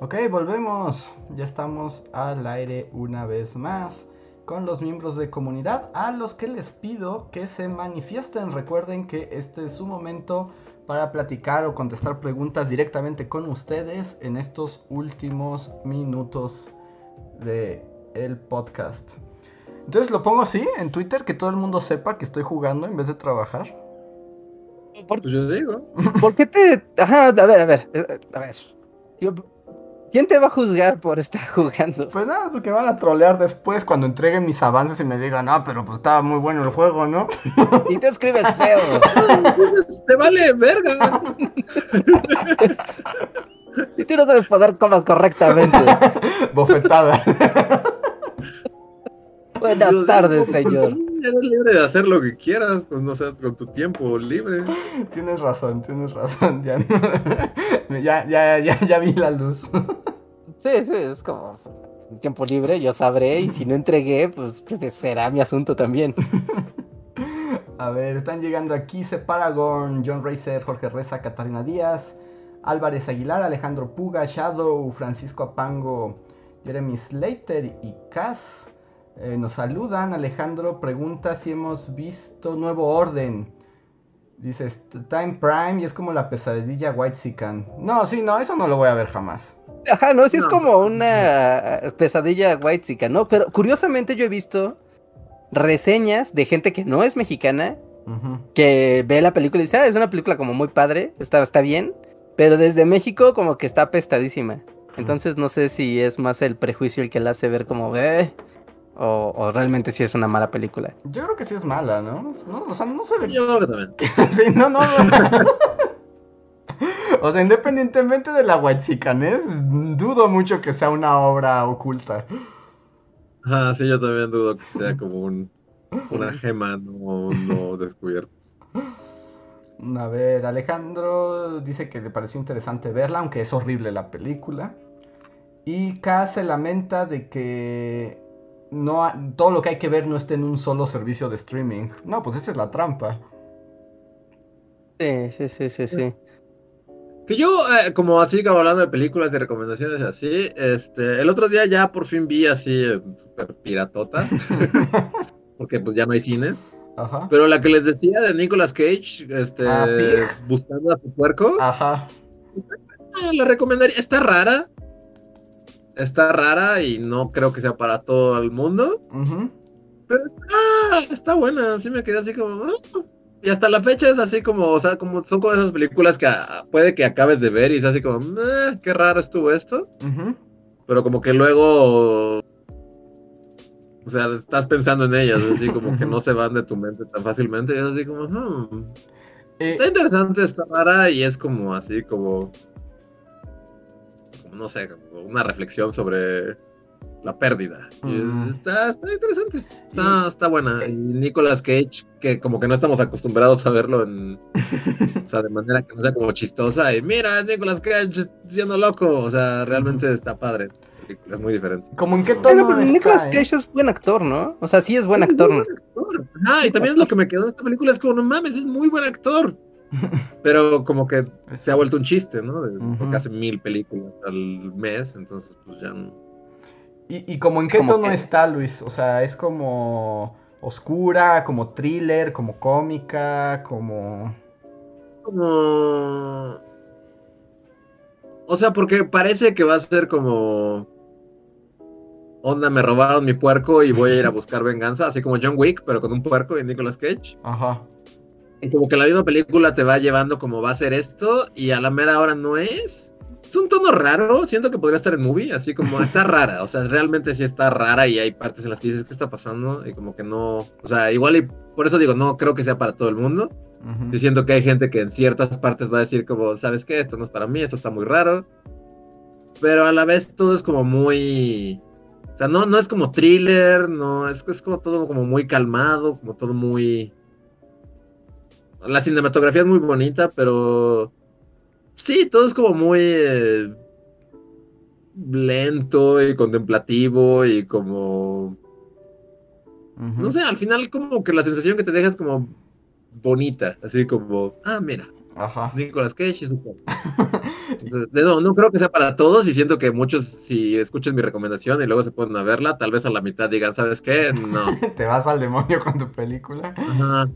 Ok, volvemos. Ya estamos al aire una vez más con los miembros de comunidad a los que les pido que se manifiesten. Recuerden que este es su momento para platicar o contestar preguntas directamente con ustedes en estos últimos minutos de el podcast. Entonces lo pongo así en Twitter que todo el mundo sepa que estoy jugando en vez de trabajar. ¿Por, Pues yo digo. por qué te.? Ajá, a ver, a ver. eh, A ver. Yo- ¿Quién te va a juzgar por estar jugando? Pues nada, porque van a trolear después cuando entreguen mis avances y me digan, ah, pero pues estaba muy bueno el juego, ¿no? Y tú escribes feo. Te vale verga. Y tú no sabes poner comas correctamente. Bofetada. Buenas tardes, pues, señor. Eres libre de hacer lo que quieras, pues no sé, con tu tiempo libre. tienes razón, tienes razón, ya, no- ya, ya, ya, ya vi la luz. Sí, sí, es como. Tiempo libre, yo sabré. Y si no entregué, pues, pues, será mi asunto también. A ver, están llegando aquí Separagon, John Racer, Jorge Reza, Catarina Díaz, Álvarez Aguilar, Alejandro Puga, Shadow, Francisco Apango, Jeremy Slater y Cas. Eh, nos saludan. Alejandro pregunta si hemos visto Nuevo Orden. Dice "Est- Time Prime y es como la pesadilla White Sican. No, sí, no, eso no lo voy a ver jamás. Ajá, no, sí es No. como una pesadilla white ¿no? Pero curiosamente yo he visto reseñas de gente que no es mexicana, que ve la película y dice, ah, es una película como muy padre, está, está bien, pero desde México como que está apestadísima. Entonces no sé si es más el prejuicio el que la hace ver como, eh, o, o realmente si es una mala película. Yo creo que sí es mala, ¿no? No, o sea, no se ve Yo creo que también. Sí, no, no, no. O sea, independientemente de la Whitezicanés, dudo mucho que sea una obra oculta. Ajá, sí, yo también dudo que sea como un, una gema no, no descubierta. A ver, Alejandro dice que le pareció interesante verla, aunque es horrible la película. Y K se lamenta de que no ha- todo lo que hay que ver no esté en un solo servicio de streaming. No, pues esa es la trampa. Sí, sí, sí, sí, sí. Que yo, eh, como así, como hablando de películas y recomendaciones así, este, el otro día ya por fin vi así, eh, super piratota, porque pues ya no hay cine. Ajá. Pero la que les decía de Nicolas Cage, este, Ah, buscando a su puerco, Ajá. ah, la recomendaría. Está rara. Está rara y no creo que sea para todo el mundo. Pero está, está buena. Sí me quedé así como. ah. Y hasta la fecha es así como, o sea, como son como esas películas que ah, puede que acabes de ver y es así como, "Meh, qué raro estuvo esto. Pero como que luego. O sea, estás pensando en ellas, así como que no se van de tu mente tan fácilmente. Y es así como, "Hmm". Eh, Está interesante, está rara y es como así como, como, no sé, como una reflexión sobre la pérdida. Y es- Mm. está, está interesante, está, está buena. Y Nicolas Cage, que como que no estamos acostumbrados a verlo en, o sea, de manera que no sea como chistosa. Y mira, Nicolas Cage siendo loco, o sea, realmente está padre. Es muy diferente. ¿Cómo en qué tono pero está, Nicolas eh? Cage es buen actor, ¿no? O sea, sí es buen Es actor. muy buen actor. Ajá, y también lo que me quedó de esta película es como, no mames, es muy buen actor. Pero como que se ha vuelto un chiste, ¿no? De- Ujú. Porque hace mil películas al mes, entonces pues ya no. ¿Y, y como en qué Como tono que- está, Luis? O sea, es como oscura, como thriller, como cómica, como... Como... O sea, porque parece que va a ser como... Onda, me robaron mi puerco y voy a ir a buscar venganza, así como John Wick, pero con un puerco y Nicolas Cage. Ajá. Como que la misma película te va llevando como va a ser esto y a la mera hora no es. Es un tono raro, siento que podría estar en movie, así como está rara, o sea, realmente sí está rara y hay partes en las que dices, ¿qué está pasando? Y como que no, o sea, igual y por eso digo, no creo que sea para todo el mundo. Y siento que hay gente que en ciertas partes va a decir como, ¿sabes qué? Esto no es para mí, esto está muy raro. Pero a la vez todo es como muy... O sea, no, no es como thriller, no, es, es como todo como muy calmado, como todo muy... La cinematografía es muy bonita, pero... Sí, todo es como muy... eh, lento y contemplativo y como... No sé, al final como que la sensación que te deja es como bonita, así como, ah, mira, Ajá. Nicolas Cage y su cuerpo. Entonces, de- no, no creo que sea para todos y siento que muchos si escuchan mi recomendación y luego se ponen a verla, tal vez a la mitad digan, ¿sabes qué? No. Te vas al demonio con tu película. Ajá.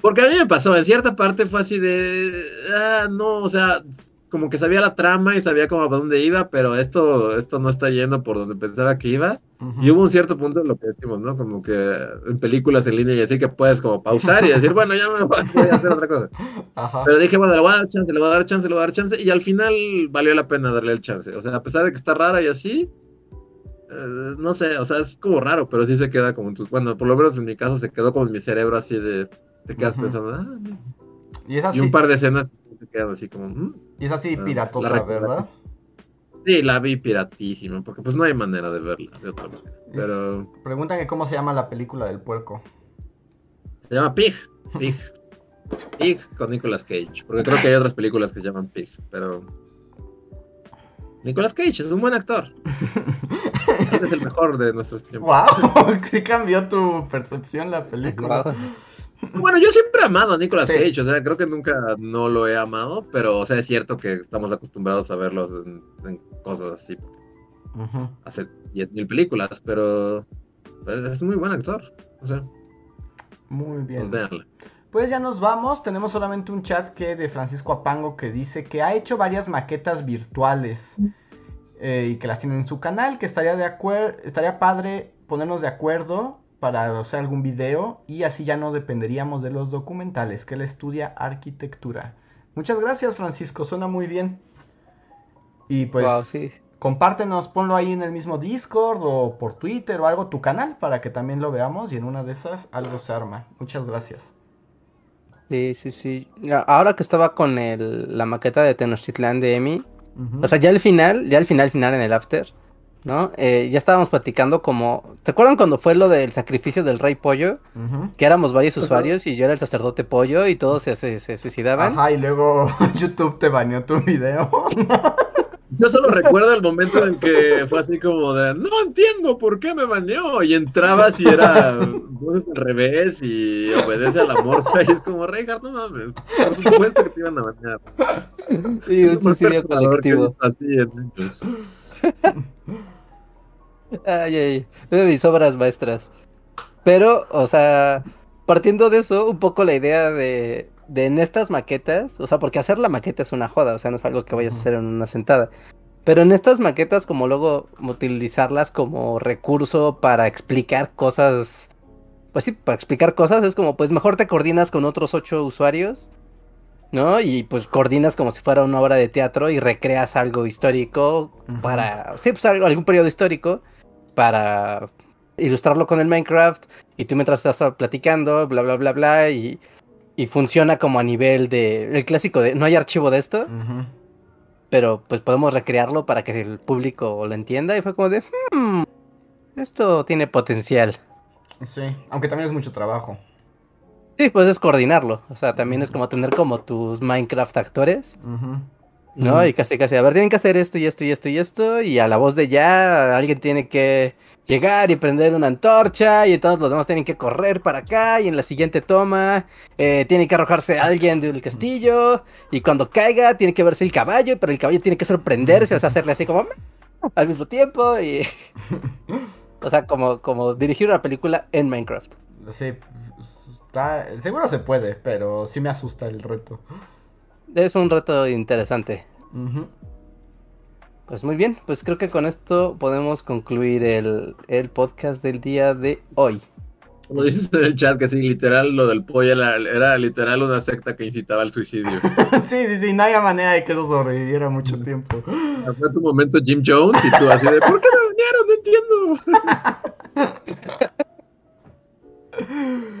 Porque a mí me pasó, en cierta parte fue así de, ah, no, o sea, como que sabía la trama y sabía como a dónde iba, pero esto, esto no está yendo por donde pensaba que iba. Y hubo un cierto punto en lo que decimos, ¿no? Como que en películas en línea y así que puedes como pausar y decir, bueno, ya me voy voy a hacer otra cosa. Ajá. Pero dije, bueno, le voy a dar chance, le voy a dar chance, le voy a dar chance. Y al final valió la pena darle el chance. O sea, a pesar de que está rara y así, eh, no sé, o sea, es como raro, pero sí se queda como en tus. Bueno, por lo menos en mi caso se quedó como en mi cerebro así de. Te quedas pensando, ah, mira. Y es así, Y un par de escenas se quedan así como, "Mm". y es así Ah, piratota. ¿verdad? Sí, la vi piratísima, porque pues no hay manera de verla de otra manera. Pero Preguntan que cómo se llama la película del puerco. se llama Pig. Pig. Pig con Nicolas Cage. Porque creo que hay otras películas que se llaman Pig, pero. Nicolas Cage es un buen actor. Él es el mejor de nuestros tiempos. ¡Wow! Sí cambió tu percepción la película. Bueno, yo siempre he amado a Nicolas Sí. Cage, o sea, creo que nunca no lo he amado, pero, o sea, es cierto que estamos acostumbrados a verlos en, en cosas así, Ujú. hace 10.000 películas, pero pues, es muy buen actor, o sea, Muy pues bien. véanla. Pues ya nos vamos. Tenemos solamente un chat que de Francisco Apango que dice que ha hecho varias maquetas virtuales eh, y que las tiene en su canal. Que estaría de acuerdo, estaría padre ponernos de acuerdo para hacer algún video y así ya no dependeríamos de los documentales que él estudia arquitectura. Muchas gracias, Francisco. Suena muy bien. Y pues sí. compártenos, ponlo ahí en el mismo Discord o por Twitter o algo tu canal para que también lo veamos y en una de esas algo se arma. Muchas gracias. Sí, sí, sí. Ahora que estaba con el, la maqueta de Tenochtitlán de Emi, o sea, ya al final, ya al final, final en el after, ¿no? Eh, ya estábamos platicando como, ¿te acuerdan cuando fue lo del sacrificio del rey pollo? Que éramos varios usuarios y yo era el sacerdote pollo y todos se, se, se suicidaban. Ajá, y luego YouTube te baneó tu video. Yo solo recuerdo el momento en que fue así como de, no entiendo por qué me baneó. Y entrabas y era al revés y obedece a la morsa. Y es como, Reinhardt, no mames. Por supuesto que te iban a banear. Y un suicidio colectivo. Así niños. Ay, ay, una de mis obras maestras. Pero, o sea, partiendo de eso, un poco la idea de, de en estas maquetas, o sea, porque hacer la maqueta es una joda, o sea, no es algo que vayas a hacer en una sentada. Pero en estas maquetas, como luego utilizarlas como recurso para explicar cosas, pues sí, para explicar cosas, es como, pues mejor te coordinas con otros ocho usuarios, ¿no? Y pues coordinas como si fuera una obra de teatro y recreas algo histórico para, sí, pues algo- algún periodo histórico para ilustrarlo con el Minecraft y tú mientras estás platicando, bla, bla, bla, bla, y, y funciona como a nivel de, el clásico de, no hay archivo de esto, pero pues podemos recrearlo para que el público lo entienda y fue como de, "Hmm, esto tiene potencial. Sí, aunque también es mucho trabajo. Sí, pues es coordinarlo, o sea, también es como tener como tus Minecraft actores, Ujú. ¿No? Y casi casi, a ver, tienen que hacer esto y esto y esto y esto, y a la voz de ya alguien tiene que llegar y prender una antorcha, y todos los demás tienen que correr para acá, y en la siguiente toma eh, tiene que arrojarse alguien del castillo, y cuando caiga tiene que verse el caballo, pero el caballo tiene que sorprenderse, o sea, hacerle así como al mismo tiempo, y... O sea, como, como dirigir una película en Minecraft. Sí, está- seguro se puede, pero sí me asusta el reto. Es un reto interesante. Pues muy bien, pues creo que con esto podemos concluir el, el podcast del día de hoy. Como dices en el chat, que sí, literal, lo del pollo era, era literal una secta que incitaba al suicidio. Sí, sí, sí, no había manera de que eso sobreviviera mucho tiempo. Fue tu momento Jim Jones y tú así de, ¿por qué me banearon? No entiendo.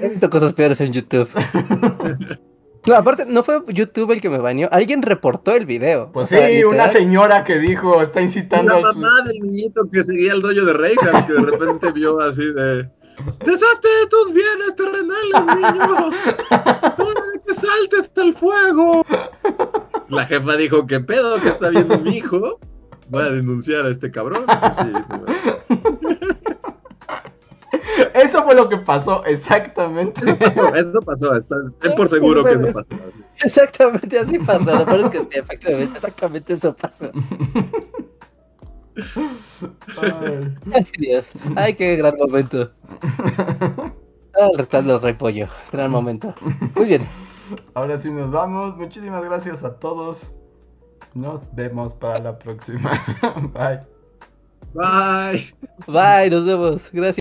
He visto cosas peores en YouTube. No, aparte, no fue YouTube el que me bañó. Alguien reportó el video. Pues O sea, sí, una señora que dijo, está incitando La mamá del niñito que seguía el dojo de Reinhardt, que de repente vio así de, deshazte de tus bienes terrenales, niño. De que saltes al fuego. La jefa dijo, ¿qué pedo que está viendo mi hijo? Voy a denunciar a este cabrón. Pues sí, no. Eso fue lo que pasó, exactamente. Eso pasó, eso pasó. Ten por seguro que eso pasó. Exactamente así pasó. Lo peor es que sí, efectivamente, exactamente eso pasó. Ay. Ay, Dios. Ay, qué gran momento. Ah, el retal del rey pollo. Gran momento. Muy bien. Ahora sí nos vamos. Muchísimas gracias a todos. Nos vemos para la próxima. Bye. Bye. Bye, nos vemos. Gracias.